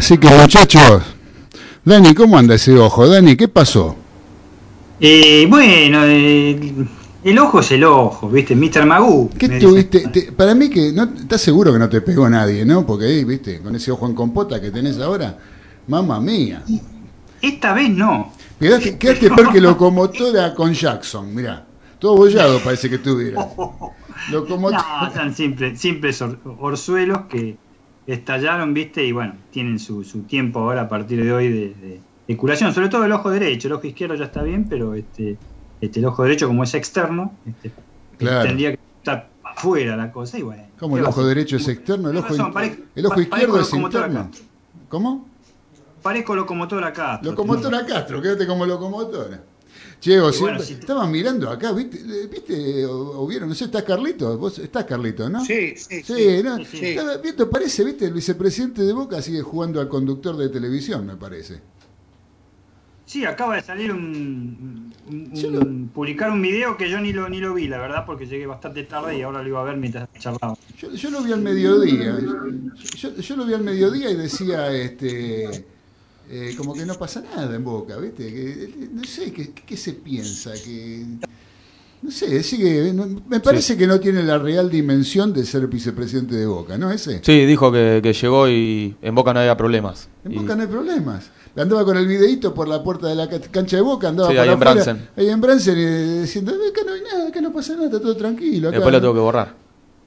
Así que muchachos, Dani, ¿cómo anda ese ojo? Dani, ¿qué pasó? Eh, bueno, eh, el ojo es el ojo, ¿viste? Mr. Magoo. ¿Qué tuviste? para mí que no estás seguro que no te pegó nadie, ¿no? Porque ahí, ¿viste? Con ese ojo en compota que tenés ahora, mamá mía. Esta vez no. Quedaste, quedaste peor que locomotora con Jackson, mirá. Todo bollado parece que tuviera. Locomotora. No, son simples, simples orzuelos que estallaron, ¿viste? Y bueno, tienen su, su tiempo ahora a partir de hoy de curación, sobre todo el ojo derecho, el ojo izquierdo ya está bien, pero este, este el ojo derecho como es externo, este, tendría que estar afuera la cosa y bueno. ¿Cómo el ojo derecho es externo? El ojo, el ojo izquierdo es interno. ¿Cómo? Parezco locomotora Castro. Locomotora Castro, quédate como locomotora. Che, o estaban mirando acá, ¿viste? ¿Viste? O, vieron, no sé, ¿estás Carlito? ¿Vos estás Carlito, no? Sí, sí. Sí, ¿no? sí, parece, ¿viste? El vicepresidente de Boca sigue jugando al conductor de televisión, me parece. Sí, acaba de salir un, publicar un video que yo ni lo ni lo vi, la verdad, porque llegué bastante tarde y ahora lo iba a ver mientras charlaba. Yo, lo vi al mediodía. Yo, lo vi al mediodía y decía, este, eh, como que no pasa nada en Boca, ¿viste? Que, no sé, ¿qué, se piensa? Que no sé, sigue, me parece que no tiene la real dimensión de ser vicepresidente de Boca, ¿no? Ese. Sí, dijo que, llegó y en Boca no había problemas. En Boca no hay problemas andaba con el videito por la puerta de la cancha de Boca, andaba sí, ahí en Bransen. Ahí en Bransen eh, diciendo, que no hay nada, que no pasa nada, está todo tranquilo. Después lo tengo que borrar,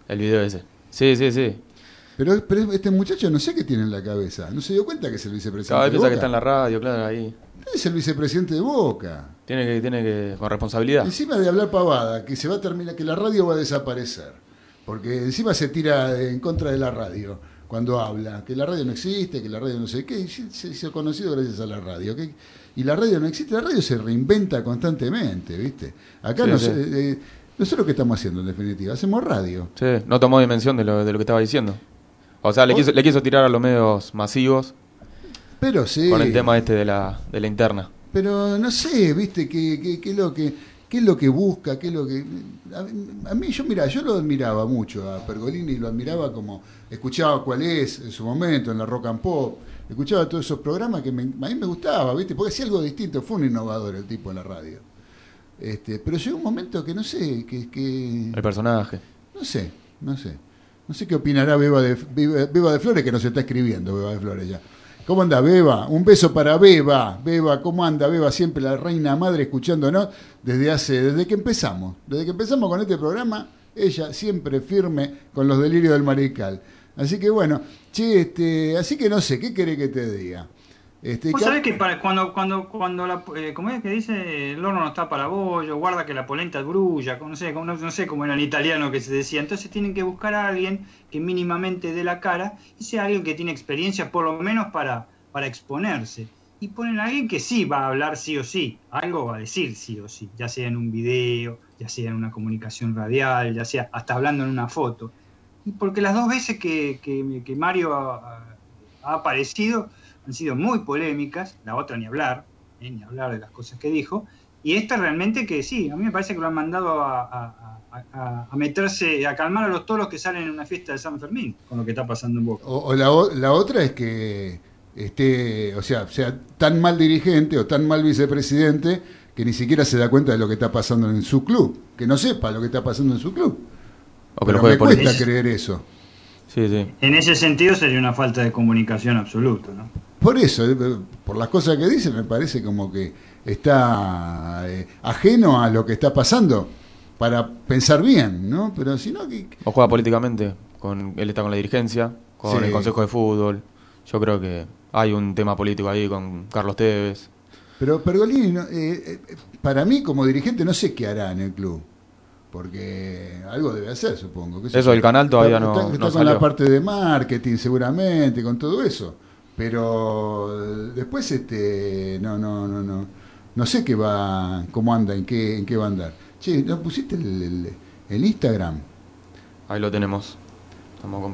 el video ese. Sí, sí, sí. Pero, este muchacho no sé qué tiene en la cabeza, no se dio cuenta que es el vicepresidente Cada vez piensa que está en la radio, claro, ahí. Es el vicepresidente de Boca. Tiene que, tiene que, con responsabilidad. Encima de hablar pavada, que se va a terminar, que la radio va a desaparecer. Porque encima se tira en contra de la radio cuando habla, que la radio no existe, que la radio no sé qué, se hizo conocido gracias a la radio. Y la radio no existe, la radio se reinventa constantemente, ¿viste? Acá no sé, eh, nosotros qué estamos haciendo en definitiva, hacemos radio. Sí, no tomó dimensión de lo, de lo que estaba diciendo. O sea, le quiso, le quiso tirar a los medios masivos. Pero sí. Con el tema este de la, de la interna. Pero no sé, ¿viste? ¿Qué, qué, lo que qué es lo que busca, qué es lo que... A, mí, yo mira, yo lo admiraba mucho a Pergolini, lo admiraba como, escuchaba cuál es en su momento, en la rock and pop, escuchaba todos esos programas que a mí me gustaba, ¿viste? Porque hacía algo distinto, fue un innovador el tipo en la radio. Este, pero llegó un momento que no sé, que... que el personaje. No sé, no sé. No sé qué opinará Beba de, Beba de Flores, que nos está escribiendo Beba de Flores ya. ¿Cómo anda Beba? Un beso para Beba. Beba, ¿cómo anda Beba? Siempre la reina madre escuchándonos desde hace, desde que empezamos. Desde que empezamos con este programa, ella siempre firme con los delirios del mariscal. Así que bueno, che, este, así que no sé, ¿qué querés que te diga? Este, Vos sabés que cuando, cuando, cuando la, eh, como es que dice, el horno no está para bollo, guarda que la polenta es brulla, no sé, no, sé cómo era en italiano que se decía. Entonces tienen que buscar a alguien que mínimamente dé la cara y sea alguien que tiene experiencia por lo menos para, para exponerse. Y ponen a alguien que sí va a hablar sí o sí, algo va a decir sí o sí, ya sea en un video, ya sea en una comunicación radial, ya sea hasta hablando en una foto. Y porque las dos veces que, que, Mario ha aparecido, han sido muy polémicas, la otra ni hablar, eh, ni hablar de las cosas que dijo, y esta realmente que sí, a mí me parece que lo han mandado a, meterse, a calmar a los toros que salen en una fiesta de San Fermín, con lo que está pasando en Boca. O, la, otra es que esté, o sea, sea tan mal dirigente o tan mal vicepresidente que ni siquiera se da cuenta de lo que está pasando en su club, que no sepa lo que está pasando en su club. O Pero me cuesta creer eso. Sí, sí. En ese sentido sería una falta de comunicación absoluta, ¿no? Por eso, eh, por las cosas que dice, me parece como que está eh, ajeno a lo que está pasando para pensar bien, ¿no? Pero si no... Que... O juega políticamente, con, él está con la dirigencia, con el Consejo de Fútbol. Yo creo que hay un tema político ahí con Carlos Tevez. Pero Pergolini, eh, para mí como dirigente no sé qué hará en el club porque algo debe hacer, supongo. Eso del canal todavía no. Está, con la parte de marketing, seguramente, con todo eso. Pero después este no no no no. No sé qué va cómo anda en qué en qué va a andar. Che no pusiste el, Instagram ahí lo tenemos.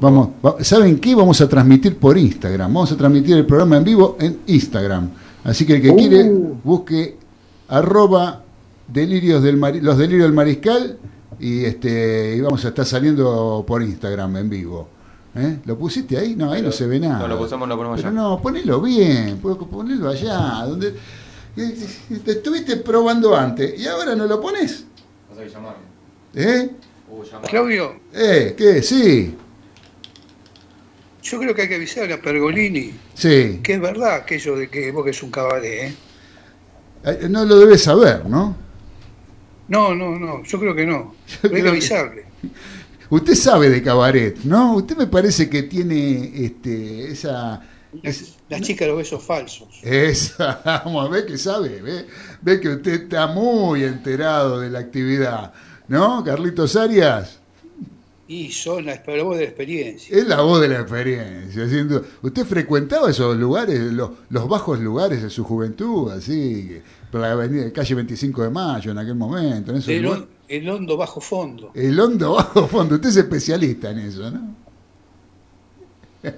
Vamos saben qué vamos a transmitir por Instagram. Vamos a transmitir el programa en vivo en Instagram. Así que el que quiere uh. busque arroba delirios del los delirios del mariscal y este y vamos a estar saliendo por Instagram en vivo ¿Eh? ¿Lo pusiste ahí? No, ahí no se ve nada. No, lo pusemos, lo ponemos Pero allá. no, ponelo bien, ponelo allá, donde eh, te estuviste probando antes y ahora no lo pones. ¿Eh? Claudio, ¿Eh? ¿Qué? Sí, yo creo que hay que avisarle a Pergolini sí. que es verdad aquello de que vos que es un cabaret, ¿eh? Eh, No lo debes saber, ¿no? No, no, no, yo creo que no. Yo Pero hay que- avisarle. Usted sabe de cabaret, ¿no? Usted me parece que tiene este, esa... es- La chica de los besos falsos. esa, vamos a ver que sabe, ve, ve que usted está muy enterado de la actividad, ¿no, Carlitos Arias? Y son la, la voz de la experiencia. Es la voz de la experiencia. siendo- ¿Usted frecuentaba esos lugares, los, los bajos lugares de su juventud, así, que- por la avenida, calle 25 de Mayo en aquel momento? En esos El, el hondo bajo fondo. El hondo bajo fondo, usted es especialista en eso, ¿no?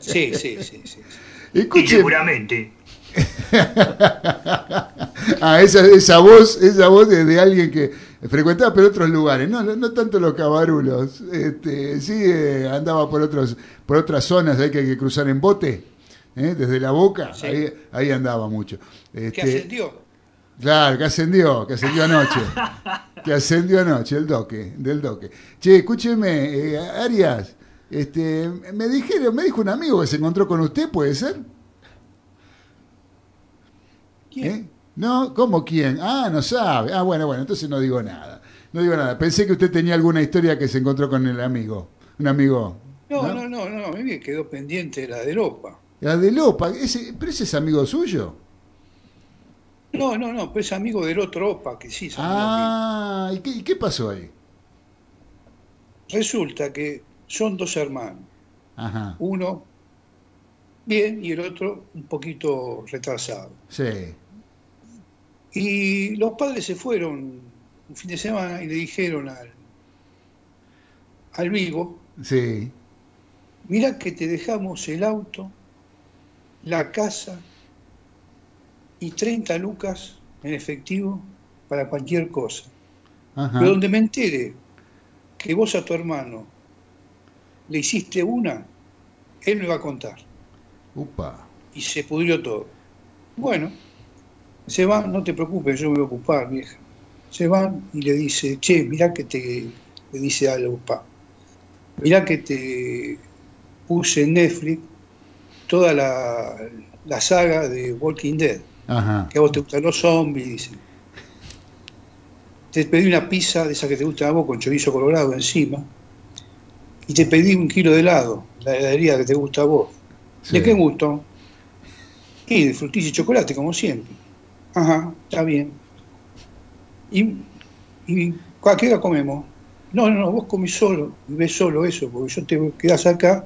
Sí, sí, sí, sí. Y Escuche, seguramente. ah, esa, esa voz, esa voz de, de alguien que frecuentaba pero otros lugares, no, no, no tanto los cabarulos, este, sí eh, andaba por otros, por otras zonas ahí que hay que cruzar en bote, ¿eh? desde la boca, Sí. ahí, ahí andaba mucho. ¿Qué Este, ascendió? Claro, que ascendió, que ascendió anoche. que ascendió anoche, el doque, del doque. Che, escúcheme, eh, Arias, este, me dijeron, me dijo un amigo que se encontró con usted, ¿puede ser? ¿Quién? ¿Eh? No, ¿cómo quién? Ah, no sabe. Ah, bueno, bueno, entonces no digo nada. No digo nada. Pensé que usted tenía alguna historia que se encontró con el amigo. Un amigo. No, no, no, no, a mí me quedó pendiente la de Lopa. La de Lopa, ese, pero ese es amigo suyo. No, no, no, pues es amigo del otro Opa, que sí, Ah, ¿y qué, y qué pasó ahí? Resulta que son dos hermanos. Ajá, Uno bien y el otro un poquito retrasado. sí. Y los padres se fueron un fin de semana y le dijeron al, al Vigo, Sí. mira que te dejamos el auto, la casa y 30 lucas en efectivo para cualquier cosa. Ajá. Pero donde me entere que vos a tu hermano le hiciste una, él me va a contar. Upa. Y se pudrió todo. Bueno, se van, no te preocupes, yo me voy a ocupar, vieja. Se van y le dice, che, mirá que te, le dice algo, pa. Mirá que te puse en Netflix toda la, la saga de Walking Dead, Ajá. que a vos te gustan los zombies. Te pedí una pizza de esa que te gusta a vos con chorizo colorado encima. Y te pedí un kilo de helado, la heladería que te gusta a vos. Sí. ¿De qué gusto? Y de frutilla y chocolate, como siempre. Ajá, está bien. ¿Y, y a qué hora comemos? No, no, no, vos comés solo, y ves solo eso, porque yo te quedás acá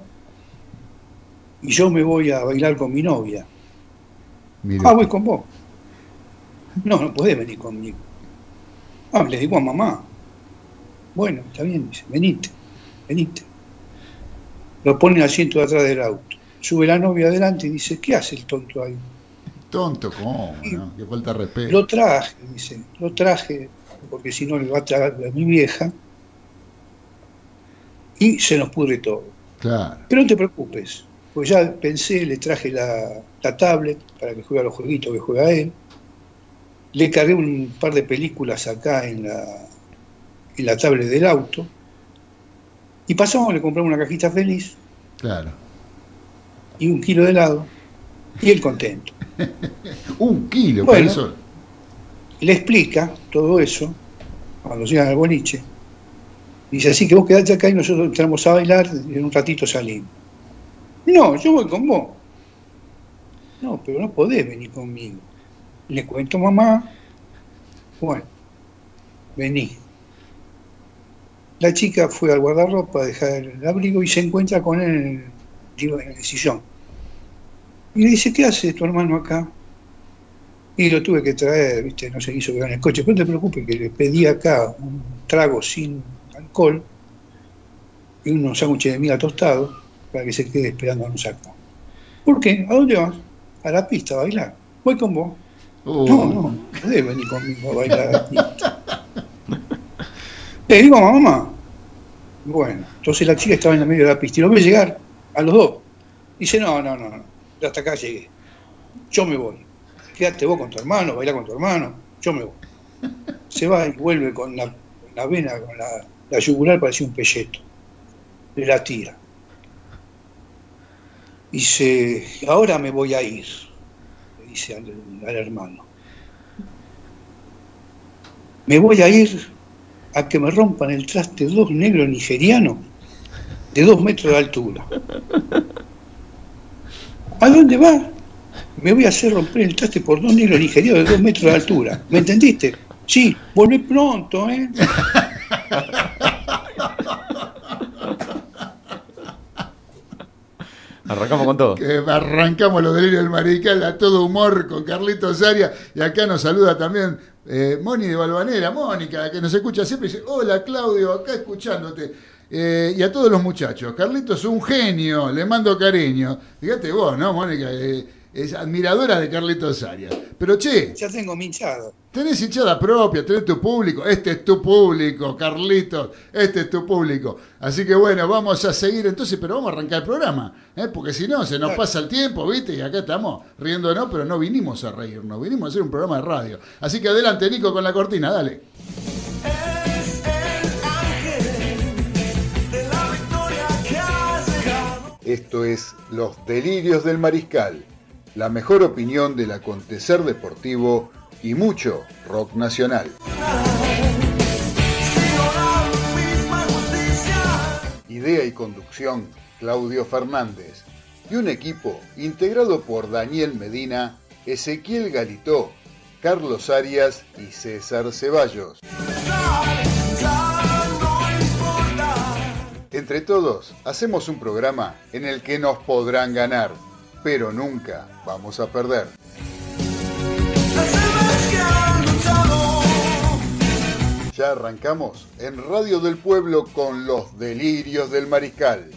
y yo me voy a bailar con mi novia. Mire. Ah, voy con vos. No, no podés venir conmigo. Ah, le digo a mamá. Bueno, está bien, dice, venite, venite. Lo pone en el asiento de atrás del auto. Sube la novia adelante y dice, ¿qué hace el tonto ahí? Tonto, ¿cómo? No? Que falta de respeto. Lo traje, dice, lo traje, porque si no le va a tragar a mi vieja. Y se nos pudre todo. Claro. Pero no te preocupes, pues ya pensé, le traje la, la tablet para que juegue a los jueguitos que juega él. Le cargué un par de películas acá en la, en la tablet del auto. Y pasamos, le compramos una cajita feliz Claro. y un kilo de helado. Y él contento. Un kilo, Bueno. eso. le explica todo eso cuando llegan al boliche. Dice, así que vos quedate acá y nosotros entramos a bailar y en un ratito salimos. No, yo voy con vos. No, pero no podés venir conmigo. Le cuento mamá. Bueno, vení. La chica fue al guardarropa a dejar el abrigo y se encuentra con él en el, sillón. Y le dice, ¿qué hace tu hermano acá? Y lo tuve que traer, viste, no se quiso quedar en el coche. Pero no te preocupes, que le pedí acá un trago sin alcohol y unos sándwiches de miga tostados para que se quede esperándonos acá. ¿Por qué? ¿A dónde vas? A la pista a bailar. Voy con vos. No, no, no podés venir conmigo a bailar a la pista. Le digo mamá. Bueno, entonces la chica estaba en el medio de la pista y lo ve llegar a los dos. Dice, no, no, no, no, hasta acá llegué. Yo me voy. Quédate vos con tu hermano, baila con tu hermano, yo me voy. Se va y vuelve con la, la vena, con la, la yugular, parecía un pelleto. Le la tira. Dice, ahora me voy a ir, dice al, al hermano. Me voy a ir a que me rompan el traste dos negros nigerianos de dos metros de altura. ¿A dónde va? Me voy a hacer romper el traste por dos negros nigerianos de dos metros de altura. ¿Me entendiste? Sí, volvé pronto, ¿eh? Arrancamos con todo. Arrancamos los delirios del marical a todo humor con Carlitos Arias. Y acá nos saluda también eh, Moni de Balvanera, Mónica, que nos escucha siempre. Dice: Hola Claudio, acá escuchándote. Eh, y a todos los muchachos. Carlitos es un genio, le mando cariño. Fíjate vos, ¿no, Mónica? Eh, es admiradora de Carlitos Arias. Pero che, Ya tengo mi hinchado. tenés hinchada propia, tenés tu público. Este es tu público, Carlitos. Este es tu público. Así que bueno, vamos a seguir entonces, pero vamos a arrancar el programa. ¿eh? Porque si no, se nos Claro. pasa el tiempo, ¿viste? Y acá estamos riéndonos, pero no vinimos a reírnos, vinimos a hacer un programa de radio. Así que adelante, Nico, con la cortina, dale. Es el ángel de la victoria que has llegado. Esto es Los Delirios del Mariscal, la mejor opinión del acontecer deportivo y mucho rock nacional. Idea y conducción, Claudio Fernández. Y un equipo integrado por Daniel Medina, Ezequiel Galitó, Carlos Arias y César Ceballos. Entre todos, hacemos un programa en el que nos podrán ganar, pero nunca vamos a perder. Ya arrancamos en Radio del Pueblo con los delirios del mariscal.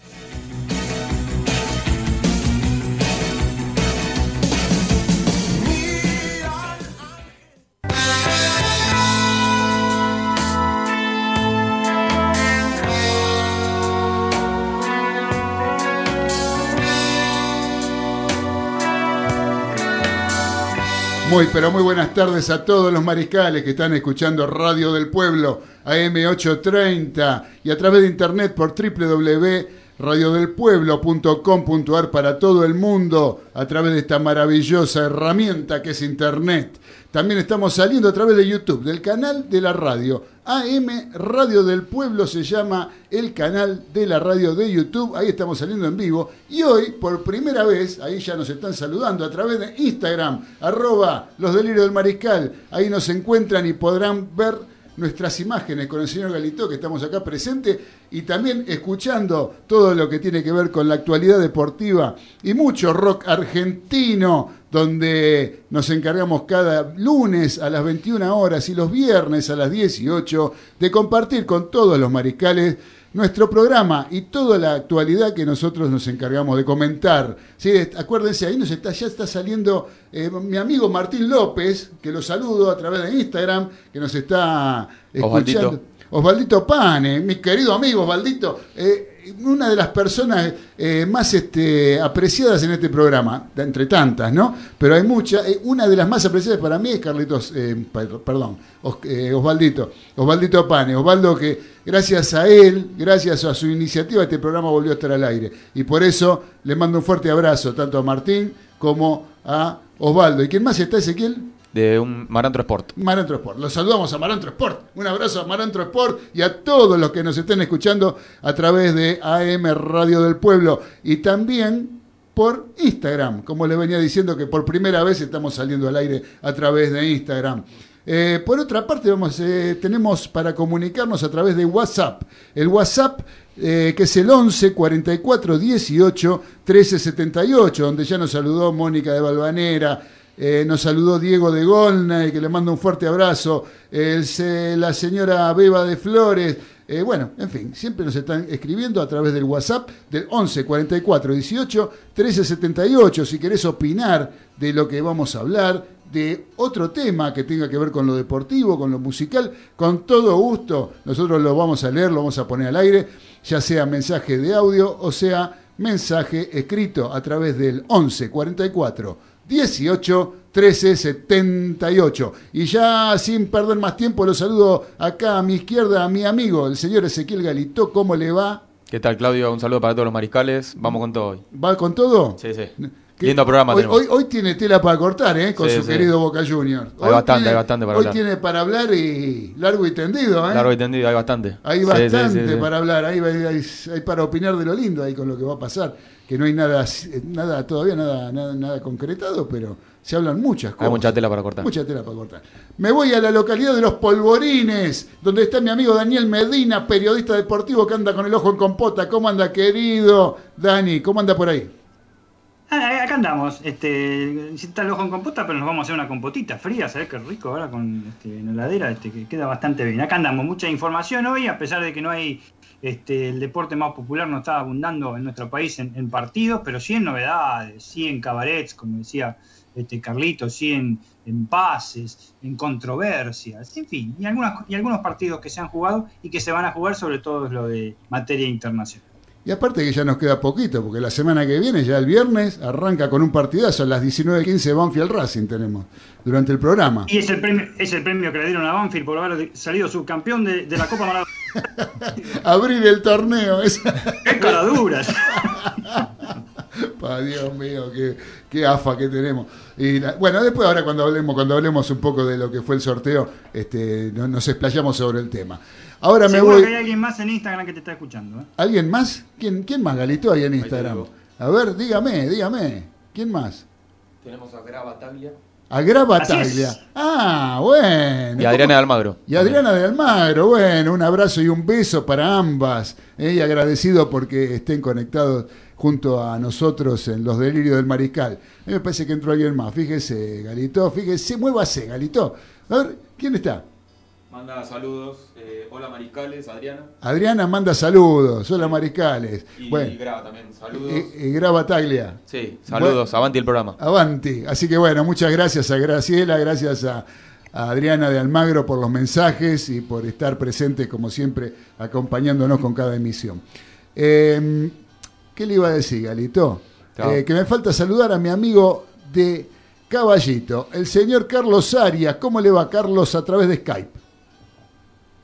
Muy, pero muy buenas tardes a todos los mariscales que están escuchando Radio del Pueblo, AM830 y a través de internet por www.radiodelpueblo.com.ar para todo el mundo a través de esta maravillosa herramienta que es internet. También estamos saliendo a través de YouTube, del canal de la radio. AM Radio del Pueblo se llama el canal de la radio de YouTube. Ahí estamos saliendo en vivo. Y hoy, por primera vez, ahí ya nos están saludando a través de Instagram, arroba los delirios del mariscal. Ahí nos encuentran y podrán ver nuestras imágenes con el señor Galito, que estamos acá presente, y también escuchando todo lo que tiene que ver con la actualidad deportiva y mucho rock argentino, donde nos encargamos cada lunes a las 21 horas y los viernes a las 18 de compartir con todos los mariscales nuestro programa y toda la actualidad que nosotros nos encargamos de comentar. ¿Sí? Acuérdense, ahí nos está, ya está saliendo eh, mi amigo Martín López, que lo saludo a través de Instagram, que nos está escuchando. Osvaldito. Osvaldito Pane, mi querido amigo Osvaldito, eh, una de las personas eh, más este, apreciadas en este programa, entre tantas, ¿no? Pero hay muchas, eh, una de las más apreciadas para mí es Carlitos, eh, per- perdón, Os- eh, Osvaldito, Osvaldito Pane, Osvaldo que gracias a él, gracias a su iniciativa, este programa volvió a estar al aire. Y por eso le mando un fuerte abrazo tanto a Martín como a Osvaldo. ¿Y quién más está, Ezequiel? De un Marantro Sport. Marantro Sport. Los saludamos a Marantro Sport. Un abrazo a Marantro Sport y a todos los que nos estén escuchando a través de AM Radio del Pueblo y también por Instagram, como les venía diciendo que por primera vez estamos saliendo al aire a través de Instagram. Eh, por otra parte, eh, tenemos para comunicarnos a través de WhatsApp. El WhatsApp eh, que es el 11 44 18 13 78, donde ya nos saludó Mónica de Balvanera, eh, nos saludó Diego de Golnay, que le mando un fuerte abrazo. La señora Beba de Flores. eh, bueno, en fin, siempre nos están escribiendo a través del WhatsApp del 11 44 18 13 78. Si querés opinar de lo que vamos a hablar, de otro tema que tenga que ver con lo deportivo, con lo musical, con todo gusto, nosotros lo vamos a leer, lo vamos a poner al aire, ya sea mensaje de audio o sea mensaje escrito a través del 11 44 18 13 78. Y ya sin perder más tiempo, lo saludo acá a mi izquierda a mi amigo, el señor Ezequiel Galito. ¿Cómo le va? ¿Qué tal, Claudio? Un saludo para todos los mariscales. Vamos con todo hoy. ¿Va con todo? Sí, sí. Que Lindo programa hoy, hoy, hoy tiene tela para cortar, ¿eh? Con Sí, su sí. querido Boca Juniors. Hay Hoy bastante, tiene- hay bastante para Hoy hablar. tiene para hablar y largo y tendido, ¿eh? Largo y tendido, hay bastante. Hay bastante sí. para hablar, hay, hay- hay para opinar de lo lindo ahí con lo que va a pasar, que no hay nada, nada todavía nada, nada, nada concretado, pero se hablan muchas cosas. Hay mucha tela para cortar. Mucha tela para cortar. Me voy a la localidad de Los Polvorines, donde está mi amigo Daniel Medina, periodista deportivo que anda con el ojo en compota. ¿Cómo anda, querido Dani? ¿Cómo anda por ahí? Ah, acá andamos, este, si está el ojo en compota, pero nos vamos a hacer una compotita fría, ¿sabes qué rico ahora con este, en la heladera? Este, que queda bastante bien. Acá andamos, mucha información hoy, a pesar de que no hay, este, el deporte más popular no está abundando en nuestro país en, partidos, pero sí en novedades, sí en cabarets, como decía este Carlito, sí en, en pases, en controversias, en fin, y, algunas, y algunos partidos que se han jugado y que se van a jugar, sobre todo lo de materia internacional. Y aparte que ya nos queda poquito, porque la semana que viene, ya el viernes, arranca con un partidazo a las 19.15 Banfield Racing tenemos, durante el programa. Y es el premio, es el premio que le dieron a Banfield por haber salido subcampeón de, de la Copa Maradona. Abrir el torneo, esa... ¡Qué caraduras! Pa, Dios mío, qué, qué afa que tenemos. Y la- bueno, después ahora cuando hablemos, cuando hablemos un poco de lo que fue el sorteo, este, no- nos explayamos sobre el tema. Ahora me Seguro voy. que hay alguien más en Instagram que te está escuchando. ¿eh? ¿Alguien más? ¿Quién, quién más, Galito, hay en Instagram? A ver, dígame, dígame. ¿Quién más? Tenemos a Grava Taglia. Agrava Así es. Taglia. Ah, bueno. Y Adriana de Almagro. Y Adriana de Almagro, bueno, un abrazo y un beso para ambas. eh, y agradecido porque estén conectados junto a nosotros en los delirios del mariscal. A mí me parece que entró alguien más. Fíjese, Galito, fíjese, muévase, Galito. A ver, ¿quién está? Manda saludos. eh, hola Mariscales, Adriana. Adriana manda saludos. Hola, mariscales. Y bueno, Grava también. Saludos. y, y graba Taglia. sí, saludos. Avanti el programa. Avanti. Así que bueno, muchas gracias a Graciela, gracias a, a Adriana de Almagro por los mensajes y por estar presente, como siempre, acompañándonos con cada emisión. Eh, ¿Qué le iba a decir, Galito? Eh, que me falta saludar a mi amigo de Caballito, el señor Carlos Arias. ¿Cómo le va, Carlos, a través de Skype?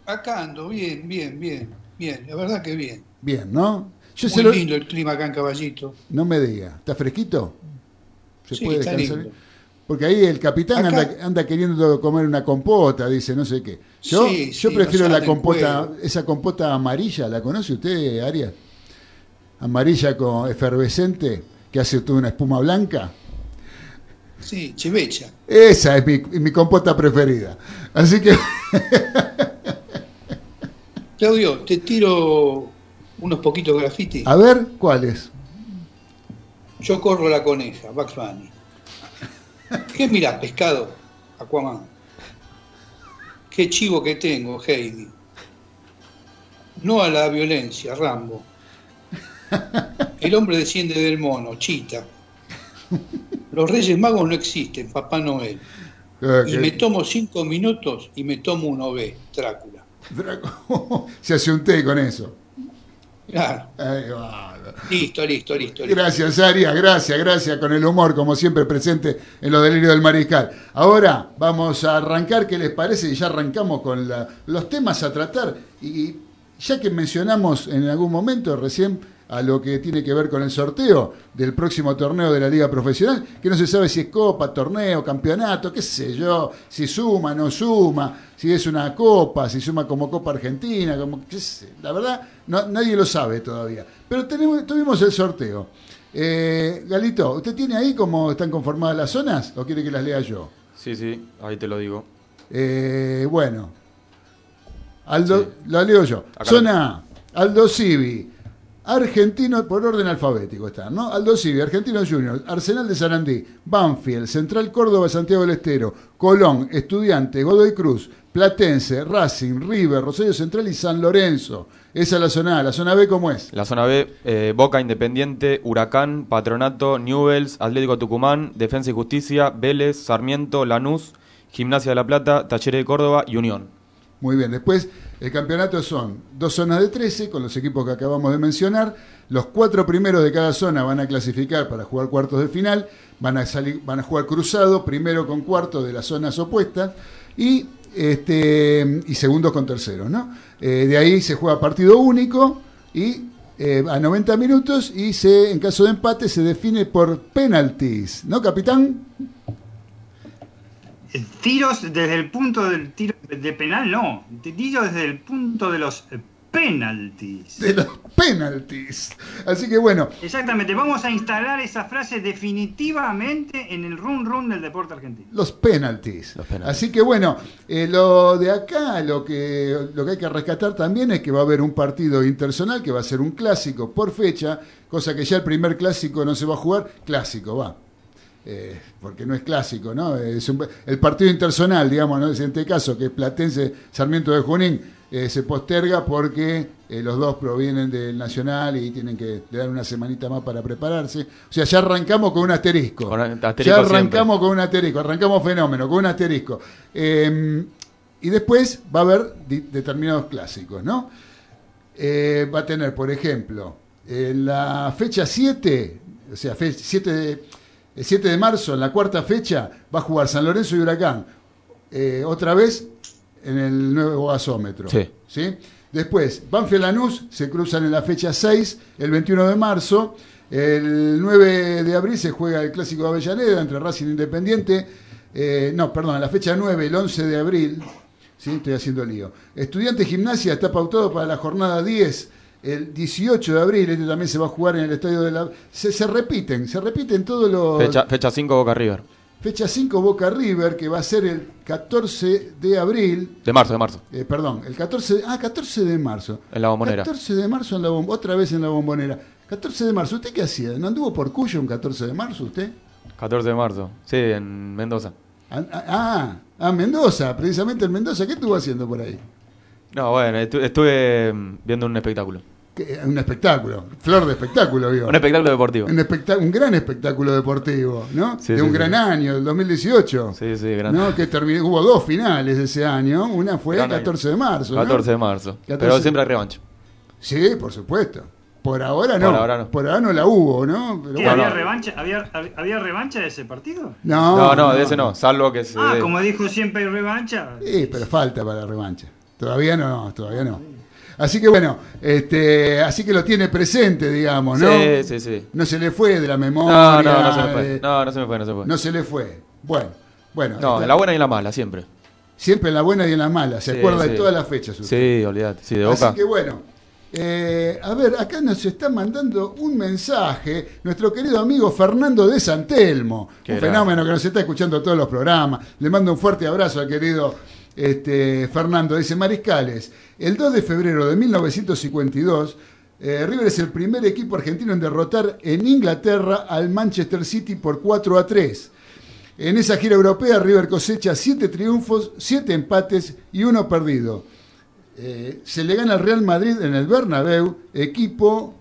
Acá ando, bien, bien, bien, bien, la verdad que bien. Bien, ¿no? Yo se Muy lo- lindo el clima acá en Caballito. No me diga, ¿está fresquito? ¿Se Sí, puede está descansar? lindo. Porque ahí el capitán Acá- anda, anda queriendo comer una compota, dice, no sé qué. Yo, Sí, yo sí, prefiero la compota, esa compota amarilla, ¿la conoce usted, Arias? Amarilla con efervescente, que hace toda una espuma blanca. Sí, chivecha. Esa es mi, mi compota preferida. Así que, Claudio, te tiro unos poquitos graffiti. a ver, ¿cuáles? Yo corro la coneja, Bugs Bunny. ¿Qué mirás, pescado? Aquaman. Qué chivo que tengo, Heidi. No a la violencia, Rambo. El hombre desciende del mono, Chita. Los Reyes Magos no existen, Papá Noel. Eh, Y me tomo cinco minutos y me tomo un OB, Drácula. Draco- Se hace un té con eso. Claro. Ahí va. Listo, listo, listo. listo. Gracias, Arias, gracias, gracias, con el humor, como siempre, presente en los delirios del mariscal. Ahora vamos a arrancar, ¿qué les parece? Y ya arrancamos con la- los temas a tratar. Y ya que mencionamos en algún momento recién a lo que tiene que ver con el sorteo del próximo torneo de la Liga Profesional, que no se sabe si es copa, torneo, campeonato, qué sé yo, si suma, no suma, si es una copa, si suma como Copa Argentina, como qué sé, la verdad no- nadie lo sabe todavía. Pero tenemos, tuvimos el sorteo. Eh, Galito, ¿usted tiene ahí cómo están conformadas las zonas o quiere que las lea yo? Sí, sí, ahí te lo digo. Eh, bueno, Aldo, Sí. la leo yo. Acá Zona A, Aldo Civi, Argentino, por orden alfabético están, ¿no? Aldo Civi, Argentino Junior, Arsenal de Sarandí, Banfield, Central Córdoba, Santiago del Estero, Colón, Estudiante, Godoy Cruz, Platense, Racing, River, Rosario Central y San Lorenzo. Esa es la zona A. ¿La zona B cómo es? La zona B, eh, Boca Independiente, Huracán, Patronato, Newells, Atlético Tucumán, Defensa y Justicia, Vélez, Sarmiento, Lanús, Gimnasia de la Plata, Talleres de Córdoba y Unión. Muy bien, después el campeonato son dos zonas de 13 con los equipos que acabamos de mencionar. Los cuatro primeros de cada zona van a clasificar para jugar cuartos de final, van a, salir, van a jugar cruzado, primero con cuarto de las zonas opuestas y, este, y segundos con terceros. ¿no? Eh, de ahí se juega partido único y eh, a 90 minutos y se, en caso de empate se define por penalties. ¿No, capitán? Tiros desde el punto del tiro de penal, no. Tiros desde el punto de los penalties. De los penalties. Así que bueno, Exactamente, vamos a instalar esa frase definitivamente en el run run del deporte argentino. los penalties. Los penalties. Así que bueno, eh, lo de acá, lo que, lo que hay que rescatar también es que va a haber un partido interzonal que va a ser un clásico por fecha, cosa que ya el primer clásico no se va a jugar, clásico va. Eh, porque no es clásico, ¿no? Es un- el partido interzonal, digamos, ¿no? En este caso, que es Platense Sarmiento de Junín, eh, se posterga porque eh, los dos provienen del Nacional y tienen que dar una semanita más para prepararse. O sea, ya arrancamos con un asterisco. Con asterisco ya siempre. arrancamos con un asterisco, arrancamos fenómeno, con un asterisco. Eh, y después va a haber determinados clásicos, ¿no? Va a tener, por ejemplo, en la fecha 7, o sea, fe- 7 de, el 7 de marzo, en la cuarta fecha, va a jugar San Lorenzo y Huracán. Eh, otra vez en el nuevo gasómetro. Sí. Después, Banfield Lanús se cruzan en la fecha 6, el 21 de marzo. El 9 de abril se juega el clásico de Avellaneda entre Racing e Independiente. Eh, no, perdón, en la fecha 9, el 11 de abril. Sí, estoy haciendo lío. Estudiante Gimnasia está pautado para la jornada 10. El 18 de abril, este también se va a jugar en el estadio de la. Se, se repiten, se repiten todos los. Fecha, fecha 5 Boca River. Fecha 5 Boca River, que va a ser el 14 de abril. De marzo, de marzo. Eh, perdón, el 14, ah, 14 de marzo. En la bombonera. 14 de marzo en la bom- otra vez en la bombonera. 14 de marzo, ¿usted qué hacía? ¿No anduvo por Cuyo un 14 de marzo usted? 14 de marzo. Sí, en Mendoza. Ah, ah, ah, Mendoza, precisamente en Mendoza, ¿qué estuvo haciendo por ahí? No, bueno, estu- estuve mm, viendo un espectáculo. Un espectáculo, flor de espectáculo, vio. Un espectáculo deportivo. Un, espectá- un gran espectáculo deportivo, ¿no? Sí, de sí, un sí. gran año, el 2018. Sí, sí, grande. ¿no? Que terminó, hubo dos finales ese año, una fue el Gran año. 14 de marzo. ¿no? 14 de marzo. 14. Pero siempre hay revancha. Sí, por supuesto. Por ahora no. Por ahora no. Por ahora no la hubo, ¿no? Pero ¿Qué, bueno. ¿Había, revancha, había, había revancha de ese partido? No, No, no, de ese no. Salvo que se. Ah, como dijo siempre hay revancha. Sí, pero falta para la revancha. Todavía no, todavía no. Así que bueno, este, así que lo tiene presente, digamos, ¿no? Sí, sí, sí. No se le fue de la memoria. No, no, no se me fue. eh, No, no se me fue, no se fue. no se le fue. Bueno, bueno. No, está- en la buena y la mala, siempre. Siempre en la buena y en la mala. Se Sí, acuerda de todas las fechas. usted. Sí, olvídate. Sí, de Boca. Así que bueno. eh, a ver, acá nos está mandando un mensaje nuestro querido amigo Fernando de Santelmo, Qué un fenómeno que nos está escuchando todos los programas. Le mando un fuerte abrazo al querido este, Fernando. Dice Mariscales, el 2 de febrero de 1952, eh, River es el primer equipo argentino en derrotar en Inglaterra al Manchester City por 4 a 3. En esa gira europea, River cosecha 7 triunfos, 7 empates y uno perdido. Eh, se le gana al Real Madrid en el Bernabéu, equipo,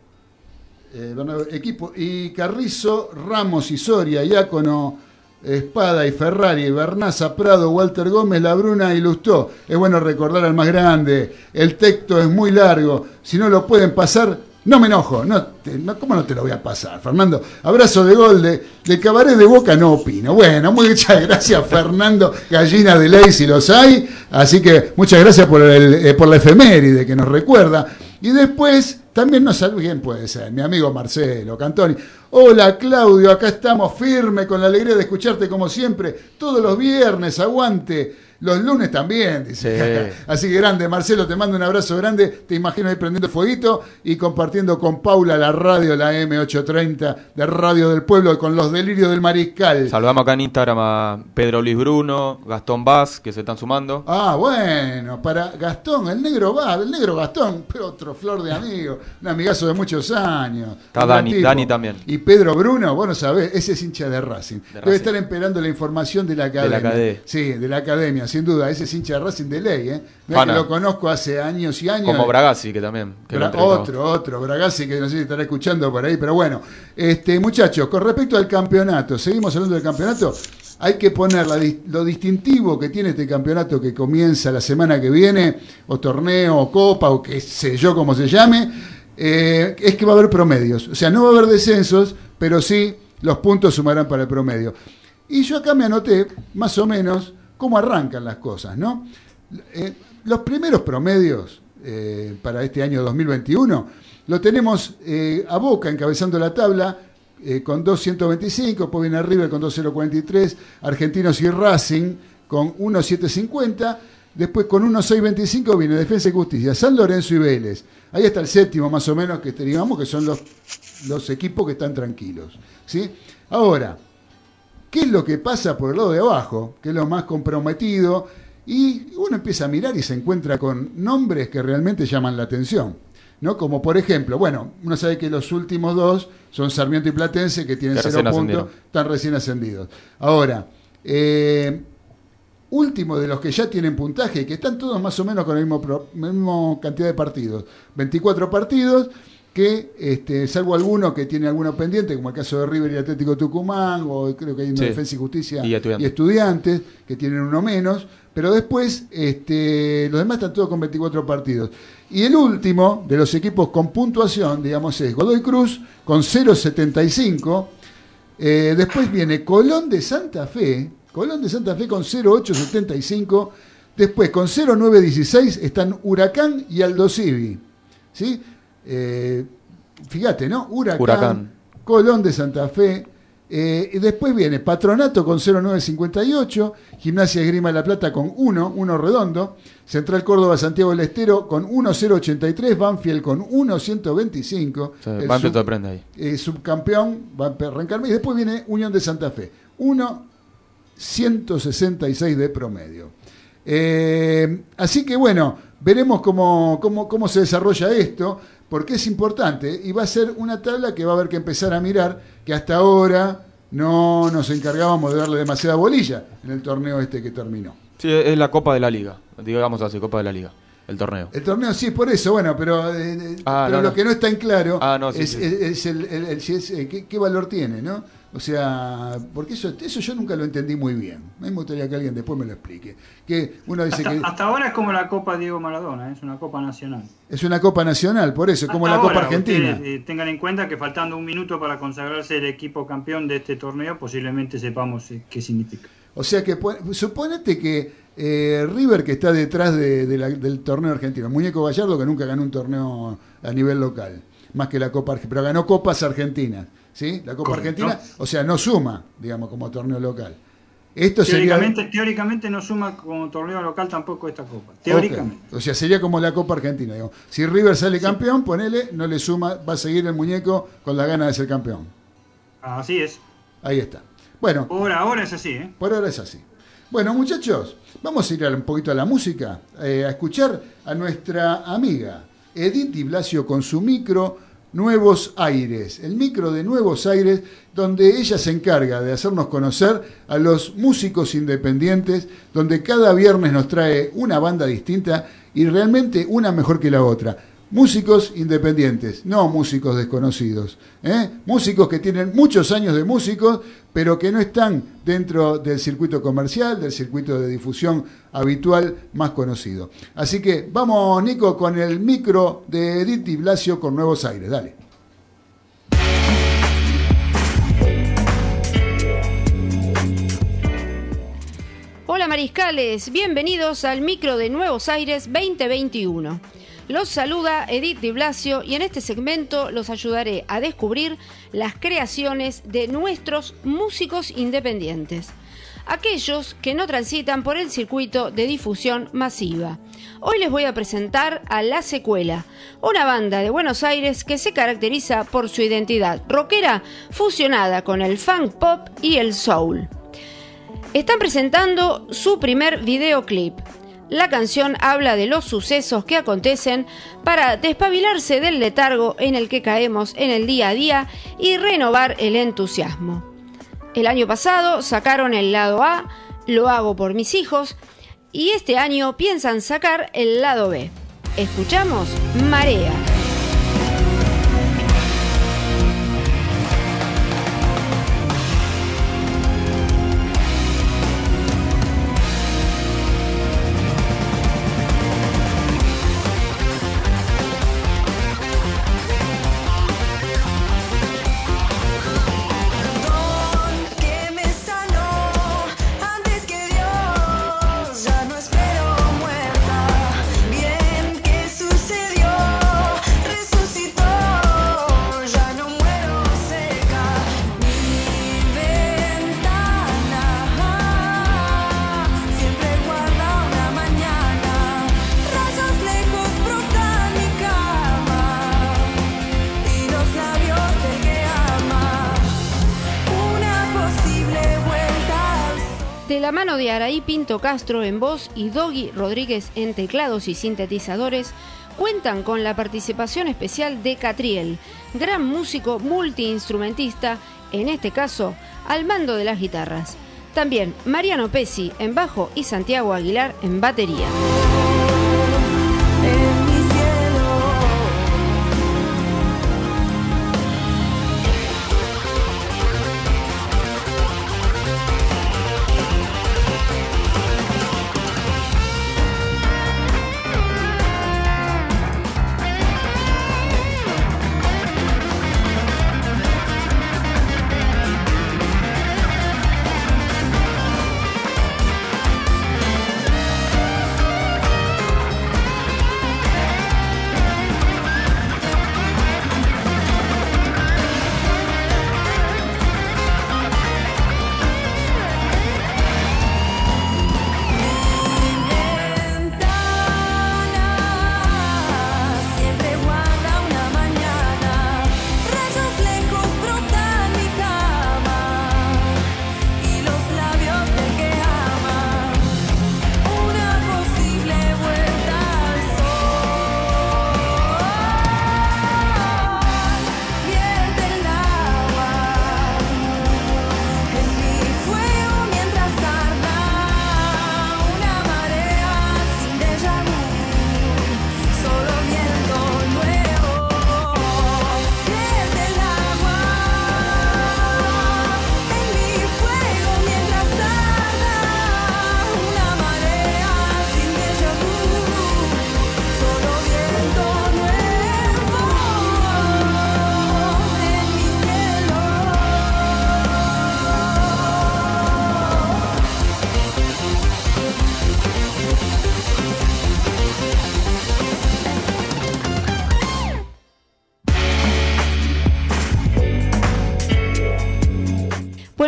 eh, equipo y Carrizo, Ramos y Soria, Iácono, Espada y Ferrari, Bernaza, Prado, Walter Gómez, Labruna y Lustó. Es bueno recordar al más grande. El texto es muy largo. Si no lo pueden pasar, no me enojo. No ¿Cómo no te lo voy a pasar, Fernando? Abrazo de gol de, de cabaret de boca, no opino. Bueno, muchas gracias, Fernando. Gallina de ley, si los hay. Así que muchas gracias por, el, eh, por la efeméride que nos recuerda. Y después también nos saluda, ¿quién puede ser? Mi amigo Marcelo Cantoni. Hola Claudio, acá estamos firme con la alegría de escucharte como siempre. Todos los viernes, aguante. Los lunes también, dice. Sí. Así que grande, Marcelo, te mando un abrazo grande. Te imagino ahí prendiendo fueguito y compartiendo con Paula la radio, la M830 de Radio del Pueblo, con los delirios del Mariscal. Saludamos acá en Instagram a Pedro Luis Bruno, Gastón Vaz, que se están sumando. Ah, bueno, para Gastón, el negro va, el negro Gastón, pero otro flor de amigo, un amigazo de muchos años. Está Dani, tipo. Dani también. Y Pedro Bruno, vos no sabés, ese es hincha de Racing. Debe Racing. estar esperando la información de la academia. academia. Sí, de la academia, sin duda, ese es hincha de Racing de ley, ¿eh? Que lo conozco hace años y años. Como Bragazzi, que también. que Bra- otro, otro, Bragazzi, que no sé si estará escuchando por ahí, pero bueno. Este, muchachos, con respecto al campeonato, seguimos hablando del campeonato. hay que poner la lo distintivo que tiene este campeonato que comienza la semana que viene, o torneo, o copa, o qué sé yo cómo se llame, eh, es que va a haber promedios. O sea, no va a haber descensos, pero sí los puntos sumarán para el promedio. Y yo acá me anoté más o menos cómo arrancan las cosas, ¿no? Eh, los primeros promedios eh, para este año 2021 lo tenemos eh, a Boca encabezando la tabla con 2.125, después viene River con 2.043, Argentinos y Racing con 1.750, después con 1.625 viene Defensa y Justicia, San Lorenzo y Vélez. Ahí está el séptimo más o menos que digamos que son los, los equipos que están tranquilos. ¿sí? Ahora, ¿Qué es lo que pasa por el lado de abajo? Que es lo más comprometido. Y uno empieza a mirar y se encuentra con nombres que realmente llaman la atención. ¿no? Como por ejemplo, bueno, uno sabe que los últimos dos son Sarmiento y Platense, que tienen Que cero puntos, están recién ascendidos. Ahora, eh, último de los que ya tienen puntaje que están todos más o menos con la misma cantidad de partidos. 24 partidos que, este, salvo alguno que tiene alguno pendiente, como el caso de River y Atlético Tucumán, o creo que hay una Sí. Defensa y Justicia Y Estudiantes. Estudiantes, que tienen uno menos, pero después este, los demás están todos con 24 partidos. Y el último de los equipos con puntuación, digamos, es Godoy Cruz con 0.75. Eh, después viene Colón de Santa Fe, Colón de Santa Fe con 0.875. Después con 0.916 están Huracán y Aldo Civi. ¿Sí? Eh, fíjate, ¿no? Huracán, Huracán. Colón de Santa Fe. eh, y después viene Patronato con 0,958, Gimnasia Esgrima de la Plata con 1, 1 redondo, Central Córdoba Santiago del Estero con 1,083, Banfield con 1,125. Sí, el Banfield sorprende ahí. eh, subcampeón arrancar y después viene Unión de Santa Fe 1.166 de promedio Eh, así que bueno veremos cómo, cómo, cómo se desarrolla esto porque es importante y va a ser una tabla que va a haber que empezar a mirar que hasta ahora no nos encargábamos de darle demasiada bolilla en el torneo este que terminó Sí, es la Copa de la Liga. Digamos así, Copa de la Liga. El torneo. El torneo sí, por eso, bueno, pero, eh, eh, Ah, pero no, lo no. que no está en claro Ah, no, sí, es, sí. es- es el, eh, qué, qué valor tiene, ¿no? O sea, porque eso, eso yo nunca lo entendí muy bien. Me gustaría que alguien después me lo explique. Que uno dice Hasta, que hasta ahora es como la Copa Diego Maradona, es una Copa nacional. es una Copa Nacional, por eso, como Hasta la Copa Argentina. ustedes, eh, tengan en cuenta que faltando un minuto para consagrarse el equipo campeón de este torneo, posiblemente sepamos eh, qué significa. O sea que suponete que eh, River, que está detrás de- de la- del torneo argentino, Muñeco Gallardo, que nunca ganó un torneo a nivel local, más que la Copa Argentina, pero ganó Copas Argentinas, ¿sí? La Copa Correcto. Argentina, o sea, no suma, digamos, como torneo local. Esto sería. Teóricamente, teóricamente no suma como torneo local tampoco esta Copa. Teóricamente. O sea, sería como la Copa Argentina. Digamos. Si River sale campeón, ponele, no le suma, va a seguir el muñeco con la gana de ser campeón. Así es. Ahí está. Bueno, Por ahora es así, ¿eh? por ahora es así. Bueno, muchachos, vamos a ir un poquito a la música, eh, a escuchar a nuestra amiga Edith Di Blasio con su micro Nuevos Aires, el micro de Nuevos Aires, donde ella se encarga de hacernos conocer a los músicos independientes, donde cada viernes nos trae una banda distinta y realmente una mejor que la otra. Músicos independientes, no músicos desconocidos. ¿eh? Músicos que tienen muchos años de músicos, pero que no están dentro del circuito comercial, del circuito de difusión habitual más conocido. Así que vamos, Nico, con el micro de Edith Di Blasio con Nuevos Aires. Dale. Hola Mariscales, bienvenidos al micro de Nuevos Aires 2021. Los saluda Edith Di Blasio y en este segmento los ayudaré a descubrir las creaciones de nuestros músicos independientes, aquellos que no transitan por el circuito de difusión masiva. Hoy les voy a presentar a La Secuela, una banda de Buenos Aires que se caracteriza por su identidad rockera fusionada con el funk pop y el soul. Están presentando su primer videoclip. La canción habla de los sucesos que acontecen para despabilarse del letargo en el que caemos en el día a día y renovar el entusiasmo. El año pasado sacaron el lado A, Lo hago por mis hijos, y este año piensan sacar el lado B. Escuchamos Marea. Araí Pinto Castro en voz y Doggy Rodríguez en teclados y sintetizadores, cuentan con la participación especial de Catriel, gran músico multiinstrumentista, en este caso al mando de las guitarras. También Mariano Pesi en bajo y Santiago Aguilar en batería.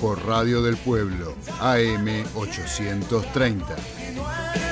por Radio del Pueblo, AM 830.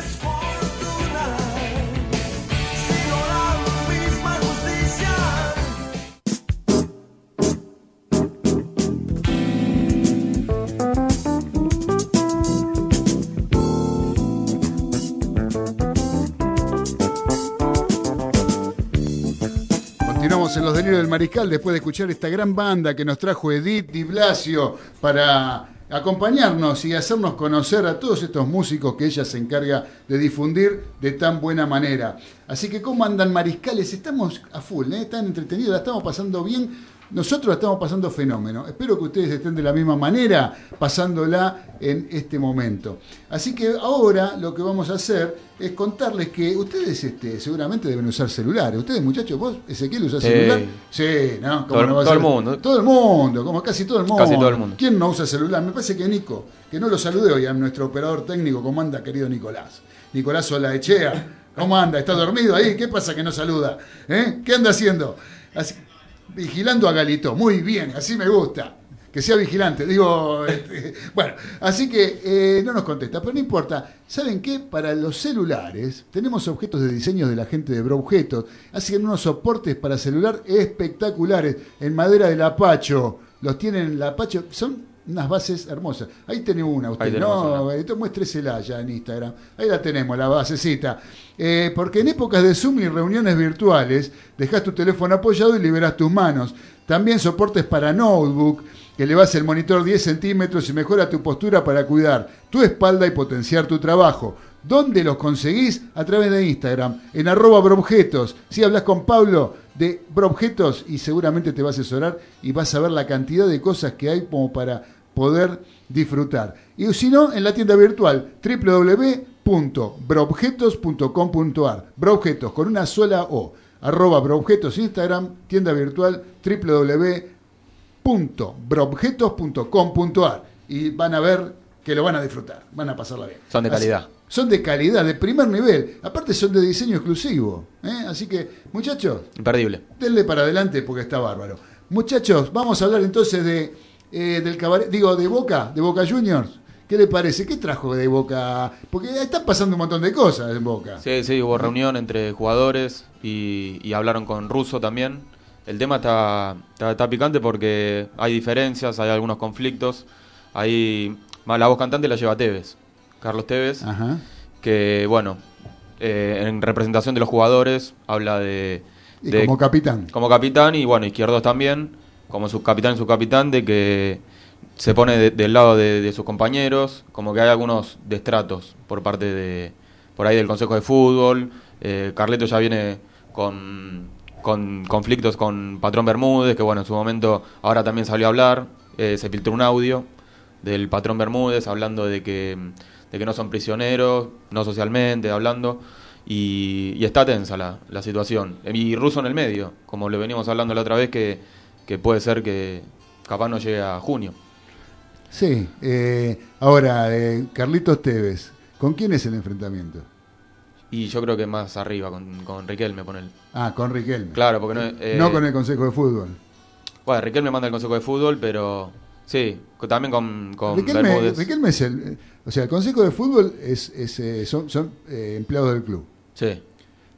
En Los Delirios del Mariscal después de escuchar esta gran banda que nos trajo Edith Di Blasio para acompañarnos y hacernos conocer a todos estos músicos que ella se encarga de difundir de tan buena manera. Así que, ¿cómo andan mariscales? Estamos a full, ¿eh? están entretenidos, la estamos pasando bien. Nosotros estamos pasando fenómeno. Espero que ustedes estén de la misma manera pasándola en este momento. Así que ahora lo que vamos a hacer es contarles que ustedes este, seguramente deben usar celulares. Ustedes, muchachos, vos, Ezequiel, usás Sí. celular. Sí, ¿no? ¿Cómo Todo- no va a todo el mundo. Todo el mundo, como casi todo el mundo. Casi todo el mundo. ¿Quién no usa celular? Me parece que Nico, que no lo saludé hoy a nuestro operador técnico. ¿Cómo anda, querido Nicolás? Nicolás Solaechea. ¿Cómo anda? ¿Está dormido ahí? ¿Qué pasa que no saluda? ¿Eh? ¿Qué anda haciendo? Así- vigilando a Galito. Muy bien, así me gusta. Que sea vigilante. Digo, este, bueno, así que eh, no nos contesta, pero no importa. ¿Saben qué? Para los celulares tenemos objetos de diseño de la gente de Broobjetos. Hacen unos soportes para celular espectaculares en madera del Apacho. Los tienen en el Apacho. Son unas bases hermosas. Ahí tiene una usted, Ahí ¿no? una. Entonces muéstresela ya en Instagram. Ahí la tenemos, la basecita. Eh, porque en épocas de Zoom y reuniones virtuales, dejas tu teléfono apoyado y liberas tus manos. También soportes para notebook, que elevas el monitor 10 centímetros y mejora tu postura para cuidar tu espalda y potenciar tu trabajo. ¿Dónde los conseguís? A través de Instagram, en arroba brobjetos. Si hablas con Pablo de brobjetos y seguramente te va a asesorar y vas a ver la cantidad de cosas que hay como para poder disfrutar. Y si no, en la tienda virtual www.brobjetos.com.ar. Brobjetos con una sola O. Arroba Brobjetos Instagram, tienda virtual www.brobjetos.com.ar. Y van a ver que lo van a disfrutar, van a pasarla bien. Son de Así- calidad. Son de calidad, de primer nivel. Aparte son de diseño exclusivo. ¿eh? Así que, muchachos, Imperdible. denle para adelante porque está bárbaro. Muchachos, vamos a hablar entonces de eh, del cabaret, digo, de Boca, de Boca Juniors. ¿Qué le parece? ¿Qué trajo de Boca? Porque están pasando un montón de cosas en Boca. Sí, sí, hubo reunión entre jugadores y, y hablaron con Russo también. El tema está, está, está picante porque hay diferencias, hay algunos conflictos. Hay, la voz cantante la lleva Tevez, Carlos Tevez, Ajá. que bueno, eh, en representación de los jugadores habla de... Y de- como capitán. como capitán y bueno, Izquierdos también, como subcapitán subcapitán, de que se pone de- del lado de, sus compañeros, como que hay algunos destratos por parte de, por ahí del Consejo de Fútbol. Eh, Carleto ya viene con, con conflictos con Patrón Bermúdez, que bueno, en su momento ahora también salió a hablar, Eh, se filtró un audio del Patrón Bermúdez hablando de que, de que no son prisioneros, no socialmente, hablando. Y, y está tensa la, la situación. Y Russo en el medio, como lo venimos hablando la otra vez, que, que puede ser que capaz no llegue a junio. Sí. eh, ahora, eh, Carlitos Tevez. ¿Con quién es el enfrentamiento? Y yo creo que más arriba, con, con Riquelme, poner. Ah, con Riquelme. Claro, porque no, eh, no con el Consejo de Fútbol. Bueno, Riquelme manda el Consejo de Fútbol, pero sí, también con, con Riquelme. Riquelme es el. eh, O sea, el Consejo de Fútbol es, es, eh, son, son eh, empleados del club. Sí,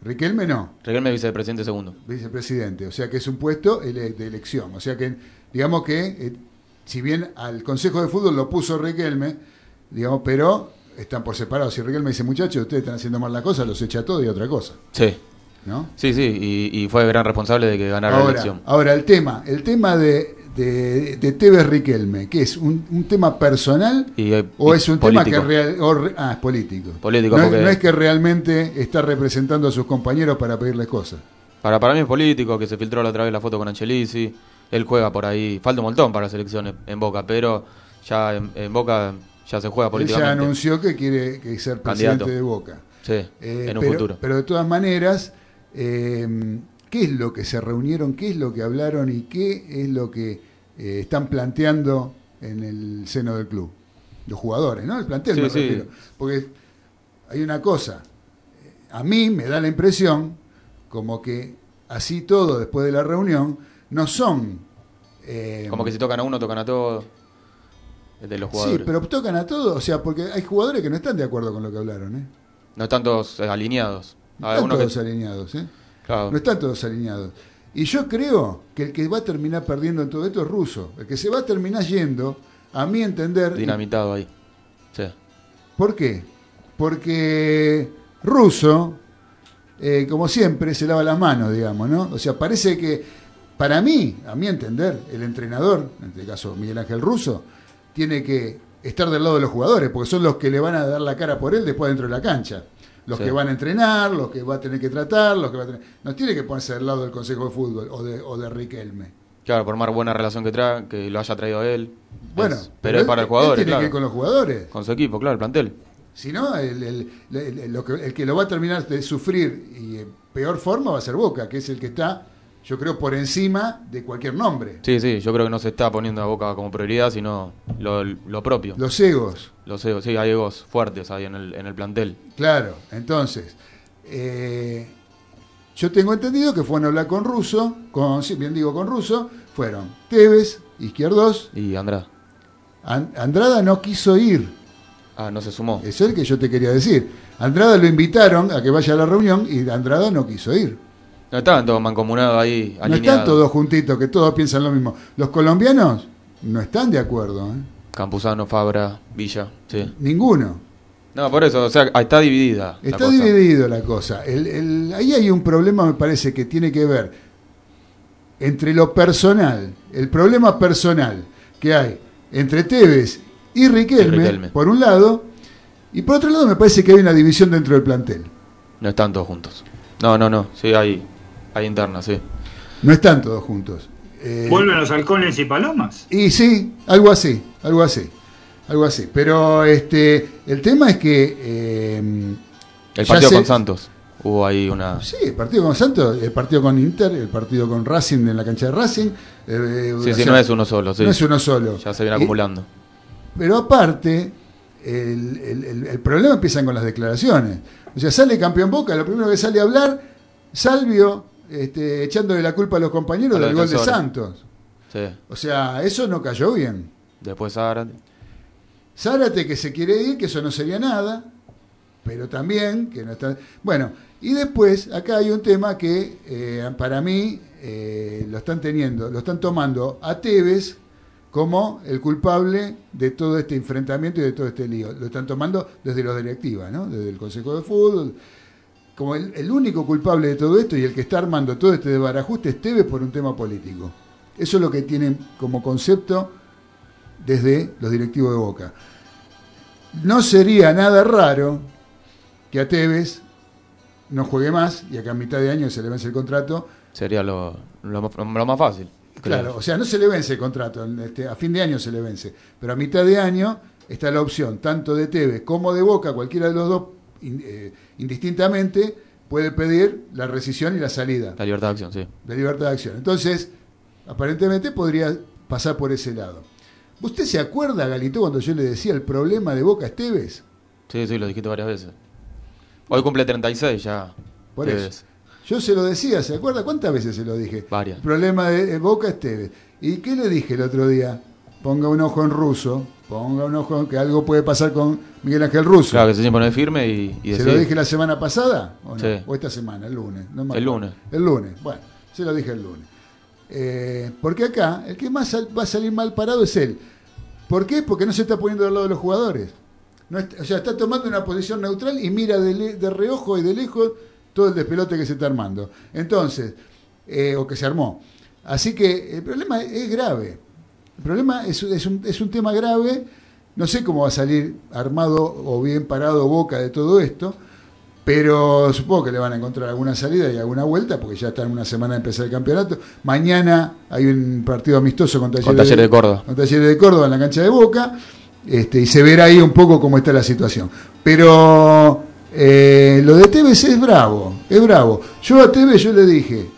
Riquelme no, Riquelme es vicepresidente segundo. vicepresidente. O sea que es un puesto ele- de elección. O sea que, digamos que, eh, si bien al Consejo de Fútbol lo puso Riquelme, digamos, pero están por separado. Si Riquelme dice, muchachos, ustedes están haciendo mal la cosa, los echa todo y otra cosa. Sí, ¿No? sí, sí, y, y fue gran responsable de que ganara la elección. ahora el tema, el tema de, de, de Tevez Riquelme, que es un, un tema personal Y, eh, o es un político. tema que real, o re- ah, es político. Político, no, porque- no es que realmente está representando a sus compañeros para pedirles cosas. Para, para mí es político, que se filtró la otra vez la foto con Angelisi. Él juega por ahí. Falta un montón para las elecciones en Boca, pero ya en, en Boca ya se juega Él ya políticamente. anunció que quiere que ser presidente Candidato. de Boca. Sí, Eh, en un pero, futuro. pero de todas maneras, eh, ¿qué es lo que se reunieron? ¿Qué es lo que hablaron? ¿Y qué es lo que eh, están planteando en el seno del club? Los jugadores, ¿no? El plantel Sí, me sí. refiero. Porque hay una cosa, a mí me da la impresión como que así todo después de la reunión no son... eh, Como que si tocan a uno, tocan a todos. De los Sí, jugadores. pero tocan a todos, o sea, porque hay jugadores que no están de acuerdo con lo que hablaron, ¿eh? No están todos alineados. No están todos que- alineados, ¿eh? claro, No están todos alineados. Y yo creo que el que va a terminar perdiendo en todo esto es ruso. El que se va a terminar yendo, a mi entender. dinamitado ahí. Sí. ¿Por qué? Porque ruso, eh, como siempre, se lava las manos, digamos, ¿no? O sea, parece que, para mí, a mi entender, el entrenador, en este caso Miguel Ángel Russo, tiene que estar del lado de los jugadores, porque son los que le van a dar la cara por él después dentro de la cancha. Los Sí. que van a entrenar, los que va a tener que tratar, los que va a tener... No tiene que ponerse del lado del Consejo de Fútbol o de, o de Riquelme. Claro, por más buena relación que trae, que lo haya traído él. Bueno, Es- pero es para el jugador, tiene claro. que ir con los jugadores. Con su equipo, claro, el plantel. Si no, el, el- el- el- que, el que lo va a terminar de sufrir y en peor forma va a ser Boca, que es el que está, yo creo, por encima de cualquier nombre. Sí, sí, yo creo que no se está poniendo a Boca como prioridad, sino lo, lo propio. Los egos, Los egos, sí, hay egos fuertes ahí en el, en el plantel. claro. Entonces, eh, yo tengo entendido que fueron a hablar con Russo, con, bien digo con Russo, fueron Tevez, Izquierdos, Y Andrada. An- Andrada no quiso ir, Ah, no se sumó. eso es el que yo te quería decir. Andrada lo invitaron a que vaya a la reunión y Andrada no quiso ir. No estaban todos mancomunados ahí, No están todos juntitos, que todos piensan lo mismo. Los colombianos no están de acuerdo, ¿eh? Campuzano, Fabra, Villa, sí. ninguno. No, por eso, o sea, está dividida. la Está cosa. dividido la cosa. El- el- ahí hay un problema, me parece, que tiene que ver entre lo personal, el problema personal que hay entre Tevez y Riquelme, Y Riquelme. por un lado, y por otro lado me parece que hay una división dentro del plantel. No están todos juntos. No, no, no, sí, hay, hay interna, sí. No están todos juntos. Eh, ¿Vuelven los halcones y palomas? Y sí, algo así, algo así, algo así. Pero este, el tema es que eh, El partido se- con Santos, hubo ahí una... Sí, el partido con Santos, el partido con Inter, el partido con Racing en la cancha de Racing. eh, Sí, o sí, sea, no es uno solo, sí. no es uno solo. Ya se viene acumulando. pero aparte, el, el- el- el problema empiezan con las declaraciones. O sea, sale campeón Boca, lo primero que sale a hablar, Salvio este, echándole la culpa a los compañeros A los del gol de. Santos. Sí. O sea, eso no cayó bien. Después Zárate. Zárate que se quiere ir, que eso no sería nada, pero también que no está. Bueno, y después acá hay un tema que eh, para mí eh, lo están teniendo, lo están tomando a Tevez como el culpable de todo este enfrentamiento y de todo este lío. Lo están tomando desde los directivas, ¿no? Desde el Consejo de Fútbol. Como el, el único culpable de todo esto y el que está armando todo este desbarajuste es Tevez por un tema político. Eso es lo que tienen como concepto desde los directivos de Boca. No sería nada raro que a Tevez no juegue más y acá a mitad de año se le vence el contrato. Sería lo, lo, más- lo más fácil. Claro, o sea, no se le vence el contrato, este, a fin de año se le vence, pero a mitad de año está la opción tanto de Tevez como de Boca, cualquiera de los dos indistintamente puede pedir la rescisión y la salida. La libertad de acción, sí. libertad de acción. Entonces, aparentemente podría pasar por ese lado. ¿Usted se acuerda, Galito, cuando yo le decía el problema de Boca Esteves? Sí, sí, lo dijiste varias veces. Hoy cumple 36 ya. Por eso. Yo se lo decía, ¿se acuerda? ¿Cuántas veces se lo dije? Varias. El problema de eh, Boca Esteves. ¿Y qué le dije el otro día? Ponga un ojo en ruso, ponga un ojo que algo puede pasar con Miguel Ángel Russo. Claro, que se pone firme y, y ¿Se lo dije la semana pasada? ¿O, no? Sí. ¿O esta semana, el lunes? No El lunes. El lunes, bueno, se lo dije el lunes. Eh, porque acá, el que más va a salir mal parado es él. ¿Por qué? Porque no se está poniendo al lado de los jugadores. No o sea, está tomando una posición neutral y mira de reojo y de lejos todo el despelote que se está armando. Entonces, eh, o que se armó. Así que el problema es grave. El problema es, es un, es un tema grave. No sé cómo va a salir armado o bien parado Boca de todo esto, pero supongo que le van a encontrar alguna salida y alguna vuelta, porque ya está en una semana de empezar el campeonato. Mañana hay un partido amistoso con Talleres, Con Talleres de Córdoba. con Talleres de Córdoba en la cancha de Boca, este, y se verá ahí un poco cómo está la situación. Pero eh, lo de Tevez es bravo, es bravo. Yo a Tevez yo le dije,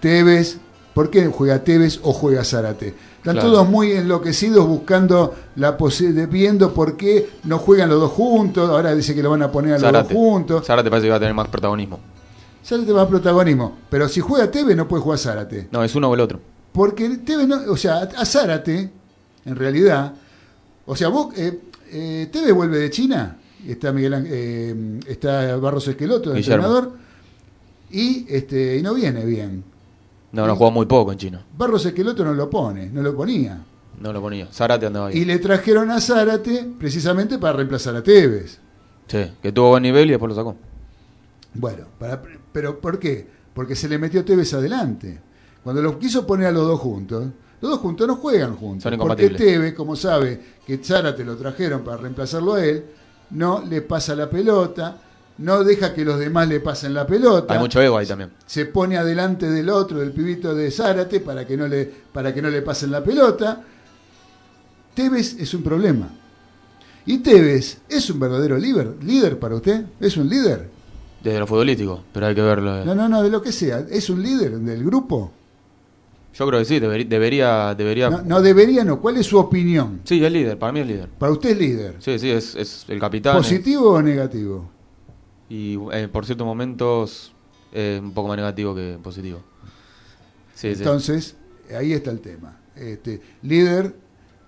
Tevez, ¿por qué juega Tevez o juega Zárate? Están Claro. todos muy enloquecidos buscando la posibilidad, viendo por qué no juegan los dos juntos. Ahora dice que lo van a poner a los Zárate. dos juntos. Zárate parece que va a tener más protagonismo. Zárate a protagonismo. Pero si juega Tevez no puede jugar Zárate. No, es uno o el otro. Porque Tevez no, o sea, a Zárate, en realidad, o sea, vos, eh, eh, Tevez vuelve de China, está Miguel eh, está Barros Esqueloto, el Guillermo. entrenador, y este, y no viene bien. No, no jugó muy poco en China. Barros Esqueloto no lo pone, no lo ponía. No lo ponía. Zárate andaba ahí. Y le trajeron a Zárate precisamente para reemplazar a Tevez. Sí, que tuvo buen nivel y después lo sacó. Bueno, para, pero ¿por qué? Porque se le metió Tevez adelante. Cuando los quiso poner a los dos juntos, los dos juntos no juegan juntos. Son porque. Tevez, como sabe que Zárate lo trajeron para reemplazarlo a él, no le pasa la pelota, no deja que los demás le pasen la pelota. Hay mucho ego ahí también. Se pone adelante del otro, del pibito de Zárate, para que no le, para que no le pasen la pelota. Tevez es un problema. Y Tevez es un verdadero líder, líder para usted. ¿Es un líder? Desde lo futbolístico, pero hay que verlo. No, no, no, de lo que sea. ¿Es un líder del grupo? Yo creo que sí, debería. Debería. debería... No, no debería, no. ¿Cuál es su opinión? Sí, es líder, para mí es líder. Para usted es líder. Sí, sí, es, es el capitán. ¿Positivo o negativo? Y eh, por ciertos momentos es un poco más negativo que positivo. Sí, sí. Entonces, ahí está el tema. Este, líder,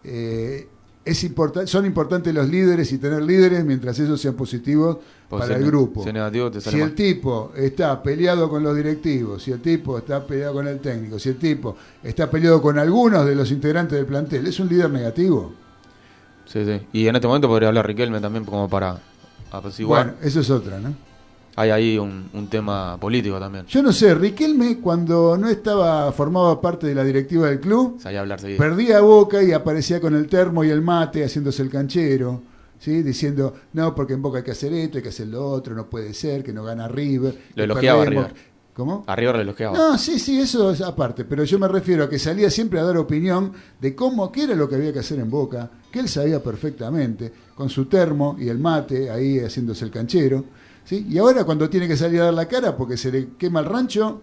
eh, es importa- son importantes los líderes y tener líderes mientras esos sean positivos Pues para si el grupo. si es negativo, te sale si el tipo está peleado con los directivos, si el tipo está peleado con el técnico, si el tipo está peleado con algunos de los integrantes del plantel, es un líder negativo. Sí, sí. Y en este momento podría hablar Riquelme también como para apaciguar. Bueno, eso es otra, ¿no? Hay ahí un, un tema político también. Yo no sé, Riquelme cuando no estaba, formaba parte de la directiva del club, Salía a hablar perdía Boca y aparecía con el termo y el mate haciéndose el canchero, ¿sí? diciendo, no, porque en Boca hay que hacer esto, hay que hacer lo otro, no puede ser, que no gana River. Lo elogiaba perdemos". River. ¿Cómo? A River le elogiaba. No, sí, sí, eso es aparte, pero yo me refiero a que salía siempre a dar opinión de cómo, qué era lo que había que hacer en Boca, que él sabía perfectamente, con su termo y el mate ahí haciéndose el canchero, ¿sí? Y ahora cuando tiene que salir a dar la cara porque se le quema el rancho,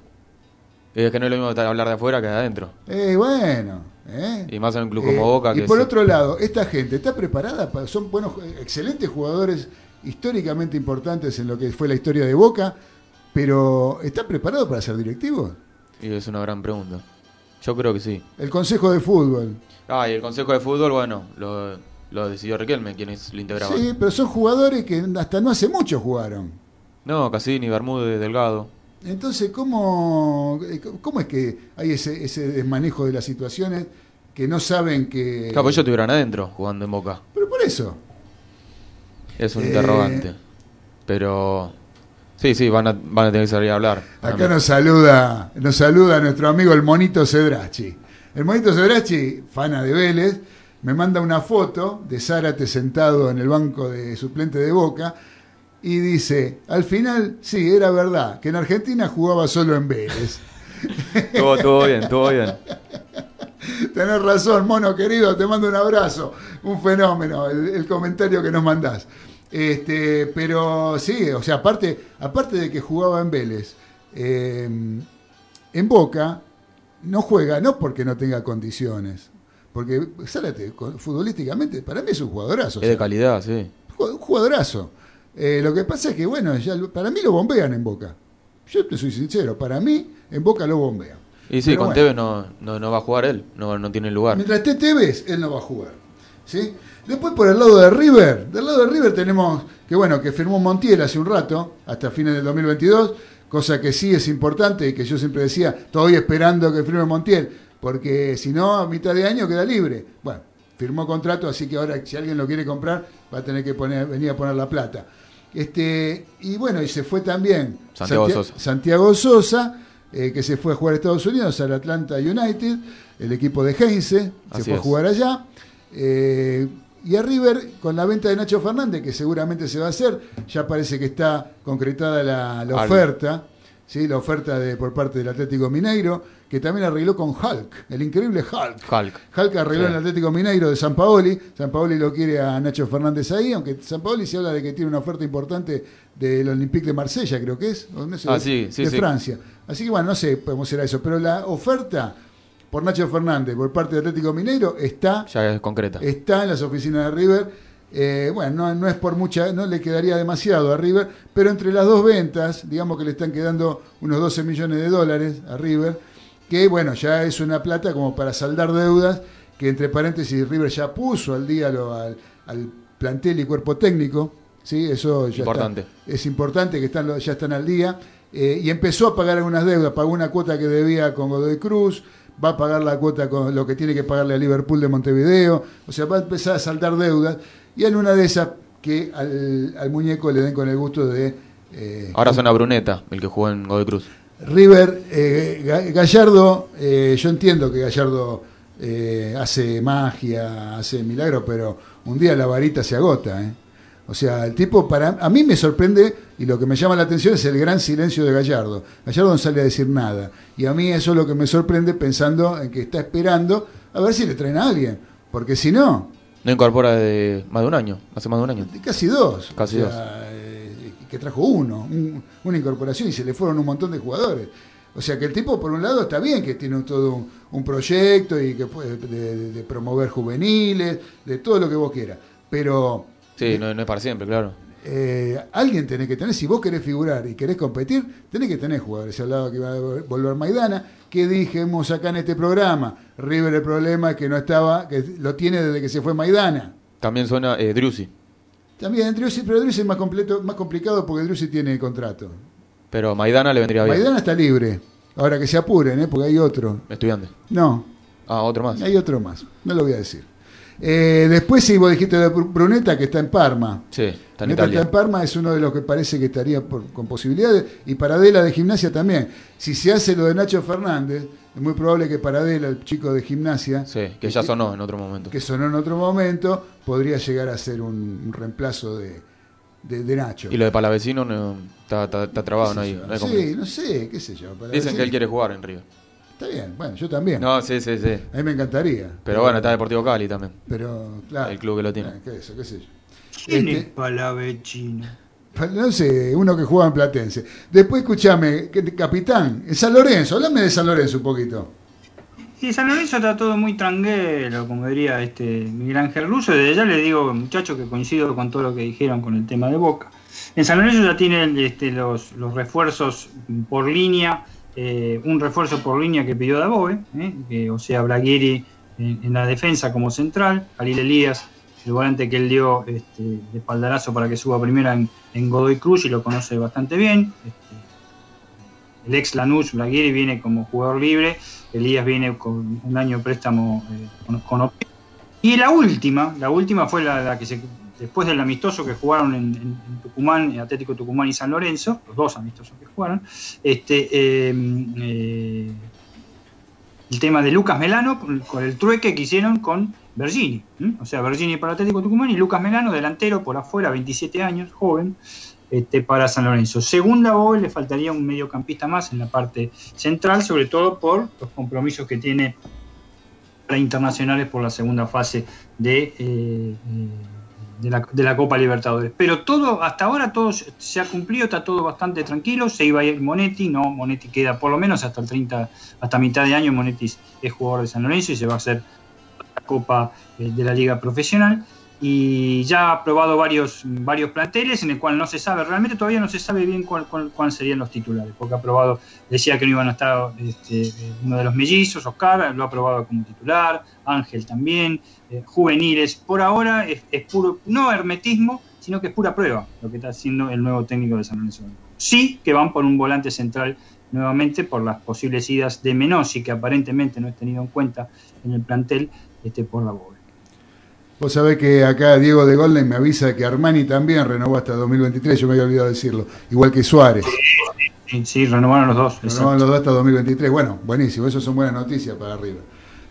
Es que no es lo mismo hablar de afuera que de adentro. Eh, bueno. ¿eh? Y más en un club Eh, como Boca. Y que por se- otro lado, esta gente está preparada, para- son buenos, excelentes jugadores, históricamente importantes en lo que fue la historia de Boca, pero ¿está preparado para ser directivos? Y es una gran pregunta. Yo creo que sí. El Consejo de Fútbol. Ah, y el Consejo de Fútbol, bueno, lo, lo decidió Riquelme, quienes lo integraban. Sí, pero son jugadores que hasta no hace mucho jugaron. No, Cassini, Bermúdez, Delgado. Entonces, ¿cómo, eh, cómo es que hay ese, ese desmanejo de las situaciones que no saben que... Claro, pues ellos estuvieron adentro jugando en Boca. Pero por eso. Es un Eh, interrogante. Pero. Sí, sí, van a, van a tener que salir a hablar. Acá nos saluda, nos saluda nuestro amigo el Monito Cedrachi. El Monito Cedrachi, fana de Vélez, me manda una foto de Zárate sentado en el banco de suplente de Boca y dice, al final, sí, era verdad, que en Argentina jugaba solo en Vélez. Todo, todo bien, todo bien. Tenés razón, mono querido, te mando un abrazo. Un fenómeno el, el comentario que nos mandás. Este, pero sí, o sea, aparte, aparte de que jugaba en Vélez, eh, en Boca no juega, no porque no tenga condiciones. Porque, Zárate, futbolísticamente, para mí es un jugadorazo. Es de sea, calidad, sí. un jugadorazo. Eh, lo que pasa es que, bueno, ya para mí lo bombean en Boca. Yo te soy sincero, para mí en Boca lo bombean. Y sí, Pero con bueno. Tevez no, no, no va a jugar él, no, no tiene lugar. Mientras esté Tevez, él no va a jugar. ¿sí? Después por el lado de River, del lado de River tenemos que bueno, que firmó Montiel hace un rato, hasta fines del 2022, cosa que sí es importante y que yo siempre decía, todavía esperando que firme Montiel, porque si no, a mitad de año queda libre. Bueno, firmó contrato, así que ahora si alguien lo quiere comprar, va a tener que poner, venir a poner la plata. Este, y bueno, y se fue también Santiago Santia- Sosa. Santiago Sosa, eh, que se fue a jugar a Estados Unidos, al Atlanta United, el equipo de Heinze, se fue a jugar allá. Eh, y a River, con la venta de Nacho Fernández, que seguramente se va a hacer, ya parece que está concretada la, oferta, ¿sí? la oferta de, por parte del Atlético Mineiro, que también arregló con Hulk, el increíble Hulk. Hulk. Hulk arregló Sí. en el Atlético Mineiro de San Paoli. San Paoli lo quiere a Nacho Fernández ahí, aunque San Paoli se habla de que tiene una oferta importante del Olympique de Marsella, creo que es, o no sé, Ah, de, sí, sí, de. Francia. Así que bueno, no sé cómo será eso, pero la oferta por Nacho Fernández por parte de Atlético Mineiro está, Ya es concreta. está en las oficinas de River. Eh, bueno, no, no es por mucha, no le quedaría demasiado a River, pero entre las dos ventas, digamos que le están quedando unos 12 millones de dólares a River, que bueno, ya es una plata como para saldar deudas, que entre paréntesis River ya puso al día lo- al, al plantel y cuerpo técnico, ¿sí? eso ya Importante. está- es importante que están, ya están al día, eh, y empezó a pagar algunas deudas, pagó una cuota que debía con Godoy Cruz, va a pagar la cuota con lo que tiene que pagarle a Liverpool de Montevideo, o sea, va a empezar a saldar deudas, y en una de esas que al, al muñeco le den con el gusto de... eh, Ahora suena Bruneta, el que jugó en Godoy Cruz. River, eh, Ga- Gallardo, eh, yo entiendo que Gallardo eh, hace magia, hace milagros, pero un día la varita se agota. ¿eh? O sea, el tipo, para a mí me sorprende y lo que me llama la atención es el gran silencio de Gallardo. Gallardo no sale a decir nada. Y a mí eso es lo que me sorprende pensando en que está esperando a ver si le traen a alguien. Porque si no, No incorpora de más de un año, hace más de un año. casi dos. Casi O sea, eh, que trajo uno, un- una incorporación y se le fueron un montón de jugadores. O sea que el tipo, por un lado, está bien que tiene todo un, un proyecto y que puede de, de- de promover juveniles, de todo lo que vos quieras. Pero Sí, no, no es para siempre, claro. eh, alguien tenés que tener, si vos querés figurar y querés competir, tenés que tener jugadores. Se hablaba que iba a volver Maidana, que dijimos acá en este programa. River el problema es que no estaba, que lo tiene desde que se fue Maidana. También suena eh, Driussi, También Driussi, pero Driussi es más, completo, más complicado porque Driussi tiene contrato. pero Maidana le vendría bien. Maidana está libre. Ahora que se apuren, ¿eh? porque hay otro. Estudiante. No, Ah, otro más. hay otro más. No lo voy a decir. Eh, después sí, vos dijiste de Bru- Bruneta que está en Parma. Sí, está en Bruneta Italia. está en Parma, es uno de los que parece que estaría por- con posibilidades. Y Paradela de gimnasia también. Si se hace lo de Nacho Fernández, es muy probable que Paradela, el chico de gimnasia, Sí, que ya sonó en otro momento. que sonó en otro momento, podría llegar a ser un, un reemplazo de, de- de Nacho. Y lo de Palavecino no, está, está, está trabado, no hay, no hay sí, no sé, qué sé yo. para Dicen que él quiere jugar en River. Está bien, bueno, yo también. No, sí, sí, sí. A mí me encantaría. Pero bueno, está Deportivo Cali también. Pero, claro. El club que lo tiene. Qué, eso, qué sé yo. ¿Quién Este, es Palavecino? No sé, uno que jugaba en Platense. Después, escúchame, que- capitán, en San Lorenzo, háblame de San Lorenzo un poquito. Y San Lorenzo está todo muy tranquilo, como diría este Miguel Ángel Russo. Desde ya le digo, muchachos, que coincido con todo lo que dijeron con el tema de Boca. En San Lorenzo ya tienen este, los, los refuerzos por línea, eh, un refuerzo por línea que pidió Dabove, eh, o sea, Bragueri en, la defensa como central, Jalil Elías, el volante que él dio este, de espaldarazo para que suba primera en, Godoy Cruz y lo conoce bastante bien. Este, el ex Lanús, Bragueri, viene como jugador libre, Elías viene con un año de préstamo eh, con, con. Y la última, la última fue la, la que se después del amistoso que jugaron en, Tucumán, Atlético Tucumán y San Lorenzo, los dos amistosos que jugaron, este, eh, eh, el tema de Lucas Melano con, el trueque que hicieron con Bergini. O sea, Bergini para Atlético Tucumán y Lucas Melano, delantero por afuera, 27 años, joven, este, para San Lorenzo. Segunda Boe le faltaría un mediocampista más en la parte central, sobre todo por los compromisos que tiene para internacionales por la segunda fase de, eh, eh, de, la, de la Copa Libertadores. Pero todo, hasta ahora todo se ha cumplido, está todo bastante tranquilo, se iba a ir Monetti, no, Monetti queda por lo menos hasta el 30, hasta mitad de año, Monetti es- es jugador de San Lorenzo y se va a hacer la Copa eh, de la Liga Profesional y ya ha probado varios, varios planteles en el cual no se sabe, realmente todavía no se sabe bien cuál, cuál- cuáles serían los titulares, porque ha probado, decía que no iban a estar este, uno de los mellizos, Oscar, lo ha probado como titular, Ángel también, eh, juveniles, por ahora es, puro, no hermetismo, sino que es pura prueba lo que está haciendo el nuevo técnico de San Lorenzo. Sí que van por un volante central nuevamente por las posibles idas de Menossi, que aparentemente no es tenido en cuenta en el plantel este, por la Bobe. Vos sabés que acá Diego de Golden me avisa que Armani también renovó hasta 2023, yo me había olvidado decirlo, igual que Suárez. Sí, sí, renovaron los dos. Renovaron exacto. los dos hasta 2023. Bueno, buenísimo, eso son buenas noticias para arriba.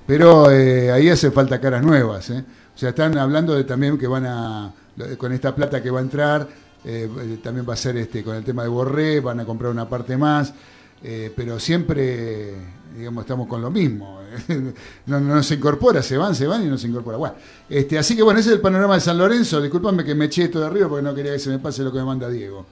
Pero eh, ahí hace falta caras nuevas. ¿eh? O sea, están hablando de también que van a, con esta plata que va a entrar, eh, eh, también va a ser este con el tema de Borré, van a comprar una parte más, eh, pero siempre, digamos, estamos con lo mismo. No, no se incorpora, se van, se van y no se incorpora. Bueno, este, así que bueno, ese es el panorama de San Lorenzo. Disculpame que me eché esto de arriba porque no quería que se me pase lo que me manda Diego.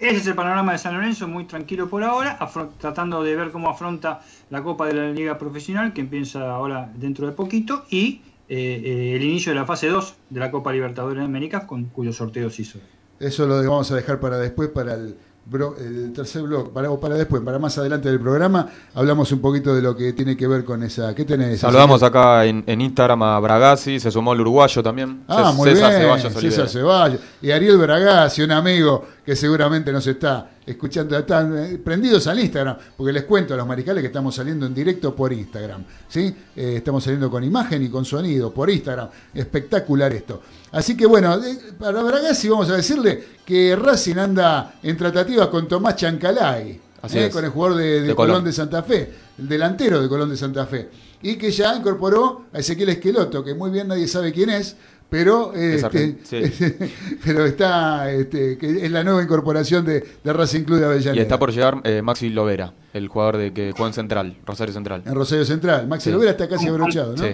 Ese es el panorama de San Lorenzo, muy tranquilo por ahora, tratando de ver cómo afronta la Copa de la Liga Profesional, que empieza ahora dentro de poquito, y eh, eh, el inicio de la fase 2 de la Copa Libertadores de América, con cuyo sorteo se hizo. Eso lo vamos a dejar para después, para el, bro- el tercer blog, para, para después, para más adelante del programa. Hablamos un poquito de lo que tiene que ver con esa. ¿Qué tenés? Saludamos acá en, en Instagram a Bragazzi, se sumó el uruguayo también. Ah, muy César bien. Ceballos César. Ceballos. Y Ariel Bragazzi, un amigo que seguramente nos está escuchando. Están eh, prendidos al Instagram, porque les cuento a los maricales que estamos saliendo en directo por Instagram. ¿sí? Eh, estamos saliendo con imagen y con sonido por Instagram. Espectacular esto. Así que bueno, eh, para Bragazzi vamos a decirle que Racing anda en tratativas con Tomás Chancalay. Así eh, es. con el jugador de, de De Colón Colón. de Santa Fe, el delantero de Colón de Santa Fe, y que ya incorporó a Ezequiel Esqueloto, que muy bien nadie sabe quién es, pero, Es este, pero está, este, que es la nueva incorporación de, de Racing Club de Avellaneda. Y está por llegar eh, Maxi Lovera, el jugador de que juega en Central, Rosario Central. En Rosario Central. Maxi Sí. Lovera está casi abrochado, ¿no? Sí.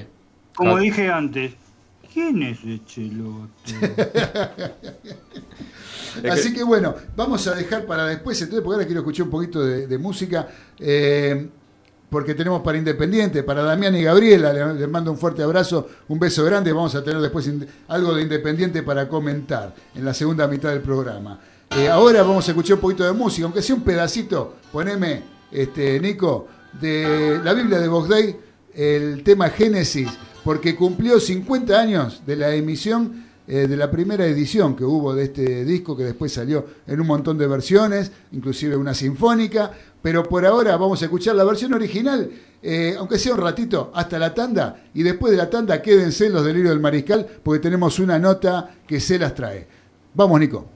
Como Claro. dije antes, ¿quién es Echelote? Es Así que- que bueno, vamos a dejar para después, entonces, porque ahora quiero escuchar un poquito de, de música, eh, porque tenemos para Independiente, para Damián y Gabriela, le- les mando un fuerte abrazo, un beso grande, vamos a tener después algo de Independiente para comentar en la segunda mitad del programa. Eh, ahora vamos a escuchar un poquito de música, aunque sea un pedacito, poneme, este, Nico, de la Biblia de Bogday, el tema Génesis, porque cumplió 50 años de la emisión eh, de la primera edición que hubo de este disco, que después salió en un montón de versiones, inclusive una sinfónica, pero por ahora vamos a escuchar la versión original, eh, aunque sea un ratito, hasta la tanda, y después de la tanda quédense en los delirios del mariscal, porque tenemos una nota que se las trae. Vamos, Nico.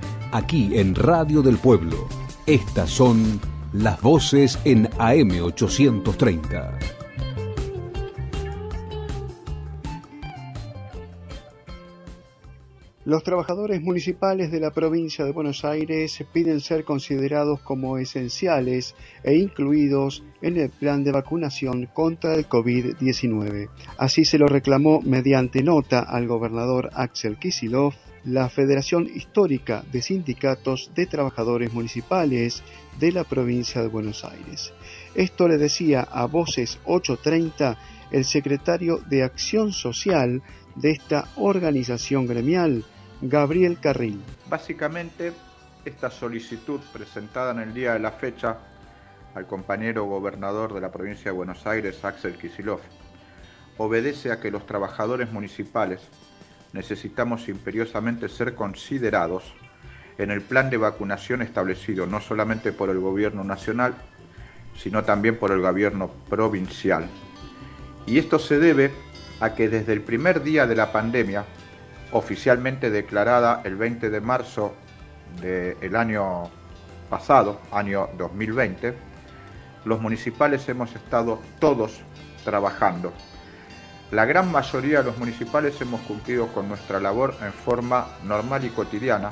Aquí en Radio del Pueblo. Estas son las voces en AM 830. Los trabajadores municipales de la provincia de Buenos Aires piden ser considerados como esenciales e incluidos en el plan de vacunación contra el COVID-19. Así se lo reclamó mediante nota al gobernador Axel Kicillof la Federación Histórica de Sindicatos de Trabajadores Municipales de la provincia de Buenos Aires. Esto le decía a Voces 830 el secretario de Acción Social de esta organización gremial, Gabriel Carril. Básicamente, esta solicitud presentada en el día de la fecha al compañero gobernador de la provincia de Buenos Aires, Axel Kicillof, obedece a que los trabajadores municipales necesitamos imperiosamente ser considerados en el plan de vacunación establecido no solamente por el gobierno nacional, sino también por el gobierno provincial. Y esto se debe a que desde el primer día de la pandemia, oficialmente declarada el 20 de marzo del año pasado, año 2020, los municipales hemos estado todos trabajando. La gran mayoría de los municipales hemos cumplido con nuestra labor en forma normal y cotidiana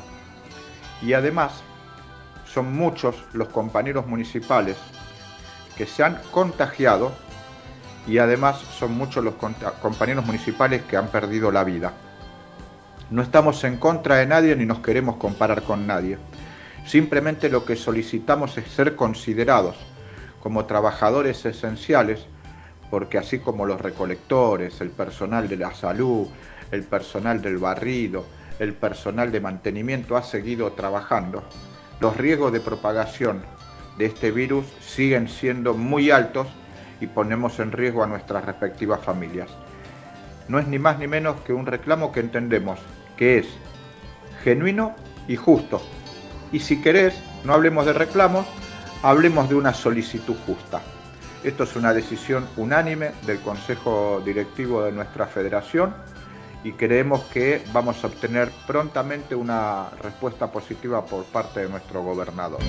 y además son muchos los compañeros municipales que se han contagiado y además son muchos los compañeros municipales que han perdido la vida. No estamos en contra de nadie ni nos queremos comparar con nadie. Simplemente lo que solicitamos es ser considerados como trabajadores esenciales, porque así como los recolectores, el personal de la salud, el personal del barrido, el personal de mantenimiento ha seguido trabajando, los riesgos de propagación de este virus siguen siendo muy altos y ponemos en riesgo a nuestras respectivas familias. No es ni más ni menos que un reclamo que entendemos que es genuino y justo. Y si querés, no hablemos de reclamos, hablemos de una solicitud justa. Esto es una decisión unánime del Consejo Directivo de nuestra federación y creemos que vamos a obtener prontamente una respuesta positiva por parte de nuestro gobernador.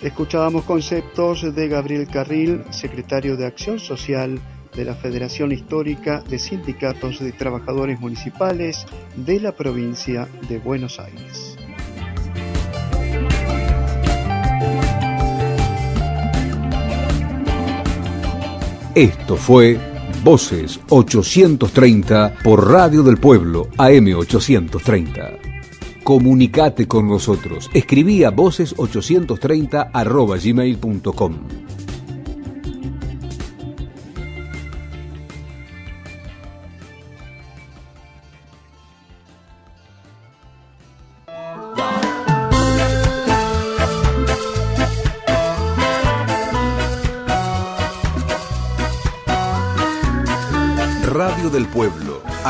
Escuchábamos conceptos de Gabriel Carril, secretario de Acción Social de la Federación Histórica de Sindicatos de Trabajadores Municipales de la provincia de Buenos Aires. Esto fue Voces 830 por Radio del Pueblo AM 830. Comunicate con nosotros. Escribí a voces830 arroba gmail.com.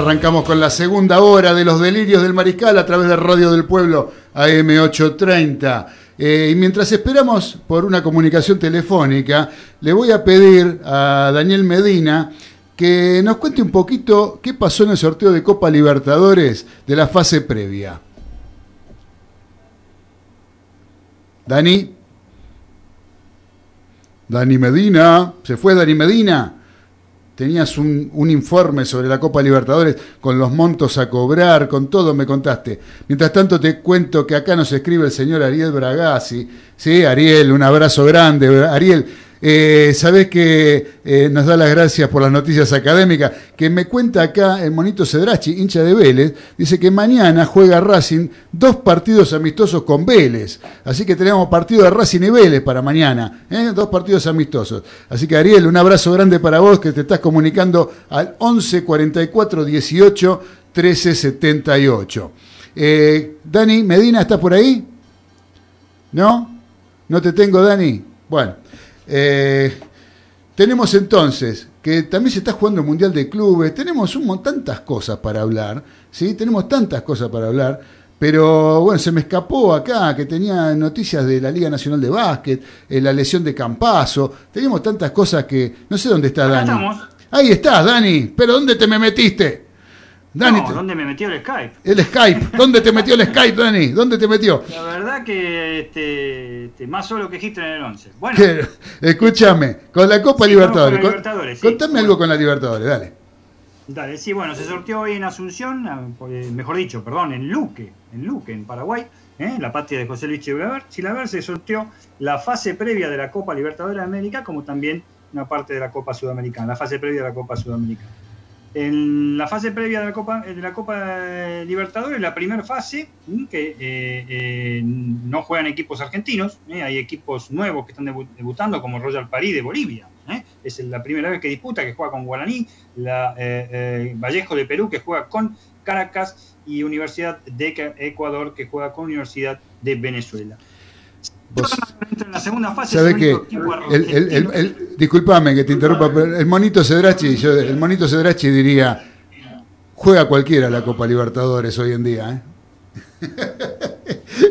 Arrancamos con la segunda hora de los delirios del mariscal a través de Radio del Pueblo AM830. Eh, y mientras esperamos por una comunicación telefónica, le voy a pedir a Daniel Medina que nos cuente un poquito qué pasó en el sorteo de Copa Libertadores de la fase previa. Dani. Dani Medina. ¿Se fue Dani Medina? Tenías un, un, informe sobre la Copa Libertadores con los montos a cobrar, con todo me contaste. Mientras tanto te cuento que acá nos escribe el señor Ariel Bragasi. Sí, Ariel, un abrazo grande. Ariel, eh, que eh, nos da las gracias por las noticias académicas, que me cuenta acá el monito Cedrachi, hincha de Vélez, dice que mañana juega Racing dos partidos amistosos con Vélez. Así que tenemos partido de Racing y Vélez para mañana, ¿eh? dos partidos amistosos. Así que Ariel, un abrazo grande para vos que te estás comunicando al 11 44 18 13 78. Dani Medina, ¿estás por ahí? ¿No? ¿No te tengo, Dani? Bueno. Eh, tenemos entonces que también se está jugando el Mundial de Clubes, tenemos un, tantas cosas para hablar, ¿sí? Tenemos tantas cosas para hablar, pero bueno, se me escapó acá que tenía noticias de la Liga Nacional de Básquet, eh, la lesión de Campazo, tenemos tantas cosas que no sé dónde está Acá Dani. estamos. Ahí estás, Dani, pero ¿dónde te me metiste? Dani, no, te- ¿dónde me metió el Skype? el Skype, ¿dónde te metió el Skype, Dani? ¿Dónde te metió? La verdad que este, este, más solo que Hitler en el 11. Bueno, escúchame, con la Copa Sí, Libertadores, con con- sí. contame algo con la Libertadores, dale. dale, sí, bueno, se sorteó hoy en Asunción, eh, mejor dicho, perdón, en Luque, en Luque, en Paraguay, ¿eh? la patria de José Luis Chilaver, Chilaver, se sorteó la fase previa de la Copa Libertadores de América, como también una parte de la Copa Sudamericana, la fase previa de la Copa Sudamericana. En la fase previa de la Copa, de la Copa eh, Libertadores, la primera fase, que eh, eh, no juegan equipos argentinos, ¿eh? hay equipos nuevos que están debu- debutando, como Royal París de Bolivia. ¿eh? Es la primera vez que disputa, que juega con Guaraní, la eh, eh, Vallejo de Perú, que juega con Caracas, y Universidad de Ecuador, que juega con Universidad de Venezuela. Vos En la segunda fase, sabés que el el, el, el, disculpame que te interrumpa, pero el monito Cedrachi, yo, el monito Cedrachi diría, juega cualquiera la Copa Libertadores hoy en día, ¿eh?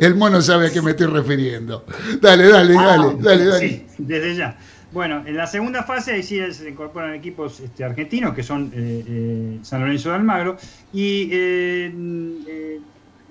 El mono sabe a qué me estoy refiriendo. Dale, dale, dale, dale, dale. Ah, Sí, desde ya. Bueno, en la segunda fase ahí sí se incorporan equipos este, argentinos que son eh, eh, San Lorenzo de Almagro y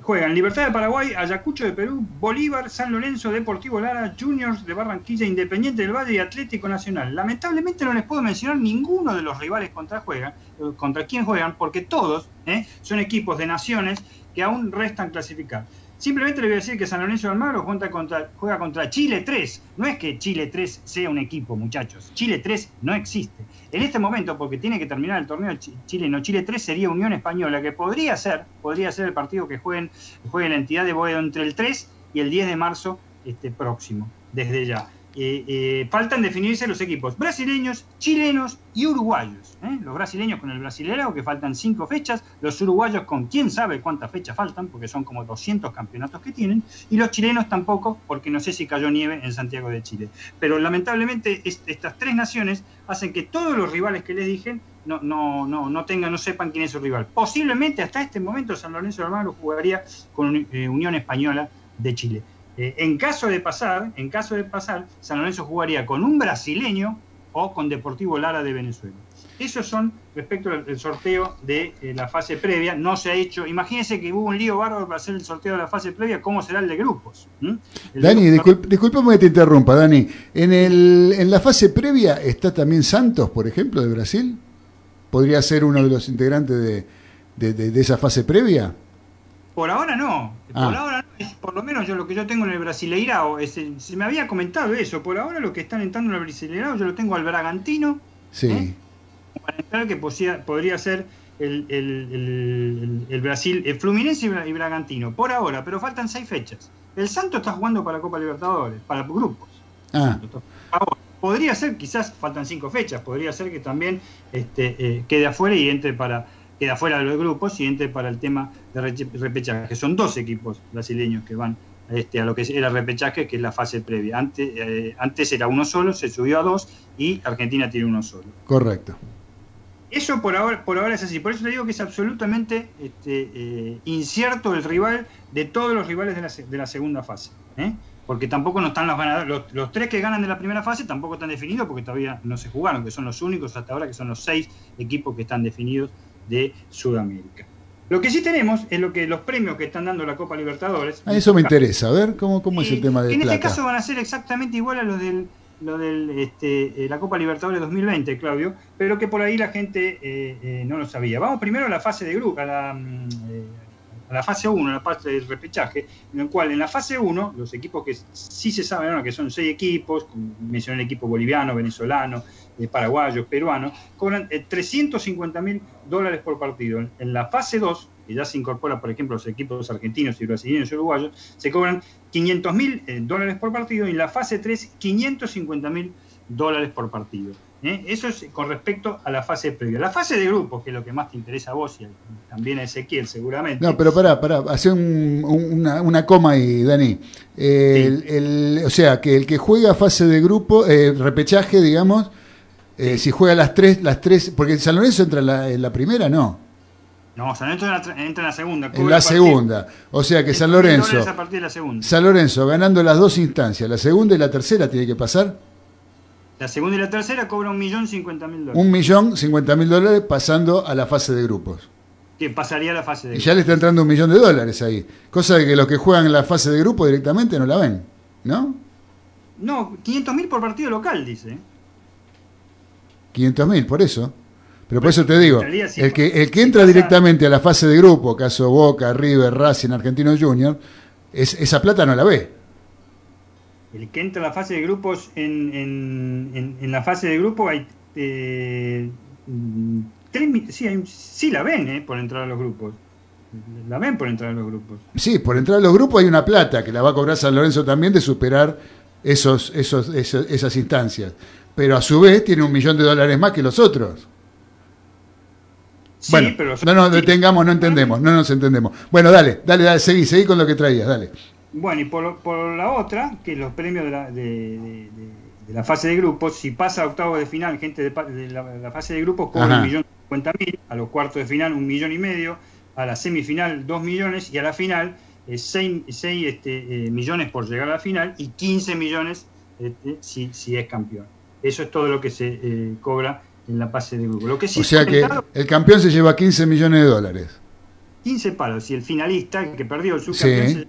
juegan Libertad de Paraguay, Ayacucho de Perú, Bolívar, San Lorenzo, Deportivo Lara, Juniors de Barranquilla, Independiente del Valle y Atlético Nacional. Lamentablemente no les puedo mencionar ninguno de los rivales contra, juegan, eh, contra quién juegan porque todos eh, son equipos de naciones que aún restan clasificar. Simplemente le voy a decir que San Lorenzo de Almagro juega contra, juega contra Chile 3. No es que Chile 3 sea un equipo, muchachos. Chile 3 no existe. En este momento, porque tiene que terminar el torneo chi- chileno, Chile 3 sería Unión Española, que podría ser, podría ser el partido que jueguen, juegue la entidad de Boedo entre el 3 y el 10 de marzo este próximo, desde ya. Eh, eh, faltan definirse los equipos brasileños, chilenos y uruguayos. ¿eh? Los brasileños con el brasileño, que faltan cinco fechas, los uruguayos con quién sabe cuántas fechas faltan, porque son como 200 campeonatos que tienen, y los chilenos tampoco, porque no sé si cayó nieve en Santiago de Chile. Pero lamentablemente est- estas tres naciones hacen que todos los rivales que les dije no, no, no, no tengan, no sepan quién es su rival. Posiblemente hasta este momento San Lorenzo de Almagro jugaría con Unión Española de Chile. Eh, en caso de pasar, en caso de pasar, San Lorenzo jugaría con un brasileño o con Deportivo Lara de Venezuela. Esos son respecto al al sorteo de eh, la fase previa. No se ha hecho. Imagínense que hubo un lío bárbaro para hacer el sorteo de la fase previa. ¿Cómo será el de grupos? ¿Mm? El Dani, de- disculp, que te interrumpa, Dani. En, el, en la fase previa está también Santos, por ejemplo, de Brasil. ¿Podría ser uno de los integrantes de- de- de esa fase previa? Por ahora no. Por Ah. ahora no. Es- Por lo menos yo lo que yo tengo en el Brasileirao. es el- se me había comentado eso. Por ahora lo que están entrando en el Brasileirao yo lo tengo al Bragantino. Sí. ¿Eh? para entrar que posía- podría ser el, Brasil, el Fluminense y Bra- y Bragantino, por ahora, pero faltan seis fechas. El Santo está jugando para Copa Libertadores, para grupos. Ah, Ahora, podría ser, quizás faltan cinco fechas, podría ser que también este, eh, quede afuera y entre para quede afuera de los grupos y entre para el tema de repechaje. Son dos equipos brasileños que van este, a lo que era repechaje, que es la fase previa. Antes, eh, antes era uno solo, se subió a dos y Argentina tiene uno solo. correcto. Eso por ahora, por ahora es así. Por eso te digo que es absolutamente este, eh, incierto el rival de todos los rivales de la, se- de la segunda fase. ¿eh? Porque tampoco no están los ganadores. Los, los tres que ganan de la primera fase tampoco están definidos porque todavía no se jugaron, que son los únicos hasta ahora, que son los seis equipos que están definidos de Sudamérica. Lo que sí tenemos es lo que los premios que están dando la Copa Libertadores. A eso me interesa. A ver, ¿cómo, cómo es el tema de en plata? este caso van a ser exactamente igual a los del, lo del este, eh, la Copa Libertadores 2020, Claudio, pero que por ahí la gente eh, eh, no lo sabía. Vamos primero a la fase de grupo, a la, mm, eh, a la fase 1, a la fase del repechaje, en el cual en la fase 1, los equipos que sí se sabe ahora que son seis equipos, como mencioné el equipo boliviano, venezolano, eh, paraguayo, peruano, cobran eh, 350 mil dólares por partido. En, la fase 2, que ya se incorpora, por ejemplo, los equipos argentinos y brasileños y uruguayos, se cobran 500 mil eh, dólares por partido y en la fase 3, 550 mil dólares por partido. ¿eh? Eso es con respecto a la fase previa. La fase de grupos, que es lo que más te interesa a vos y también a Ezequiel seguramente. No, pero pará, pará, hace un- un- una, una coma ahí, Dani. Eh, el- el- o sea, que el que juega fase de grupo, eh, repechaje, digamos, eh, si juega las tres, las tres, porque San Lorenzo entra en la, en la primera, no, No, San Lorenzo entra, entra en la segunda. en la segunda. O sea que San 100.000 dólares Lorenzo, a partir de la segunda. San Lorenzo ganando las dos instancias, la segunda y la tercera tiene que pasar La segunda y la tercera cobra un millón cincuenta mil dólares. un millón cincuenta mil dólares pasando a la fase de grupos. Que pasaría a la fase de Y ya le está entrando un millón de dólares ahí. Cosa de que los que juegan en la fase de grupo directamente no la ven, ¿no? No, 500 mil por partido local, dice. 500 mil, por eso. Pero por eso te digo, el que, el que entra directamente a la fase de grupo, caso Boca, River, Racing, Argentino Junior, es, esa plata no la ve. El que entra en la fase de grupos, en, en, en, en la fase de grupo hay... eh, tres sí, hay- sí la ven, eh, por entrar a los grupos. La ven por entrar a los grupos. Sí, por entrar a los grupos hay una plata que la va a cobrar San Lorenzo también de superar esos, esos, esos- esas instancias. Pero a su vez tiene un millón de dólares más que los otros. Sí, bueno, pero... no nos detengamos, no entendemos, no nos entendemos. Bueno, dale, dale, dale, seguí, seguí con lo que traías, dale. Bueno, y por, por la otra, que los premios de la, de, de- de- de la fase de grupos, si pasa a octavo de final, gente de, la, la fase de grupos cobra un millón cincuenta mil, a los cuartos de final un millón y medio, a la semifinal dos millones y a la final eh, seis, seis, este, eh, millones por llegar a la final y 15 millones este, si, si es campeón. Eso es todo lo que se eh, cobra en la fase de grupos. Lo que sí O sea que el campeón se lleva 15 millones de dólares. 15 palos y el finalista, el que perdió el subcampeón, Sí. se-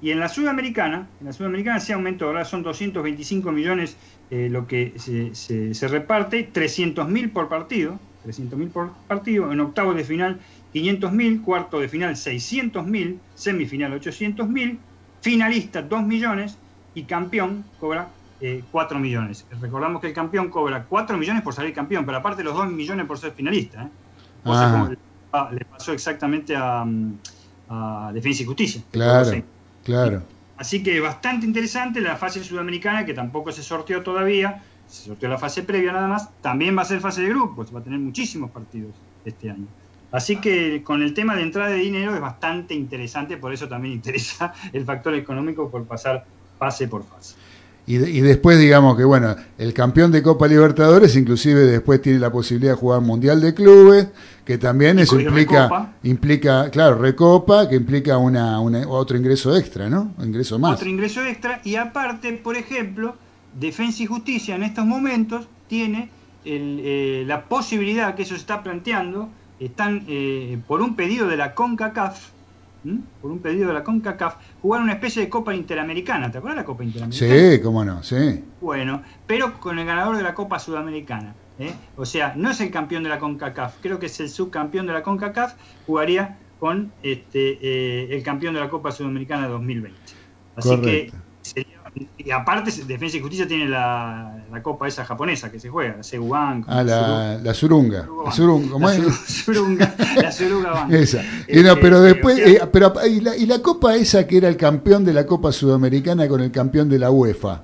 y en la sudamericana, en la sudamericana se aumentó, ahora son 225 millones eh, lo que se, se- se reparte, 300 mil por partido, 300 mil por partido, en octavos de final 500 mil, cuarto de final 600 mil, semifinal 800 mil, finalista 2 millones y campeón cobra eh, 4 millones. Recordamos que el campeón cobra 4 millones por salir campeón, pero aparte los 2 millones por ser finalista. ¿eh? Cosa Ah. como le- ah, le pasó exactamente a, mm, a Defensa y Justicia. Claro, claro. Así que bastante interesante la fase sudamericana, que tampoco se sorteó todavía, se sorteó la fase previa nada más, también va a ser fase de grupos, va a tener muchísimos partidos este año. Así que con el tema de entrada de dinero es bastante interesante, por eso también interesa el factor económico por pasar fase por fase. Y, de- y después, digamos que, bueno, el campeón de Copa Libertadores, inclusive después tiene la posibilidad de jugar Mundial de Clubes, que también eso implica, Recopa. implica, claro, Recopa, que implica una, una- otro ingreso extra, ¿no? Un ingreso más. Otro ingreso extra y aparte, por ejemplo, Defensa y Justicia en estos momentos tiene el, eh, la posibilidad que eso se está planteando, están eh, por un pedido de la CONCACAF, ¿m? por un pedido de la CONCACAF, jugar una especie de Copa Interamericana. ¿Te acuerdas de la Copa Interamericana? Sí, cómo no, sí. Bueno, pero con el ganador de la Copa Sudamericana. ¿eh? O sea, no es el campeón de la CONCACAF, creo que es el subcampeón de la CONCACAF, jugaría con este, eh, el campeón de la Copa Sudamericana 2020. Así Correcto. que, y aparte, Defensa y Justicia tiene la, la Copa esa japonesa que se juega, la Seguban. Ah, la, la Surunga. La Surunga, ¿cómo la Surunga, la Bank. Esa. Y no, Este, pero después, eh, pero, y, la, y la copa esa que era el campeón de la Copa Sudamericana con el campeón de la UEFA.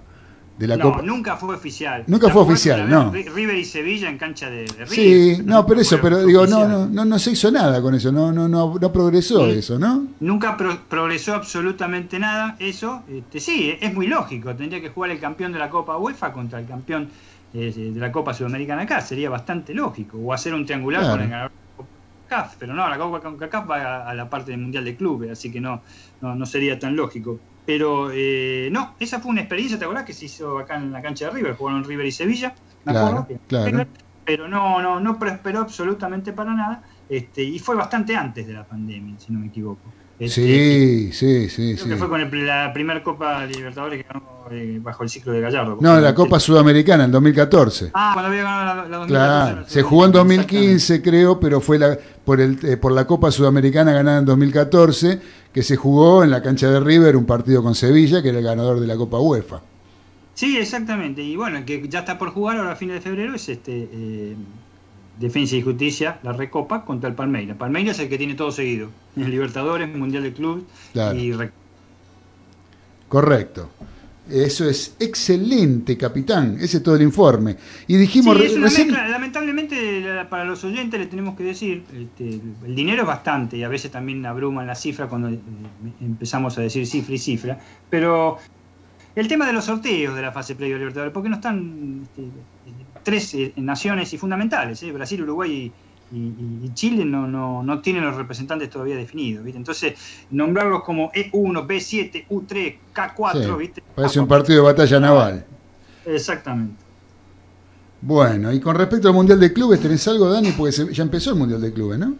De la no, Copa. nunca fue oficial. Nunca La fue oficial, no. River y Sevilla en cancha de, de River. Sí, no, pero eso, pero digo, no, no, no, no se hizo nada con eso, no, no, no, no progresó Sí. eso, ¿no? Nunca pro- progresó absolutamente nada. Eso, este, sí, es muy lógico. Tendría que jugar el campeón de la Copa UEFA contra el campeón eh, de la Copa Sudamericana acá. Sería bastante lógico. O hacer un triangular Claro. con el ganador de la Copa CAF. Pero no, la Copa CONCACAF va a, a la parte del Mundial de Clubes, así que no, no, no sería tan lógico. Pero eh, no, esa fue una experiencia, ¿te acordás? Que se hizo acá en la cancha de River. Jugaron River y Sevilla. me Claro, acuerdo, claro. Pero no, no, no prosperó absolutamente para nada. Este, y fue bastante antes de la pandemia, si no me equivoco. Sí, sí, sí, Creo sí. que fue con el- la primera Copa Libertadores que ganó eh, bajo el ciclo de Gallardo. No, la Copa Sudamericana en 2014. Ah, cuando había ganado la, la 2014. Claro, la se jugó en Sudamericana, 2015 creo, pero fue la, por, el, eh, por la Copa Sudamericana ganada en 2014, que se jugó en la cancha de River un partido con Sevilla, que era el ganador de la Copa UEFA. Sí, exactamente. Y bueno, el que ya está por jugar ahora a fines de febrero es este eh, Defensa y Justicia, la Recopa contra el Palmeiras. Palmeiras es el que tiene todo seguido. El Libertadores, Mundial de Club Claro. y. Correcto. Eso es excelente, capitán. Ese es todo el informe. Y dijimos Sí, es una recién- mezcla. Lamentablemente, la- para los oyentes les tenemos que decir, este, el dinero es bastante y a veces también abruman la cifra cuando eh, empezamos a decir cifra y cifra, pero el tema de los sorteos de la fase previa de Libertadores, porque no están este, tres eh, naciones y fundamentales, ¿eh? Brasil, Uruguay y, y- y Chile no, no, no tienen los representantes todavía definidos, ¿viste? Entonces, nombrarlos como E1, B7, U3, K4, Sí, ¿viste? parece un partido de batalla naval. Exactamente. Bueno, y con respecto al Mundial de Clubes, ¿tenés algo, Dani? Porque ya empezó el Mundial de Clubes, ¿no?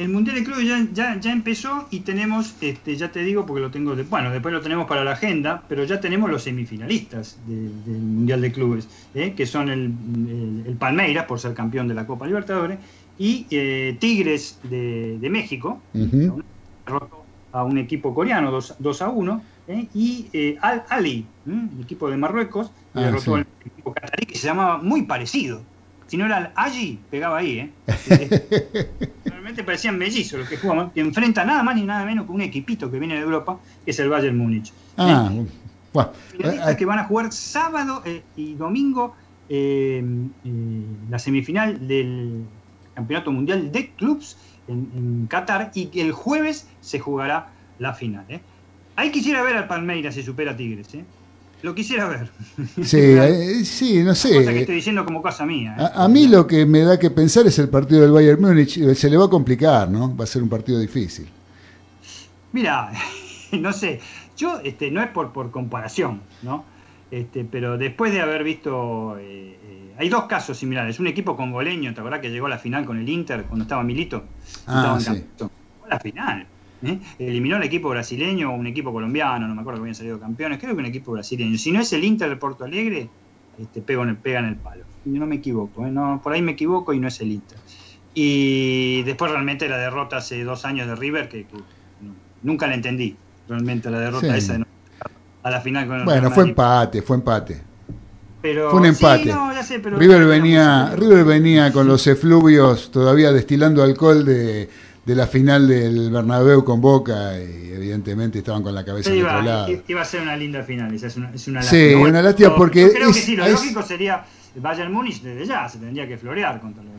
El Mundial de Clubes ya, ya, ya empezó y tenemos, este, ya te digo porque lo tengo, de- bueno, después lo tenemos para la agenda, pero ya tenemos los semifinalistas de- del Mundial de Clubes, ¿eh? que son el, el- el Palmeiras, por ser campeón de la Copa Libertadores, y eh, Tigres de, de México, Ujú. derrotó a un equipo coreano 2, a 1, ¿eh? y Al Ali, el equipo de Marruecos, Ah, derrotó sí. al equipo catarí que se llamaba muy parecido. Si no era el Allí, pegaba ahí, ¿eh? Realmente parecían mellizos los que jugaban, que enfrenta nada más ni nada menos que un equipito que viene de Europa, que es el Bayern Múnich. Ah, ¿Eh? bueno. Finalistas que van a jugar sábado eh, y domingo eh, eh, la semifinal del Campeonato Mundial de Clubs en, en Qatar y que el jueves se jugará la final. ¿eh? Ahí quisiera ver al Palmeiras si supera a Tigres. ¿eh? Lo quisiera ver. Sí, eh, sí, no Cosa que sé. estoy diciendo como cosa mía. ¿eh? A, a mí lo que me da que pensar es el partido del Bayern Múnich. Eh, Se le va a complicar, ¿no? Va a ser un partido difícil. Mira, no sé, yo este, no es por, por comparación, ¿no? Este, pero después de haber visto, eh, hay dos casos similares. Un equipo congoleño, ¿te acordás que llegó a la final con el Inter cuando estaba Milito? Ah, Estaban sí. campeones. Llegó a la final. ¿Eh? Eliminó al equipo brasileño o un equipo colombiano, no me acuerdo que habían salido campeones, creo que un equipo brasileño. Si no es el Inter de Porto Alegre, este, pega, en el, pega en el palo. Yo no me equivoco, ¿eh? no, por ahí me equivoco y no es el Inter. Y después realmente la derrota hace dos años de River, que, que no- nunca la entendí, realmente la derrota Sí. esa de no a la final con el Bueno, fue empate, fue empate. Pero, Fue un empate. sí, no, ya sé, pero- River venía, River venía con los efluvios todavía destilando alcohol de, de la final del Bernabéu con Boca y evidentemente estaban con la cabeza Sí, en otro iba, lado. iba a ser una linda final, esa es una, es una Sí, lástima. una lástima porque yo creo es- que sí, lo es- lógico sería Bayern Múnich desde ya, se tendría que florear contra los...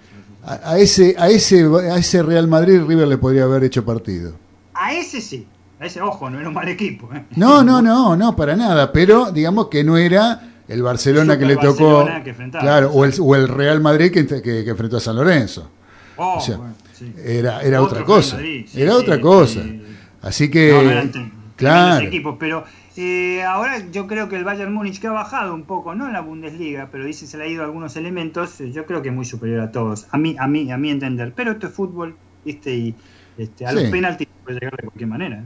A, a ese, a, ese, a ese Real Madrid River le podría haber hecho partido. A ese sí, a ese, ojo, no era un mal equipo. ¿eh? No, no, no, no, para nada. Pero digamos que no era el Barcelona que le tocó. Que. Claro, o el, o el Real Madrid que, que- que enfrentó a San Lorenzo. Oh, O sea, bueno, sí. Era, era Otro otra cosa. Madrid, sí, era sí, otra cosa. sí. Así que. No, no eran tre- claro. equipos, pero eh, ahora yo creo que el Bayern Múnich que ha bajado un poco, no en la Bundesliga, pero dice se le ha ido algunos elementos, eh, yo creo que es muy superior a todos, a mí, a mí, a mi entender. Pero esto es fútbol, viste, y este, a los penaltis puede llegar de cualquier manera. ¿eh?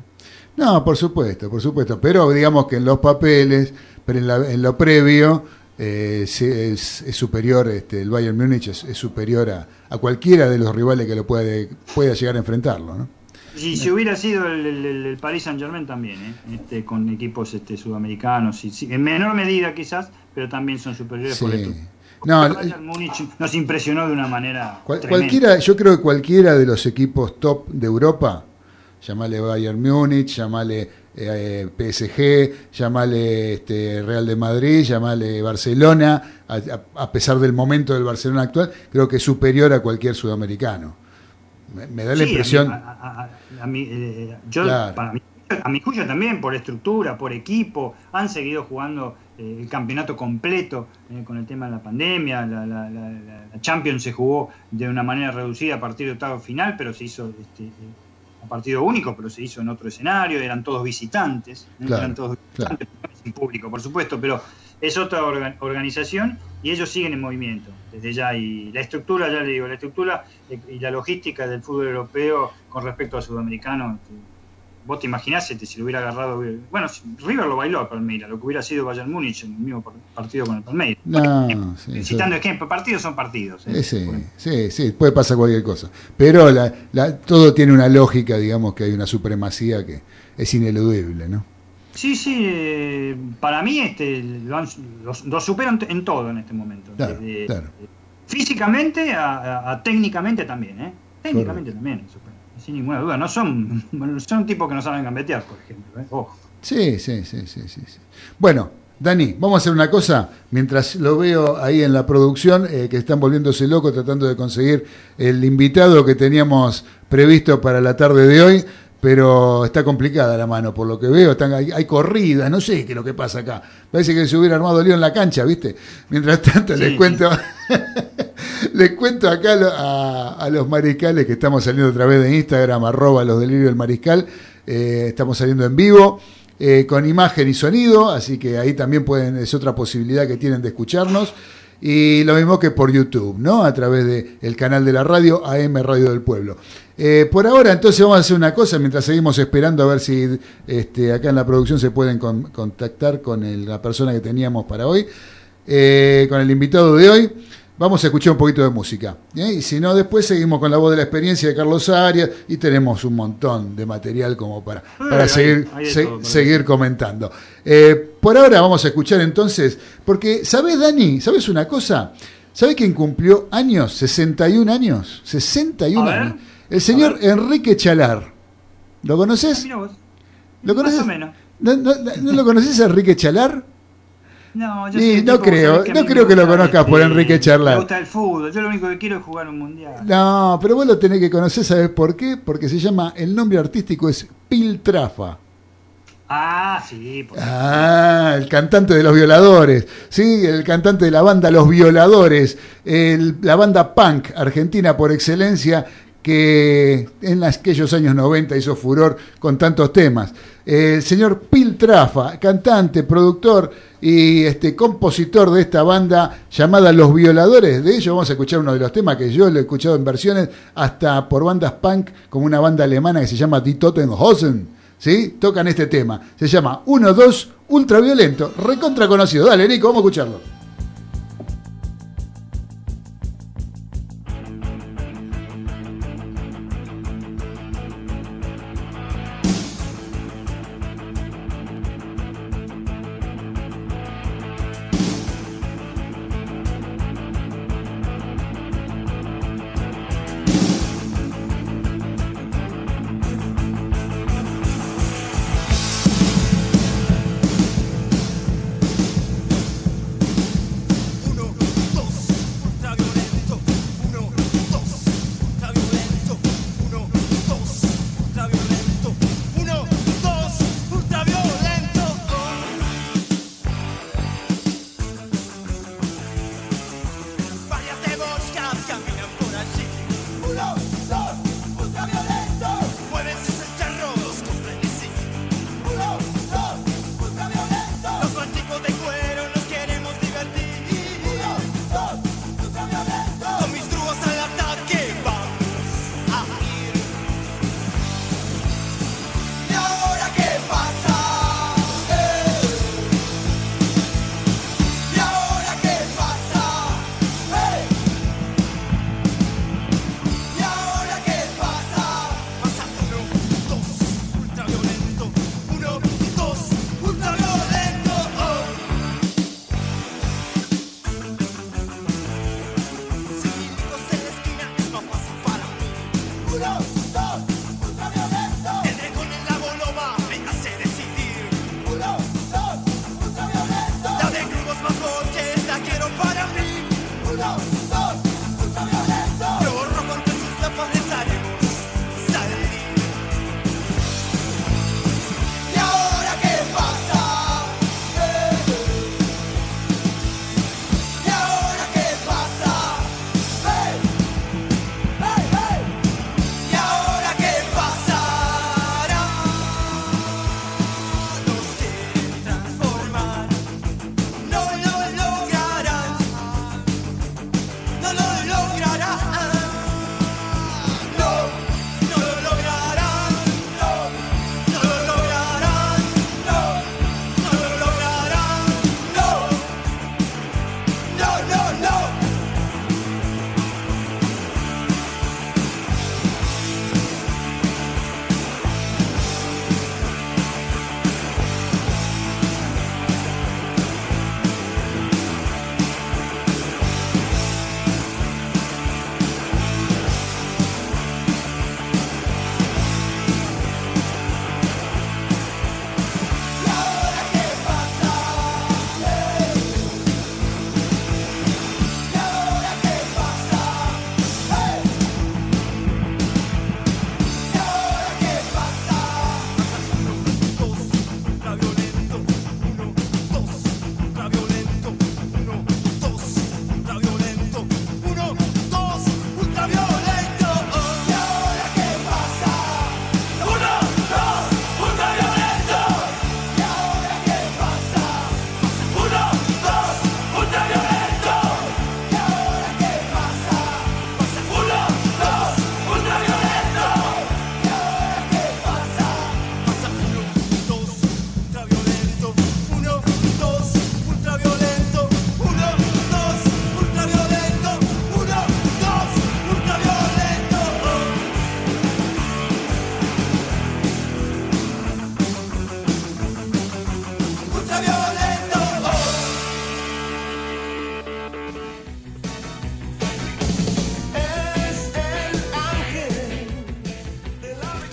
No, por supuesto, por supuesto. Pero digamos que en los papeles, pero en, la- en lo previo, eh, es, es superior, este, el Bayern Múnich es, es superior a, a cualquiera de los rivales que lo puede, pueda llegar a enfrentarlo. ¿no? Y si hubiera sido el, el- Paris Saint Germain también, ¿eh? este, con equipos este, sudamericanos, y, sí, en menor medida quizás, pero también son superiores por Sí. esto. No, el Bayern Múnich nos impresionó de una manera Cual- cualquiera, yo creo que cualquiera de los equipos top de Europa, llamale Bayern Múnich, llamale eh, PSG, llamale este, Real de Madrid, llamale Barcelona, a, pesar del momento del Barcelona actual, creo que es superior a cualquier sudamericano. Me, me da la Sí, impresión. A, mí- a- a- a mí, eh, yo, Claro. para mí, a mi juicio también, por estructura, por equipo, han seguido jugando eh, el campeonato completo eh, con el tema de la pandemia. La, la- la- la- la Champions se jugó de una manera reducida a partir de octavo final, pero se hizo este, a partido único, pero se hizo en otro escenario. Eran todos visitantes, ¿eh? Claro, eran todos visitantes, sin público, por supuesto, pero es otra orga- organización y ellos siguen en movimiento desde ya. Y la estructura, ya le digo, la estructura y la logística del fútbol europeo con respecto al sudamericano, este, vos te imaginás este, si lo hubiera agarrado. Bueno, si- River lo bailó a Palmeiras, lo que hubiera sido Bayern Múnich en el mismo par- partido con el Palmeiras. No, sí, Citando ejemplos, partidos son partidos. ¿eh? Eh, sí, sí, sí, puede pasar cualquier cosa. Pero la, la- todo tiene una lógica, digamos que hay una supremacía que es ineludible, ¿no? Sí, sí, eh, para mí este, lo, han- los- lo superan en todo en este momento. Claro, Desde- claro. Físicamente a, a- a técnicamente también, ¿eh? Técnicamente también, lo superan, sin ninguna duda. No son, son tipos que no saben gambetear, por ejemplo. ¿eh? Ojo. Sí, sí, sí, sí, sí. Bueno, Dani, vamos a hacer una cosa. Mientras lo veo ahí en la producción, eh, que están volviéndose locos tratando de conseguir el invitado que teníamos previsto para la tarde de hoy, pero está complicada la mano, por lo que veo. Están, hay, hay corridas, no sé qué es lo que pasa acá. Parece que se hubiera armado lío en la cancha, ¿viste? Mientras tanto, les cuento. Les cuento acá a los mariscales que estamos saliendo a través de Instagram, arroba los delirios del mariscal. Eh, estamos saliendo en vivo, eh, con imagen y sonido, así que ahí también pueden, es otra posibilidad que tienen de escucharnos. Y lo mismo que por YouTube, ¿no? A través del canal de la radio, AM Radio del Pueblo. Eh, por ahora, entonces vamos a hacer una cosa, mientras seguimos esperando a ver si este, acá en la producción se pueden con- contactar con la persona que teníamos para hoy, eh, con el invitado de hoy. Vamos a escuchar un poquito de música. ¿eh? Y si no, después seguimos con la voz de la experiencia de Carlos Arias y tenemos un montón de material como para, para seguir, hay de se- todo, para seguir comentando. Eh, por ahora vamos a escuchar entonces, porque, ¿sabes, Dani? ¿Sabes una cosa? ¿Sabes quién cumplió años? 61 años. 61 A ver. años. El señor Enrique Chalar. ¿Lo conoces? Vos. ¿Lo Más conoces? o menos. ¿No, no, no lo conoces Enrique Chalar? No, yo Sí, no creo, que no creo que lo conozcas por Enrique Charlar. Me gusta el fútbol. Yo lo único que quiero es jugar un mundial. No, pero vos lo tenés que conocer, ¿sabes por qué? Porque se llama, el nombre artístico es Piltrafa. Ah, sí. Por... Ah, el cantante de los violadores, sí, el cantante de la banda Los Violadores, el- la banda punk argentina por excelencia que en aquellos años 90 hizo furor con tantos temas. El señor Piltrafa, cantante, productor y este compositor de esta banda llamada Los Violadores. De ellos vamos a escuchar uno de los temas que yo lo he escuchado en versiones hasta por bandas punk, como una banda alemana que se llama Die Totenhosen. ¿Sí? Tocan este tema. Se llama 1-2 Ultraviolento. Recontra conocido. Dale, Nico, vamos a escucharlo.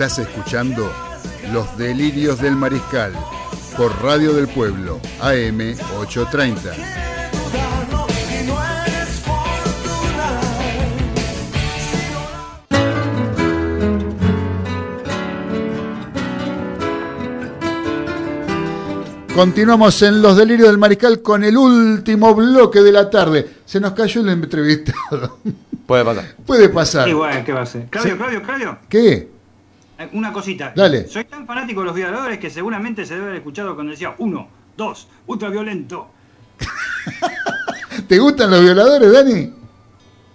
Estás escuchando Los Delirios del Mariscal por Radio del Pueblo, AM 830. Y no eres fortuna. Continuamos en Los Delirios del Mariscal con el último bloque de la tarde. Se nos cayó el entrevistado. Puede pasar. Puede pasar. Sí, bueno, ¿qué va a ser? Claudio, Sí. Claudio, Claudio, ¿Qué? Eh, una cosita. Dale. Soy tan fanático de los violadores que seguramente se debe haber escuchado cuando decía uno, dos, ultraviolento. ¿Te gustan los violadores, Dani?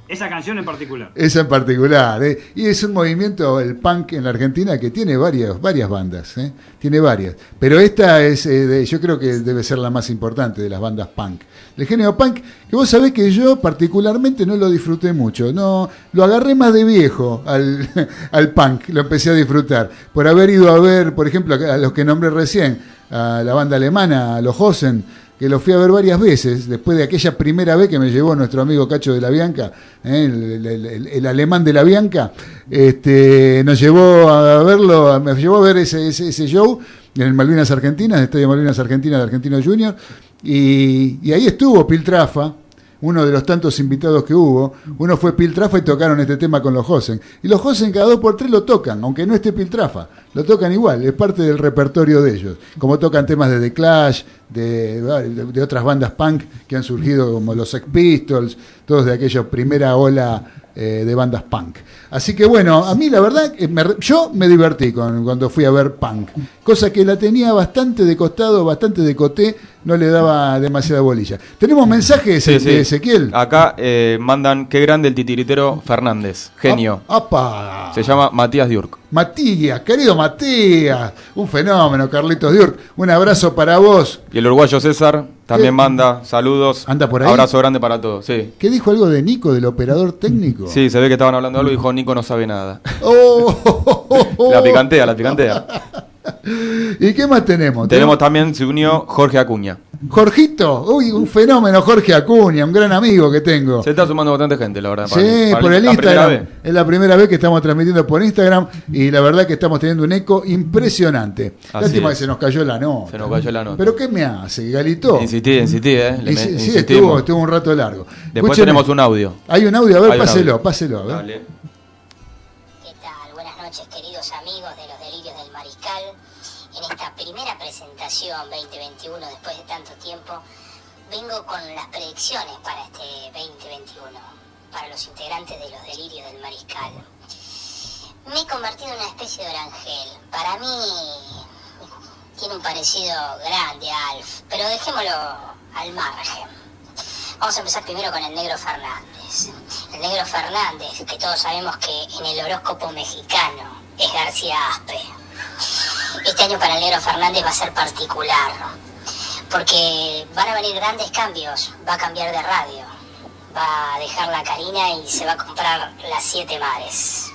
Esa canción en particular. Esa en particular. ¿eh? Y es un movimiento, el punk en la Argentina, que tiene varias, varias bandas. ¿eh? Tiene varias. Pero esta es, eh, de- yo creo que debe ser la más importante de las bandas punk. El género punk, que vos sabés que yo particularmente no lo disfruté mucho. No, lo agarré más de viejo al, al punk, lo empecé a disfrutar. Por haber ido a ver, por ejemplo, a los que nombré recién, a la banda alemana, a los Hosen, que lo fui a ver varias veces, después de aquella primera vez que me llevó nuestro amigo Cacho de la Bianca, ¿eh? el, alemán de la Bianca, este, nos llevó a verlo, me llevó a ver ese, ese, ese show en el Malvinas Argentinas, el Estadio Malvinas Argentinas de Argentino Junior, y, y ahí estuvo Piltrafa, uno de los tantos invitados que hubo. Uno fue Piltrafa y tocaron este tema con los Hosen. Y los Hosen cada dos por tres lo tocan, aunque no esté Piltrafa. Lo tocan igual, es parte del repertorio de ellos. Como tocan temas de The Clash, de, de- de otras bandas punk que han surgido como los Sex Pistols, todos de aquella primera ola eh, de bandas punk. Así que bueno, a mí la verdad, me yo me divertí con, cuando fui a ver punk. Cosa que la tenía bastante de costado, bastante de coté, no le daba demasiada bolilla. Tenemos mensajes Sí, de. Ezequiel. Acá eh, mandan qué grande el titiritero Fernández. Genio. ¡Apa! Se llama Matías Diurk. Matías, querido Matías, un fenómeno, Carlitos Diurk. Un abrazo para vos. Y el uruguayo César también ¿Qué? manda saludos. ¿Anda por ahí? Abrazo grande para todos. Sí. ¿Qué dijo algo de Nico, del operador técnico? Sí, se ve que estaban hablando de algo y dijo Nico no sabe nada. Oh, La picantea, la picantea. ¿Y qué más tenemos? Tenemos también, se unió Jorge Acuña. Jorgito, uy, un fenómeno, Jorge Acuña, un gran amigo que tengo. Se está sumando bastante gente, la verdad. Sí. Para por el la Instagram. Es la primera vez que estamos transmitiendo por Instagram y la verdad que estamos teniendo un eco impresionante. Así Lástima es. que se nos cayó la nota. Se nos cayó la nota. Pero ¿qué me hace, Galito? Insistí, insistí, ¿eh? Le Y me- sí, estuvo, estuvo un rato largo. Después Escúcheme, tenemos un audio. Hay un audio, a ver, páselo, páselo, a ver. Dale. Presentación 2021, después de tanto tiempo, vengo con las predicciones para este 2021, para los integrantes de los Delirios del Mariscal. Me he convertido en una especie de orangel. Para mí tiene un parecido grande a Alf, pero dejémoslo al margen. Vamos a empezar primero con el negro Fernández. El negro Fernández, que todos sabemos que en el horóscopo mexicano es García Aspe. Este año para el Fernández va a ser particular, porque van a venir grandes cambios. Va a cambiar de radio, va a dejar la Karina y se va a comprar las Siete Mares.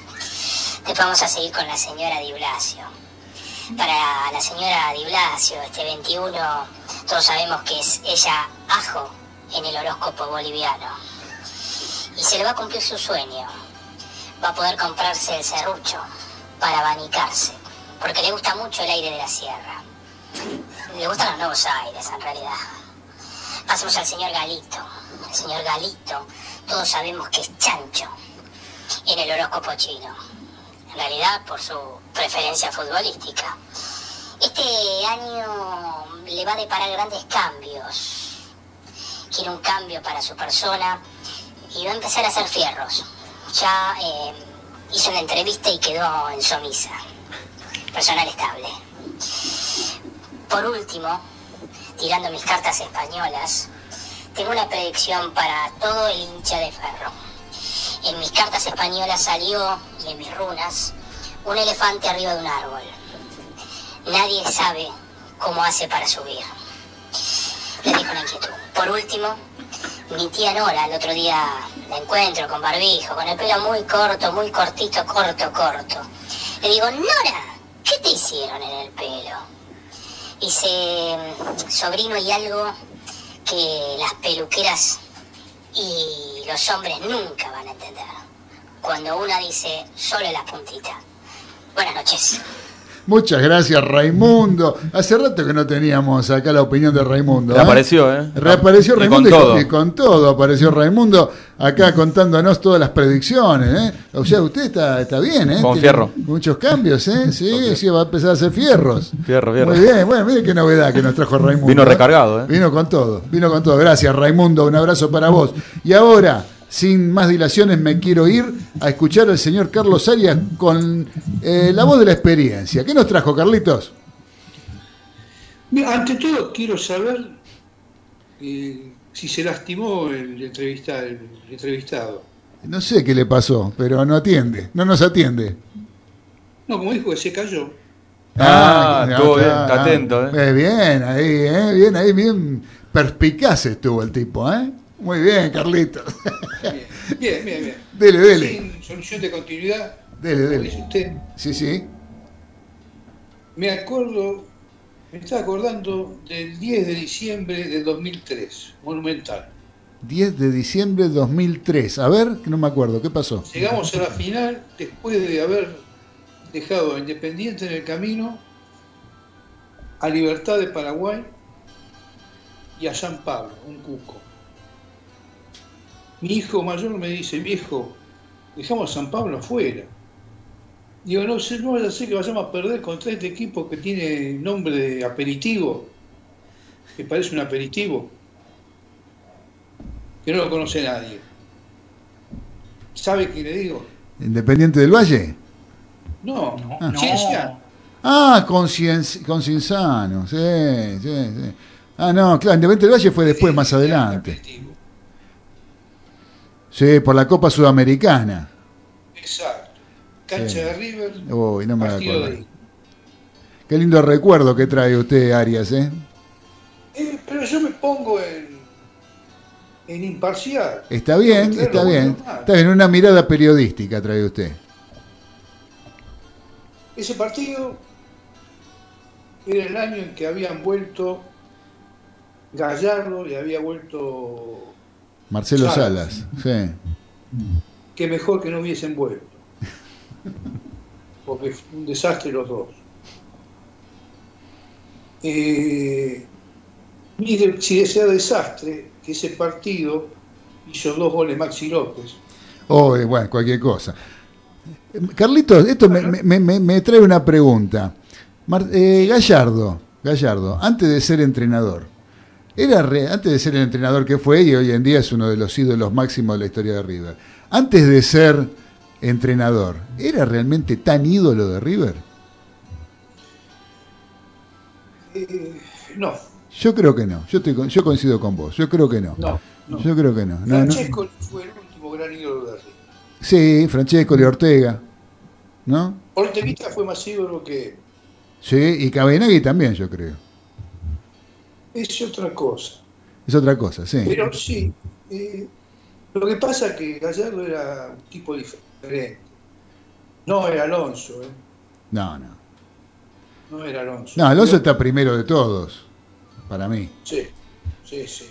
Después vamos a seguir con la señora Di Blasio. Para la señora Di Blasio, este 21, todos sabemos que es ella ajo en el horóscopo boliviano. Y se le va a cumplir su sueño. Va a poder comprarse el serrucho para abanicarse, porque le gusta mucho el aire de la sierra. Le gustan los nuevos aires, en realidad. Pasemos al señor Galito. El señor Galito, todos sabemos que es chancho en el horóscopo chino. En realidad, por su preferencia futbolística. Este año le va a deparar grandes cambios. Quiere un cambio para su persona y va a empezar a hacer fierros. Ya eh, hizo una entrevista y quedó en somisa. Personal estable. Por último, tirando mis cartas españolas, tengo una predicción para todo el hincha de ferro. En mis cartas españolas salió, y en mis runas, un elefante arriba de un árbol. Nadie sabe cómo hace para subir. Le dejo una inquietud. Por último, mi tía Nora, el otro día la encuentro con barbijo, con el pelo muy corto, muy cortito, corto, corto. Le digo, Nora, ¿qué te hicieron en el pelo? Dice, sobrino, hay algo que las peluqueras y los hombres nunca van a entender. Cuando una dice solo la puntita Buenas noches. Muchas gracias, Raimundo. Hace rato que no teníamos acá la opinión de Raimundo. ¿eh? Reapareció, ¿eh? Reapareció Y Raimundo con y todo. y con todo apareció Raimundo acá contándonos todas las predicciones. ¿eh? O sea, usted está, está bien, ¿eh? Con fierro. Muchos cambios, ¿eh? Sí, sí, va a empezar a hacer fierros. Fierro, fierro. Muy bien, bueno, mire qué novedad que nos trajo Raimundo. Vino ¿eh? recargado, ¿eh? Vino con todo, vino con todo. Gracias, Raimundo. Un abrazo para vos. Y ahora, sin más dilaciones, me quiero ir a escuchar al señor Carlos Arias con eh, la voz de la experiencia. ¿Qué nos trajo, Carlitos? Ante todo quiero saber eh, si se lastimó el, entrevista- el entrevistado. No sé qué le pasó, pero no atiende, no nos atiende. No, como dijo que se cayó. Ah, estuvo bien, está atento, ¿eh? Eh, bien, ahí, eh, bien, ahí, bien perspicaz estuvo el tipo, ¿eh? Muy bien, Carlitos. Bien, bien, bien. Dele, dele. Sin solución de continuidad, Dele, dele. dice usted. Sí, sí. Me acuerdo, me estaba acordando del 10 de diciembre del 2003, Monumental. 10 de diciembre de 2003. A ver, que no me acuerdo, ¿qué pasó? Llegamos a la final después de haber dejado a Independiente en el camino, a Libertad de Paraguay y a San Pablo, un cuco. Mi hijo mayor me dice, viejo, dejamos a San Pablo afuera. Digo, no sé, no vaya a ser que vayamos a perder contra este equipo que tiene nombre de aperitivo, que parece un aperitivo, que no lo conoce nadie. ¿Sabe qué le digo? ¿Independiente del Valle? No, Ah. Ciencia. Ah, con, Cien- con sí, sí, sí. Ah, no, claro, Independiente del Valle fue después, más adelante. Sí, por la Copa Sudamericana. Exacto. Cancha Sí. de River. Uy, no me acuerdo. de. Qué lindo recuerdo que trae usted, Arias, ¿eh? Eh, pero yo me pongo en, en imparcial. Está bien, está bien. Está bien, una mirada periodística trae usted. Ese partido era el año en que habían vuelto Gallardo y había vuelto Marcelo Salas. Salas, sí. que mejor que no hubiesen vuelto. Porque fue un desastre los dos. Eh, mire, si desea desastre, que ese partido hizo dos goles Maxi López. Oh, eh, bueno, cualquier cosa. Carlitos, esto me, me- me- me trae una pregunta. Mar- eh, Gallardo, Gallardo, antes de ser entrenador, era re- antes de ser el entrenador que fue y hoy en día es uno de los ídolos máximos de la historia de River. Antes de ser entrenador, ¿era realmente tan ídolo de River? Eh, no, Yo creo que no. Yo, estoy yo coincido con vos. Yo creo que no. no, no. Yo creo que no. No. Francesco fue el último gran ídolo de River. Sí, Francesco de Ortega. ¿No? Orteguita fue más ídolo que Sí, y Cabenagui también, yo creo. Es otra cosa. Es otra cosa, sí. Pero sí, eh, lo que pasa es que Gallardo era un tipo diferente. No era Alonso, ¿eh? No, no. no era Alonso. No, Alonso Pero- está primero de todos, para mí. Sí, sí, sí.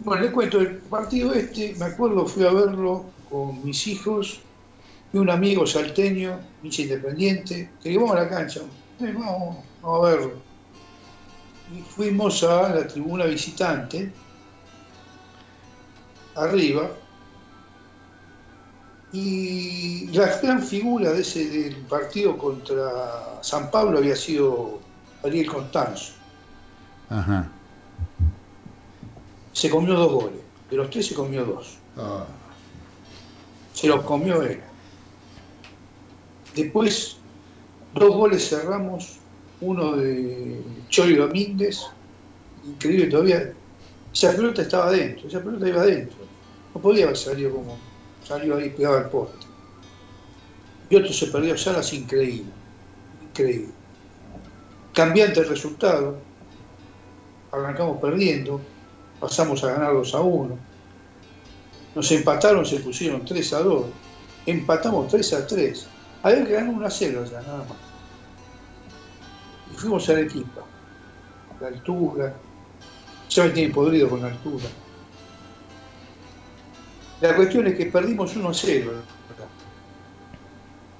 Bueno, les cuento, el partido este, me acuerdo, fui a verlo con mis hijos y un amigo salteño, hincha independiente, que vamos a la cancha, "Eh, vamos, vamos a verlo. Y fuimos a la tribuna visitante, arriba, y la gran figura de ese del partido contra San Pablo había sido Ariel Constanzo. Ajá. se comió dos goles. De los tres se comió dos. Ah, Se los comió él. Después, dos goles cerramos. Uno de Chori Domínguez. Increíble todavía. Esa pelota estaba adentro. Esa pelota iba adentro. No podía haber salido como salió ahí pegado al poste. Y otro se perdió Salas increíble. Increíble. Cambiante el resultado. Arrancamos perdiendo. Pasamos a ganar 2 a 1. Nos empataron, se pusieron 3 a 2. Empatamos 3 a 3. Había que ganar 1 a 0 ya, nada más. Y fuimos a Arequipa. La altura. Ya me tiene podrido con la altura. La cuestión es que perdimos 1 a 0.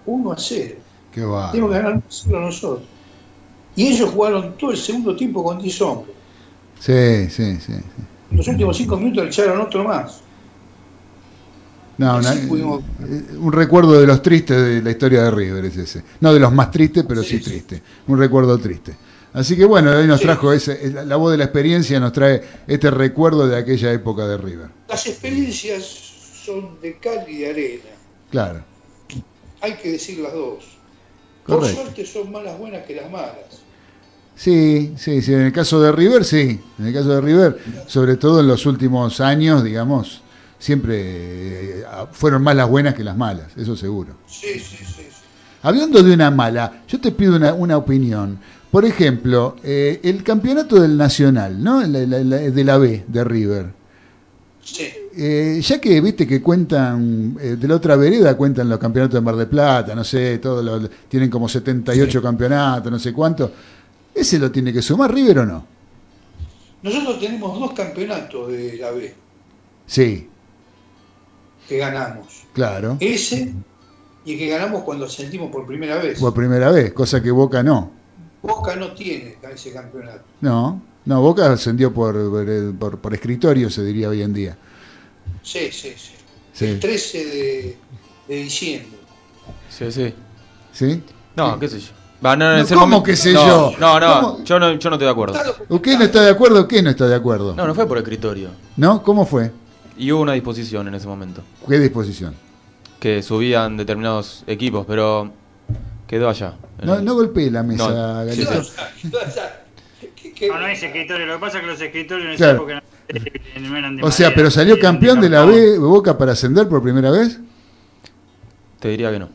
1 a 0. Qué va. Tenemos que ganar 1 a 0 nosotros. Y ellos jugaron todo el segundo tiempo con 10 hombres. Sí, sí, sí. En los últimos 5 minutos le echaron otro más. No, Así una- pudimos- eh, un recuerdo de los tristes de la historia de River es ese. No de los más tristes, pero sí, Sí, triste. Un recuerdo triste. Así que bueno, hoy nos Sí. trajo ese, la voz de la experiencia, nos trae este recuerdo de aquella época de River. Las experiencias son de cal y de arena. Claro, Hay que decir las dos. Por correcto. suerte son más las buenas que las malas. Sí, sí, sí, en el caso de River, sí. En el caso de River, sobre todo en los últimos años, digamos, siempre eh, fueron más las buenas que las malas, eso seguro. Sí, sí, sí. sí. Hablando de una mala, yo te pido una, una opinión. Por ejemplo, eh, el campeonato del Nacional, ¿no? La- la- la- de la B, de River. Sí. Eh, ya que viste que cuentan, eh, de la otra vereda cuentan los campeonatos de Mar del Plata, no sé, todos los- tienen como 78 campeonatos, no sé cuánto. ¿Ese lo tiene que sumar River o no? Nosotros tenemos dos campeonatos de la B Sí, que ganamos. claro. Ese y el que ganamos cuando ascendimos por primera vez. Por primera vez, cosa que Boca no. Boca no tiene ese campeonato. No, no, Boca ascendió por, por, por- por escritorio, se diría hoy en día. Sí, sí, sí. Sí. El 13 de, de diciembre. Sí, sí. ¿Sí? No, qué sé yo. No, No, ¿cómo momento- que sé no, yo? No, no, yo no, yo no estoy de acuerdo. ¿Usted no está de acuerdo o qué no está de acuerdo? No, no fue por escritorio. ¿No? ¿Cómo fue? Y hubo una disposición en ese momento. ¿Qué disposición? Que subían determinados equipos, pero quedó allá. No, el- no golpee la mesa, No, sí, Galito. sí. No, no es escritorio. Lo que pasa es que los escritorios en esa Claro. época no, no eran de O sea, madera, pero salió campeón de la. B Boca para ascender por primera vez. Te diría que no.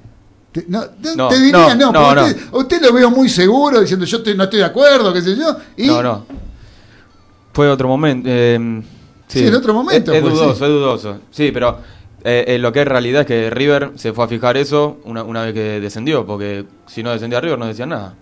Te, no, te- No, te diría no, no, no. Usted, usted lo veo muy seguro diciendo yo estoy- no estoy de acuerdo, qué sé yo. Y No, no. Fue otro momento. eh, Sí, en otro momento Es, dudoso, sí. es dudoso. Sí, pero eh, eh, lo que es realidad es que River se fue a fijar eso una, una vez que descendió, porque si no descendía River no decían nada.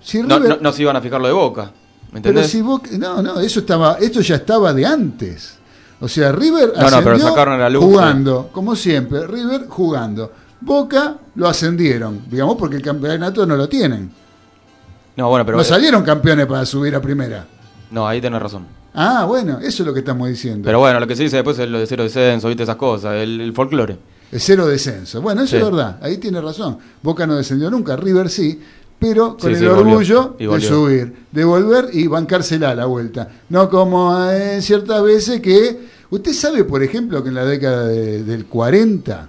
si No, River- no, no se iban a fijar lo de Boca. ¿Me pero entendés? si Boca, no, no, eso estaba, esto ya estaba de antes. O sea, River No, no, pero ascendió sacaron la luz, jugando, como siempre, River jugando. Boca lo ascendieron, digamos, porque el campeonato no lo tienen. No, bueno, pero. no eh, salieron campeones para subir a primera. no, ahí tenés razón. Ah, bueno, eso es lo que estamos diciendo. Pero bueno, lo que se dice después es lo de cero descenso, viste esas cosas, el, el folclore. El cero descenso. Bueno, eso Sí. es verdad. Ahí tiene razón. Boca no descendió nunca, River sí, pero con Sí, el sí, orgullo de subir, de volver y bancársela a la vuelta. No como en ciertas veces que. Usted sabe, por ejemplo, que en la década de- del 40,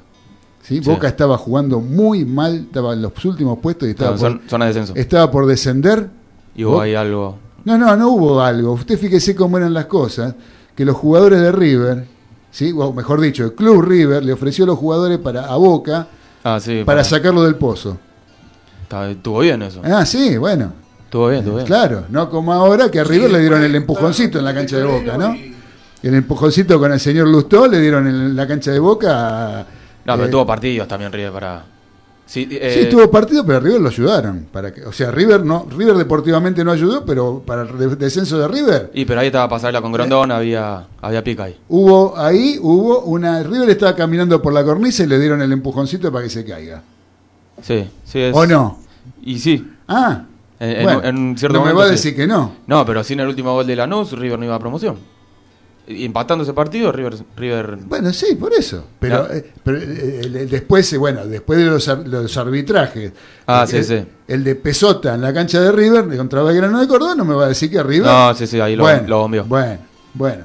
¿sí? Sí. Boca estaba jugando muy mal, estaba en los últimos puestos y estaba, por, zona de descenso. estaba por descender. Y hubo Bo- ahí algo. No, no, no hubo algo. Usted fíjese cómo eran las cosas, que los jugadores de River, ¿sí? o mejor dicho, el Club River le ofreció a los jugadores para a Boca Ah, sí. para sacarlo del pozo. está- Estuvo bien eso. Ah, sí, bueno. Estuvo bien, estuvo bien. Claro, no como ahora que a River le dieron el empujoncito en la cancha de Boca, ¿no? El empujoncito con el señor Lustó le dieron en la cancha de Boca. a- No, pero eh, tuvo partidos también River para. Sí, Sí, eh, tuvo partido, pero River lo ayudaron. Para que, o sea, River no, River deportivamente no ayudó, pero para el de- descenso de River Y pero ahí estaba pasarla con Grondón, había, había pica ahí. Hubo ahí, hubo una. River estaba caminando por la cornisa y le dieron el empujoncito para que se caiga. Sí, sí. Es, ¿O no? Y sí. Ah, En, en- bueno, en cierto no me va a sí. decir que no. No, pero sin el último gol de Lanús, River no iba a promoción. Empatando ese partido, River. River Bueno, sí, por eso. Pero, eh, pero, eh, el- después, eh, bueno, después de los, ar- los arbitrajes. Ah, el, sí, el- sí. El de Pesota en la cancha de River, de contra Belgrano de Córdoba, no me va a decir que River. No, sí, sí, ahí lo, bueno, lo bombeó. Bueno, bueno.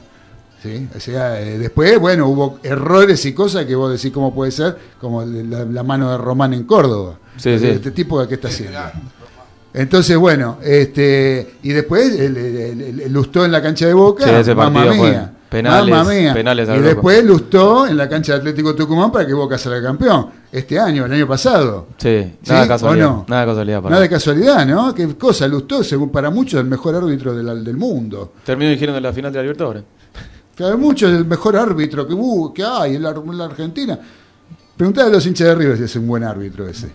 Sí, o sea, eh, después, bueno, hubo errores y cosas que vos decís cómo puede ser, como la, la mano de Román en Córdoba. Sí, sí. Este tipo de qué está haciendo. Entonces, bueno, este y después el, el, el- el lustó en la cancha de Boca, Sí, ese fue mía, penales, mía. penales a y después lustó en la cancha de Atlético Tucumán para que Boca salga campeón este año, el año pasado. Sí, ¿Sí? nada de casualidad. ¿O no? Nada de casualidad para Nada de casualidad, ¿no? Qué cosa, lustó, según para muchos, el mejor árbitro del, del mundo. Terminó dirigiendo en la final de la Libertadores. Para muchos el mejor árbitro que, hubo, que hay en la, en la Argentina. Preguntale a los hinchas de River si es un buen árbitro ese.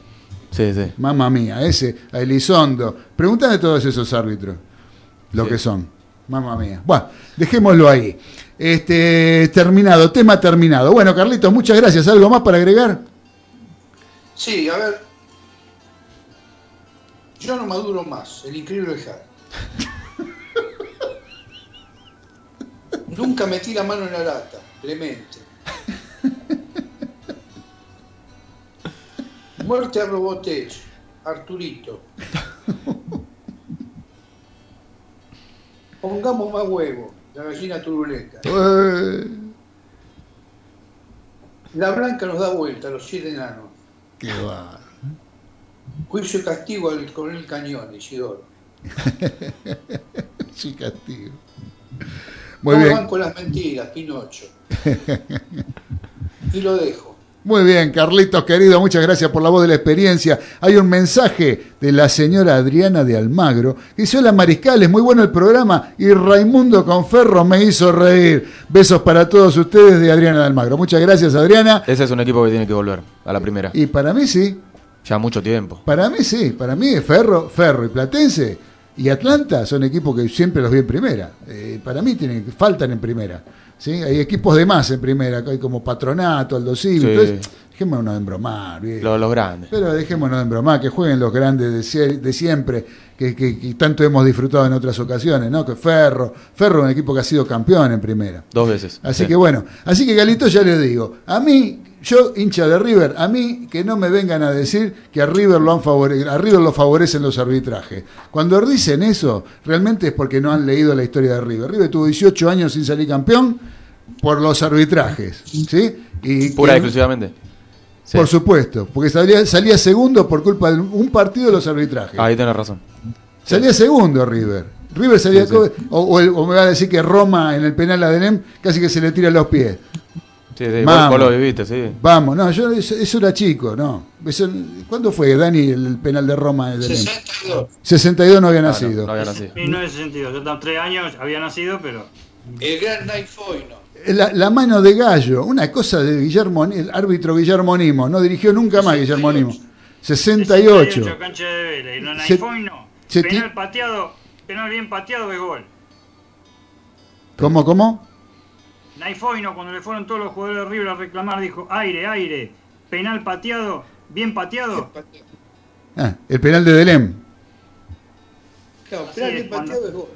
Sí, sí. Mamma mía, ese, a Elizondo. Pregúntale a todos esos árbitros lo Sí. que son. Mamma mía. Bueno, dejémoslo ahí. Este, terminado, tema terminado. Bueno, Carlitos, muchas gracias. ¿Algo más para agregar? Sí, a ver. Yo no maduro más, el increíble Hulk. Nunca metí la mano en la lata, Clemente. Muerte a Robotés, Arturito. Pongamos más huevo, la gallina turuleca. Eh, La blanca nos da vuelta, los siete enanos. qué va. Juicio y castigo al coronel Cañón, Isidoro. Sí, castigo. Muy no bien. van con las mentiras, Pinocho. Y lo dejo. Muy bien, Carlitos querido, muchas gracias por la voz de la experiencia. Hay un mensaje de la señora Adriana de Almagro que dice, hola Mariscales, muy bueno el programa y Raimundo Conferro me hizo reír. Besos para todos ustedes de Adriana de Almagro. Muchas gracias Adriana. Ese es un equipo que tiene que volver a la primera. Y para mí sí, Ya mucho tiempo. para mí sí, para mí Ferro, Ferro y Platense y Atlanta son equipos que siempre los vi en primera. Eh, para mí tienen, faltan en primera. ¿Sí? Hay equipos de más en primera, hay como Patronato, Aldo Civi, Sí. entonces dejémonos de embromar. Los, los grandes. Pero dejémonos de embromar, que jueguen los grandes de, de siempre, que, que- que tanto hemos disfrutado en otras ocasiones, ¿no? Que Ferro, Ferro es un equipo que ha sido campeón en primera. Dos veces. Así Sí. que bueno, así que Galito ya les digo, a mí, yo hincha de River, a mí que no me vengan a decir que a River lo han favore- a River lo favorecen los arbitrajes. Cuando dicen eso, realmente es porque no han leído la historia de River. River tuvo 18 años sin salir campeón por los arbitrajes, ¿sí? Y Pura que- exclusivamente. Sí. por supuesto, porque salía, salía segundo por culpa de un partido de los arbitrajes. Ahí tenés razón. Salía segundo River. River salía. Sí, co- O, o el- o me va a decir que Roma en el penal a Denem casi que se le tira los pies. Sí, sí, Vamos. vos lo viviste, sí. Vamos, no, yo eso, eso era chico, no. Eso- ¿Cuándo fue, Dani, el penal de Roma de Denem? 62. 62 no había Ah, no, nacido. no había nacido. 1962, yo tenía tres años, había nacido, pero El gran Night Foyno. La, la mano de Gallo, una cosa de Guillermo, el árbitro Guillermo Nimo, no dirigió nunca más Guillermo Nimo. 68. cancha de Vélez, y no Se- no. penal pateado, penal bien pateado de gol. ¿Cómo, cómo? Naifoy no, cuando le fueron todos los jugadores de River a reclamar, dijo, aire, aire, penal pateado, bien pateado. Ah, el penal de Delem. Claro, penal es, bien pateado es gol.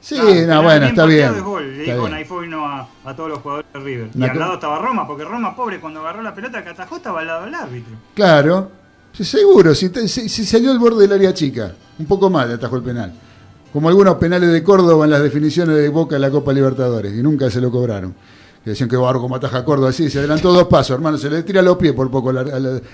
Sí, no, penal bueno, está pateado bien. gol, le Está dijo bien. Naifoy no a, a todos los jugadores de River. Una y al lado estaba Roma, porque Roma, pobre, cuando agarró la pelota que atajó, estaba al lado del árbitro. Claro, sí, seguro, si, te- si- si salió al borde del área chica, un poco más le atajó el penal. Como algunos penales de Córdoba en las definiciones de Boca en la Copa Libertadores, y nunca se lo cobraron. Que decían que Barro como ataja Córdoba, así, se adelantó dos pasos, hermano, se le tira los pies por poco.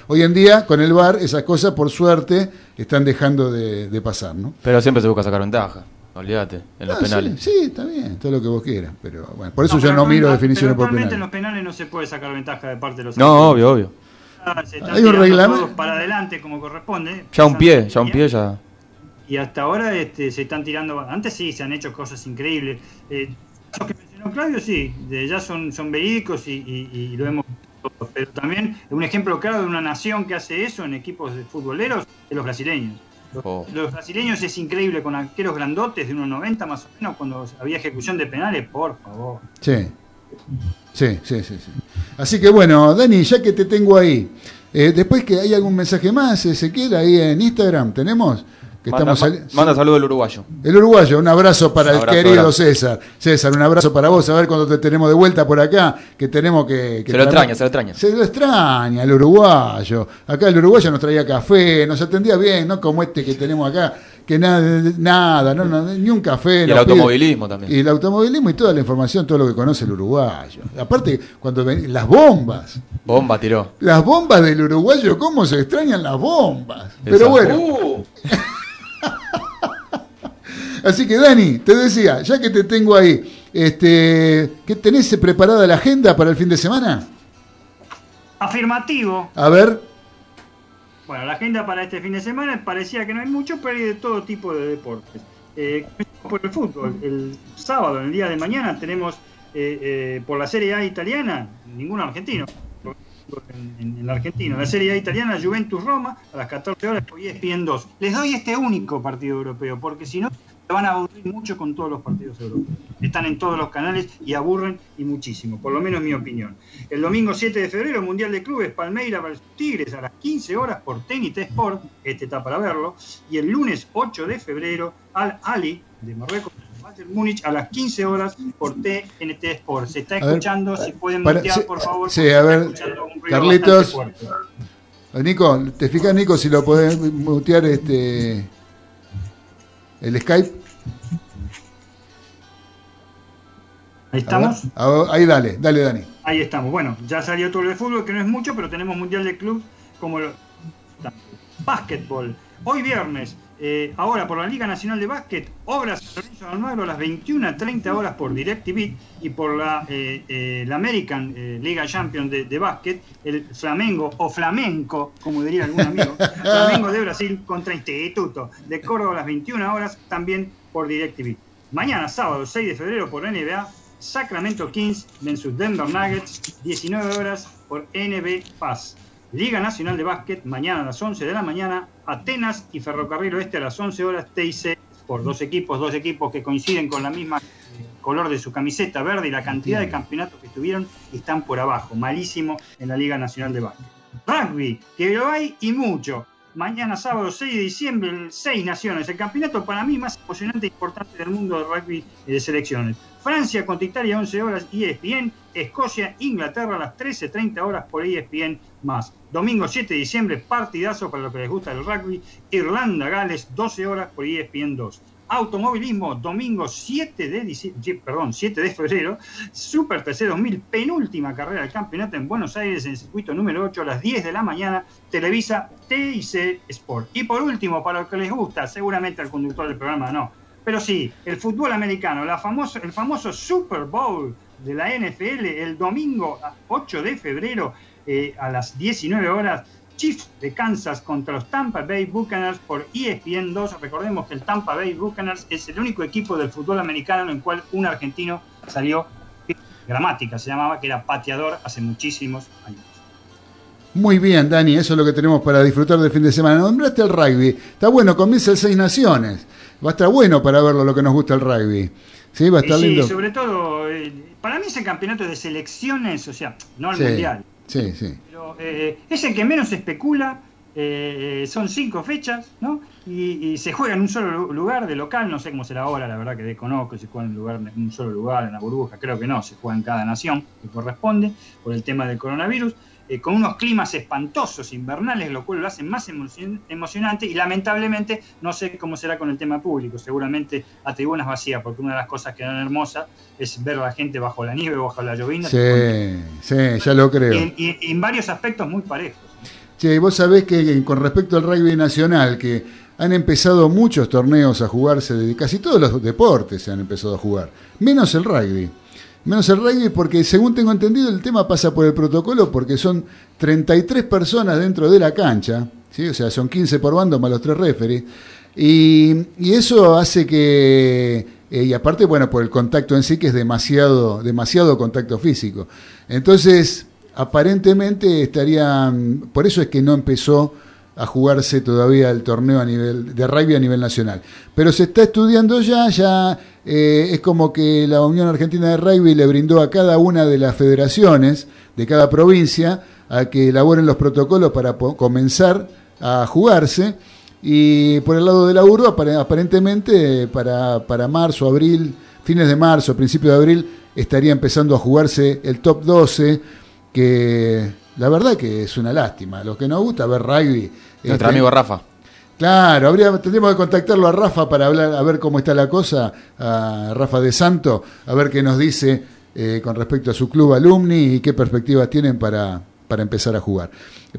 Hoy en día, con el VAR, esas cosas, por suerte, están dejando de, de pasar, ¿no? Pero siempre se busca sacar ventaja. Olvídate, en los Ah, penales. Sí, sí, está bien, todo lo que vos quieras, pero bueno, por eso No, yo no miro definiciones pero por penales. en los penales no se puede sacar ventaja de parte de los No, obvio, obvio. Ah, se están Hay un reglamento. para adelante como corresponde. Ya un pie, ya un pie ya. Y hasta ahora este, se están tirando. Antes sí, se han hecho cosas increíbles. Eh, los que mencionó Claudio, sí, de- ya son, son verídicos y, y- y lo hemos visto. Pero también un ejemplo claro de una nación que hace eso en equipos de futboleros es los brasileños. Los, Oh. los brasileños es increíble con arqueros grandotes de unos 90 más o menos cuando había ejecución de penales, por favor. Sí. Sí, sí, sí, sí. Así que bueno, Dani, ya que te tengo ahí, eh, después que hay algún mensaje más, Ezequiel, ahí en Instagram, ¿tenemos? Que Manda, estamos sali- manda saludo el uruguayo. El uruguayo, un abrazo para Un el querido. César. César, un abrazo para vos, a ver cuando te tenemos de vuelta por acá, que tenemos que... que Se lo extraña, se lo extraña. Se lo extraña el uruguayo. Acá el uruguayo nos traía café, nos atendía bien, no como este que tenemos acá, que nada, nada, no, no, ni un café. Y el pide. automovilismo también. Y el automovilismo y toda la información, todo lo que conoce el uruguayo. Aparte, cuando ven, las bombas, Bomba tiró. las bombas del uruguayo, cómo se extrañan las bombas. Pero Exacto. bueno, Uh, así que Dani, te decía, ya que te tengo ahí, este, ¿qué tenés preparada la agenda para el fin de semana? Afirmativo. A ver, Bueno, la agenda para este fin de semana parecía que no hay mucho, pero hay de todo tipo de deportes. Eh, por el fútbol, el sábado, el día de mañana, tenemos eh, eh, por la Serie A italiana, ningún argentino. En, en- la Argentina, la Serie A italiana, Juventus Roma, a las 14 horas, por ESPN 2. Les doy este único partido europeo, porque si no, van a aburrir mucho con todos los partidos europeos. Están en todos los canales y aburren y muchísimo, por lo menos en mi opinión. El domingo 7 de febrero, Mundial de Clubes, Palmeiras versus Tigres a las 15 horas por TNT Sport, este está para verlo, y el lunes 8 de febrero, Al Ali de Marruecos Bayern Múnich a las 15 horas por TNT Sport. Se está ver, escuchando, si pueden para- mutear, sí, por favor. sí, a ver, Carlitos. Eh, Nico, ¿te fijas, Nico, si lo podés mutear este el Skype? Ahí estamos. A ver, ah, Ahí dale, dale, Dani. Ahí estamos. Bueno, ya salió todo el fútbol, que no es mucho, pero tenemos Mundial de Club como lo... Básquetbol. Hoy viernes, eh, ahora por la Liga Nacional de Básquet, Obras San Lorenzo Almagro a las 21.30 horas por DirecTV y por la, eh, eh, la American Liga Champion de, de Básquet, el Flamengo o Flamenco, como diría algún amigo, Flamengo de Brasil contra Instituto de Córdoba a las 21 horas, también por DirecTV. Mañana, sábado 6 de febrero, por NBA, Sacramento Kings versus Denver Nuggets, 19 horas por NB Pass. Liga Nacional de Básquet, mañana a las 11 de la mañana, Atenas y Ferrocarril Oeste a las 11 horas, TIC por dos equipos, dos equipos que coinciden con la misma eh, color de su camiseta verde y la cantidad de campeonatos que tuvieron están por abajo, malísimo en la Liga Nacional de Básquet. Rugby, que lo hay y mucho. Mañana sábado 6 de diciembre, seis naciones. El campeonato para mí más emocionante e importante del mundo de rugby y de selecciones. Francia contra Italia 11 horas E ESPN. Escocia, Inglaterra a las 13.30 horas por ESPN más. Domingo 7 de diciembre, partidazo para los que les gusta el rugby. Irlanda, Gales, 12 horas por ESPN 2. Automovilismo, domingo 7 de, dici- sí, perdón, 7 de febrero, Super TC 2000, penúltima carrera del campeonato en Buenos Aires, en circuito número 8 a las 10 de la mañana, Televisa TIC Sport. Y por último, para los que les gusta, seguramente al conductor del programa no, pero sí, el fútbol americano, la famoso, el famoso Super Bowl de la NFL, el domingo 8 de febrero eh, a las 19 horas, Chiefs de Kansas contra los Tampa Bay Buccaneers por ESPN 2. Recordemos que el Tampa Bay Buccaneers es el único equipo del fútbol americano en el cual un argentino salió, gramática se llamaba, que era pateador hace muchísimos años. Muy bien, Dani, eso es lo que tenemos para disfrutar del fin de semana. Nombraste el rugby. Está bueno, comienza el Seis Naciones. Va a estar bueno para verlo lo que nos gusta el rugby. Sí, va a estar sí, lindo. sobre todo, eh, para mí ese campeonato de selecciones, o sea, no el Sí, mundial, Sí, sí. pero eh, es el que menos especula. eh, son cinco fechas, ¿no? Y, y se juega en un solo lu- lugar de local, no sé cómo será ahora, la verdad que desconozco si juega en un, lugar, en un solo lugar, en la burbuja, creo que no, se juega en cada nación que corresponde por el tema del coronavirus, eh, con unos climas espantosos invernales, lo cual lo hace más emocion- emocionante y lamentablemente no sé cómo será con el tema público, seguramente a tribunas vacías, porque una de las cosas que dan hermosas es ver a la gente bajo la nieve, bajo la llovina, Sí, sí, ya lo creo. y, y- y en varios aspectos muy parejos. Che, vos sabés que con respecto al rugby nacional, que han empezado muchos torneos a jugarse, de casi todos los deportes se han empezado a jugar, menos el rugby. Menos el rugby porque, según tengo entendido, el tema pasa por el protocolo porque son 33 personas dentro de la cancha, ¿sí? o sea, son 15 por bando más los tres referees, y, y eso hace que, eh, y aparte, bueno, por el contacto en sí, que es demasiado, demasiado contacto físico. Entonces, aparentemente estarían, por eso es que no empezó a jugarse todavía el torneo a nivel de rugby a nivel nacional. Pero se está estudiando ya, ya eh, es como que la Unión Argentina de Rugby le brindó a cada una de las federaciones de cada provincia a que elaboren los protocolos para comenzar a jugarse. Y por el lado de la apare- aparentemente para, para marzo, abril, fines de marzo, principio de abril, estaría empezando a jugarse el top 12, que la verdad que es una lástima. Los que nos gusta ver rugby. Nuestro este, amigo Rafa. Claro, habría, tendríamos que contactarlo a Rafa para hablar, a ver cómo está la cosa, a Rafa de Santo, a ver qué nos dice eh, con respecto a su club alumni y qué perspectivas tienen para, para empezar a jugar.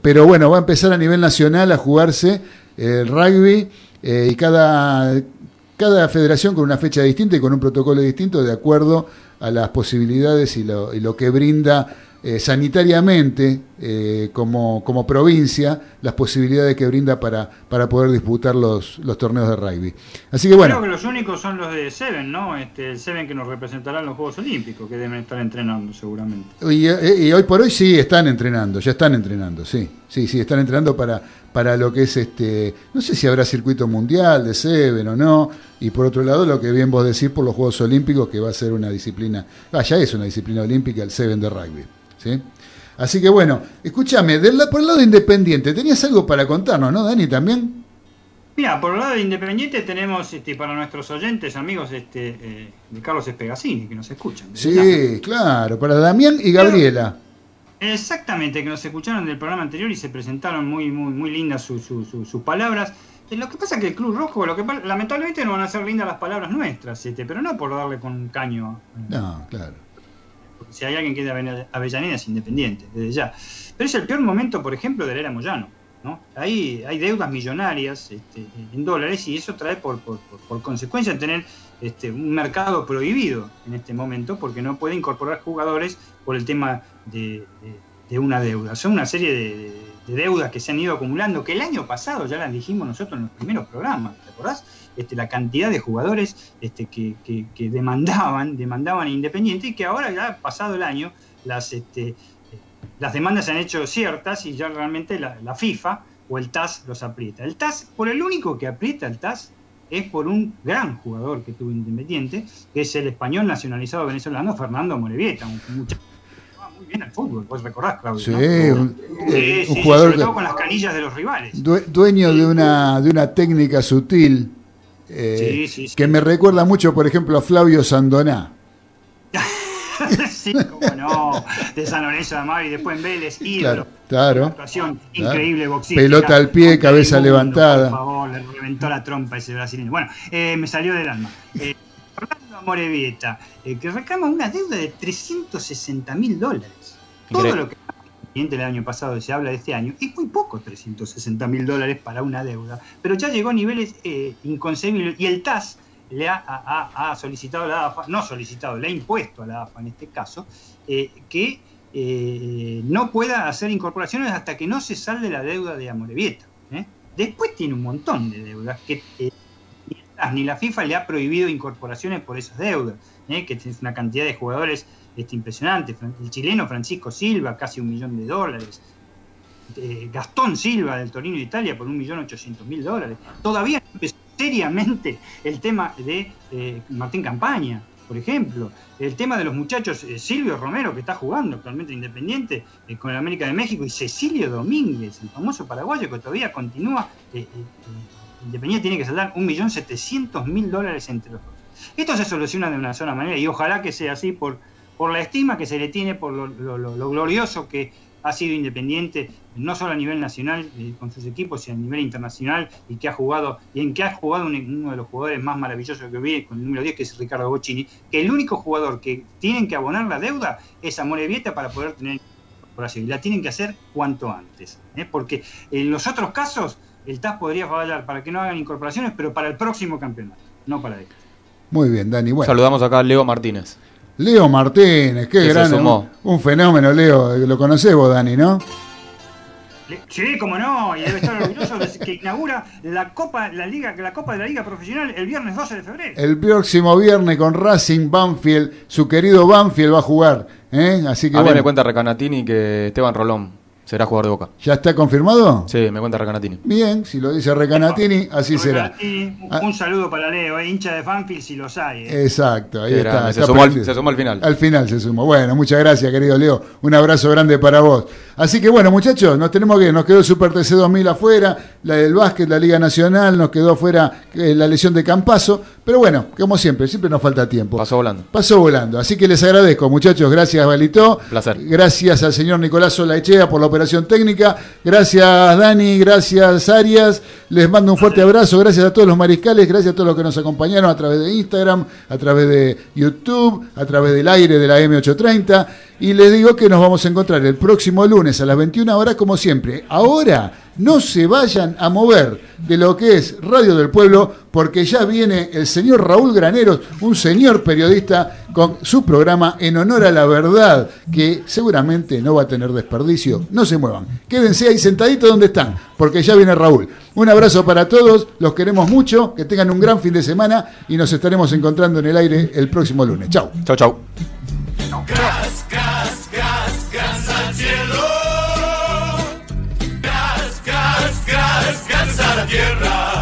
Pero bueno, va a empezar a nivel nacional a jugarse el rugby eh, y cada, cada federación con una fecha distinta y con un protocolo distinto de acuerdo a las posibilidades y lo, y lo que brinda eh, sanitariamente eh, como, como provincia las posibilidades que brinda para, para poder disputar los, los torneos de rugby. Así que bueno, Creo que los únicos son los de Seven, ¿no? Este, el Seven que nos representará en los Juegos Olímpicos, que deben estar entrenando seguramente. y, y hoy por hoy sí están entrenando, ya están entrenando, sí, sí, sí, están entrenando para, para lo que es este, no sé si habrá circuito mundial de Seven o no, y por otro lado lo que bien vos decís por los Juegos Olímpicos, que va a ser una disciplina, ah, ya es una disciplina olímpica el Seven de rugby, ¿sí? Así que bueno, escúchame, la- por el lado independiente, tenías algo para contarnos, ¿no, Dani, también? Mira, por el lado de Independiente tenemos este, para nuestros oyentes, amigos este, eh, de Carlos Espegasini, que nos escuchan. Sí, claro, para Damián y Gabriela. Exactamente, que nos escucharon del programa anterior y se presentaron muy muy muy lindas sus su- su- sus palabras. Eh, Lo que pasa es que el Club Rojo, lo que lamentablemente no van a ser lindas las palabras nuestras, este, pero no por darle con un caño. eh, No, claro. porque si hay alguien que es de Avellaneda es independiente, desde ya. Pero es el peor momento, por ejemplo, de la era Moyano. ¿no? Ahí hay deudas millonarias este, en dólares y eso trae por, por, por- por consecuencia tener este, un mercado prohibido en este momento porque no puede incorporar jugadores por el tema de, una deuda. Son una serie de, de- de deudas que se han ido acumulando, que el año pasado ya las dijimos nosotros en los primeros programas, ¿te acordás? Este, la cantidad de jugadores este, que, que- demandaban, demandaban Independiente y que ahora ya pasado el año las, este, las demandas se han hecho ciertas y ya realmente la, la FIFA o el TAS los aprieta. El TAS, por el único que aprieta el TAS, es por un gran jugador que tuvo Independiente, que es el español nacionalizado venezolano Fernando Morevieta, un muchacho bien al fútbol, vos recordás, Claudio. Sí, ¿no? un, Sí, eh, un sí, jugador sobre todo con las canillas de los rivales. due- dueño de una, de una técnica sutil eh, Sí, sí, sí. que me recuerda mucho, por ejemplo, a Flavio Sandoná. sí, cómo no, de San Lorenzo de Amaro y después en Vélez, ídolo. Claro, claro. Actuación Claro. increíble, boxística. Pelota al pie, cabeza mundo, levantada. Por favor, le reventó la trompa ese brasileño. Bueno, eh, me salió del alma. Eh, Orlando Amorevieta, eh, que reclama una deuda de 360 mil dólares. Todo lo que el año pasado se habla de este año, es muy poco 360 mil dólares para una deuda, pero ya llegó a niveles eh, inconcebibles y el TAS le ha, ha- ha- ha solicitado a la AFA, no solicitado, le ha impuesto a la AFA en este caso, eh, que eh, no pueda hacer incorporaciones hasta que no se salde la deuda de Amorevieta. ¿eh? Después tiene un montón de deudas que ni el TAS ni la FIFA le ha prohibido incorporaciones por esas deudas, que es una cantidad de jugadores este, impresionante. El chileno Francisco Silva, casi un millón de dólares. Eh, Gastón Silva del Torino de Italia por un millón ochocientos mil dólares. Todavía no empezó seriamente el tema de eh, Martín Campaña, por ejemplo. El tema de los muchachos eh, Silvio Romero, que está jugando actualmente Independiente con el América de México, y Cecilio Domínguez, el famoso paraguayo que todavía continúa. Independiente tiene que saldar un millón setecientos mil dólares entre los dos. Esto se soluciona de una sola manera y ojalá que sea así por, por la estima que se le tiene, por lo, lo- lo- lo glorioso que ha sido Independiente, no solo a nivel nacional eh, con sus equipos, sino a nivel internacional y que ha jugado, y en que ha jugado un- uno de los jugadores más maravillosos que vi, con el número 10, que es Ricardo Bocini, que el único jugador que tienen que abonar la deuda es a Morevieta para poder tener incorporación. Y la tienen que hacer cuanto antes. ¿eh? Porque en los otros casos, el TAS podría fallar para que no hagan incorporaciones, pero para el próximo campeonato, no para este. Muy bien, Dani. Bueno, Saludamos acá a Leo Martínez. Leo Martínez, qué gran. Un, fenómeno, Leo. Lo conocés vos, Dani, ¿no? Sí, como no, y debe estar orgulloso de que inaugura la Copa, la Liga, la Copa de la Liga Profesional el viernes 12 de febrero. El próximo viernes con Racing Banfield, su querido Banfield va a jugar. ¿eh? Así que A mí bueno, me cuenta Recanatini que Esteban Rolón será jugador de Boca. ¿ya está confirmado? Sí, me cuenta Recanatini. Bien, si lo dice Recanatini, así será. Un, Ah. un saludo para Leo, eh, hincha de Banfield si los hay. eh. Exacto, ahí está. grande, se está sumó al- prendido. se sumó al final. Al final se sumó. Bueno, muchas gracias, querido Leo. Un abrazo grande para vos. Así que bueno, muchachos, nos tenemos que nos quedó el Super TC 2000 afuera, la del básquet, la Liga Nacional, nos quedó afuera eh, la lesión de Campazo, pero bueno, como siempre, siempre nos falta tiempo. Pasó volando. Pasó volando. Así que les agradezco, muchachos. Gracias, Balito. Placer. Gracias al señor Nicolás Solaechea por la operación técnica. Gracias, Dani. Gracias, Arias. Les mando un fuerte abrazo. Gracias a todos los mariscales. Gracias a todos los que nos acompañaron a través de Instagram, a través de YouTube, a través del aire de la M830. Y les digo que nos vamos a encontrar el próximo lunes a las 21 horas, como siempre. Ahora, no se vayan a mover de lo que es Radio del Pueblo, porque ya viene el señor Raúl Graneros, un señor periodista, con su programa En Honor a la Verdad, que seguramente no va a tener desperdicio. No se muevan, quédense ahí sentaditos donde están, porque ya viene Raúl. Un abrazo para todos, los queremos mucho, que tengan un gran fin de semana y nos estaremos encontrando en el aire el próximo lunes. Chau. Chau, chau. Tierra.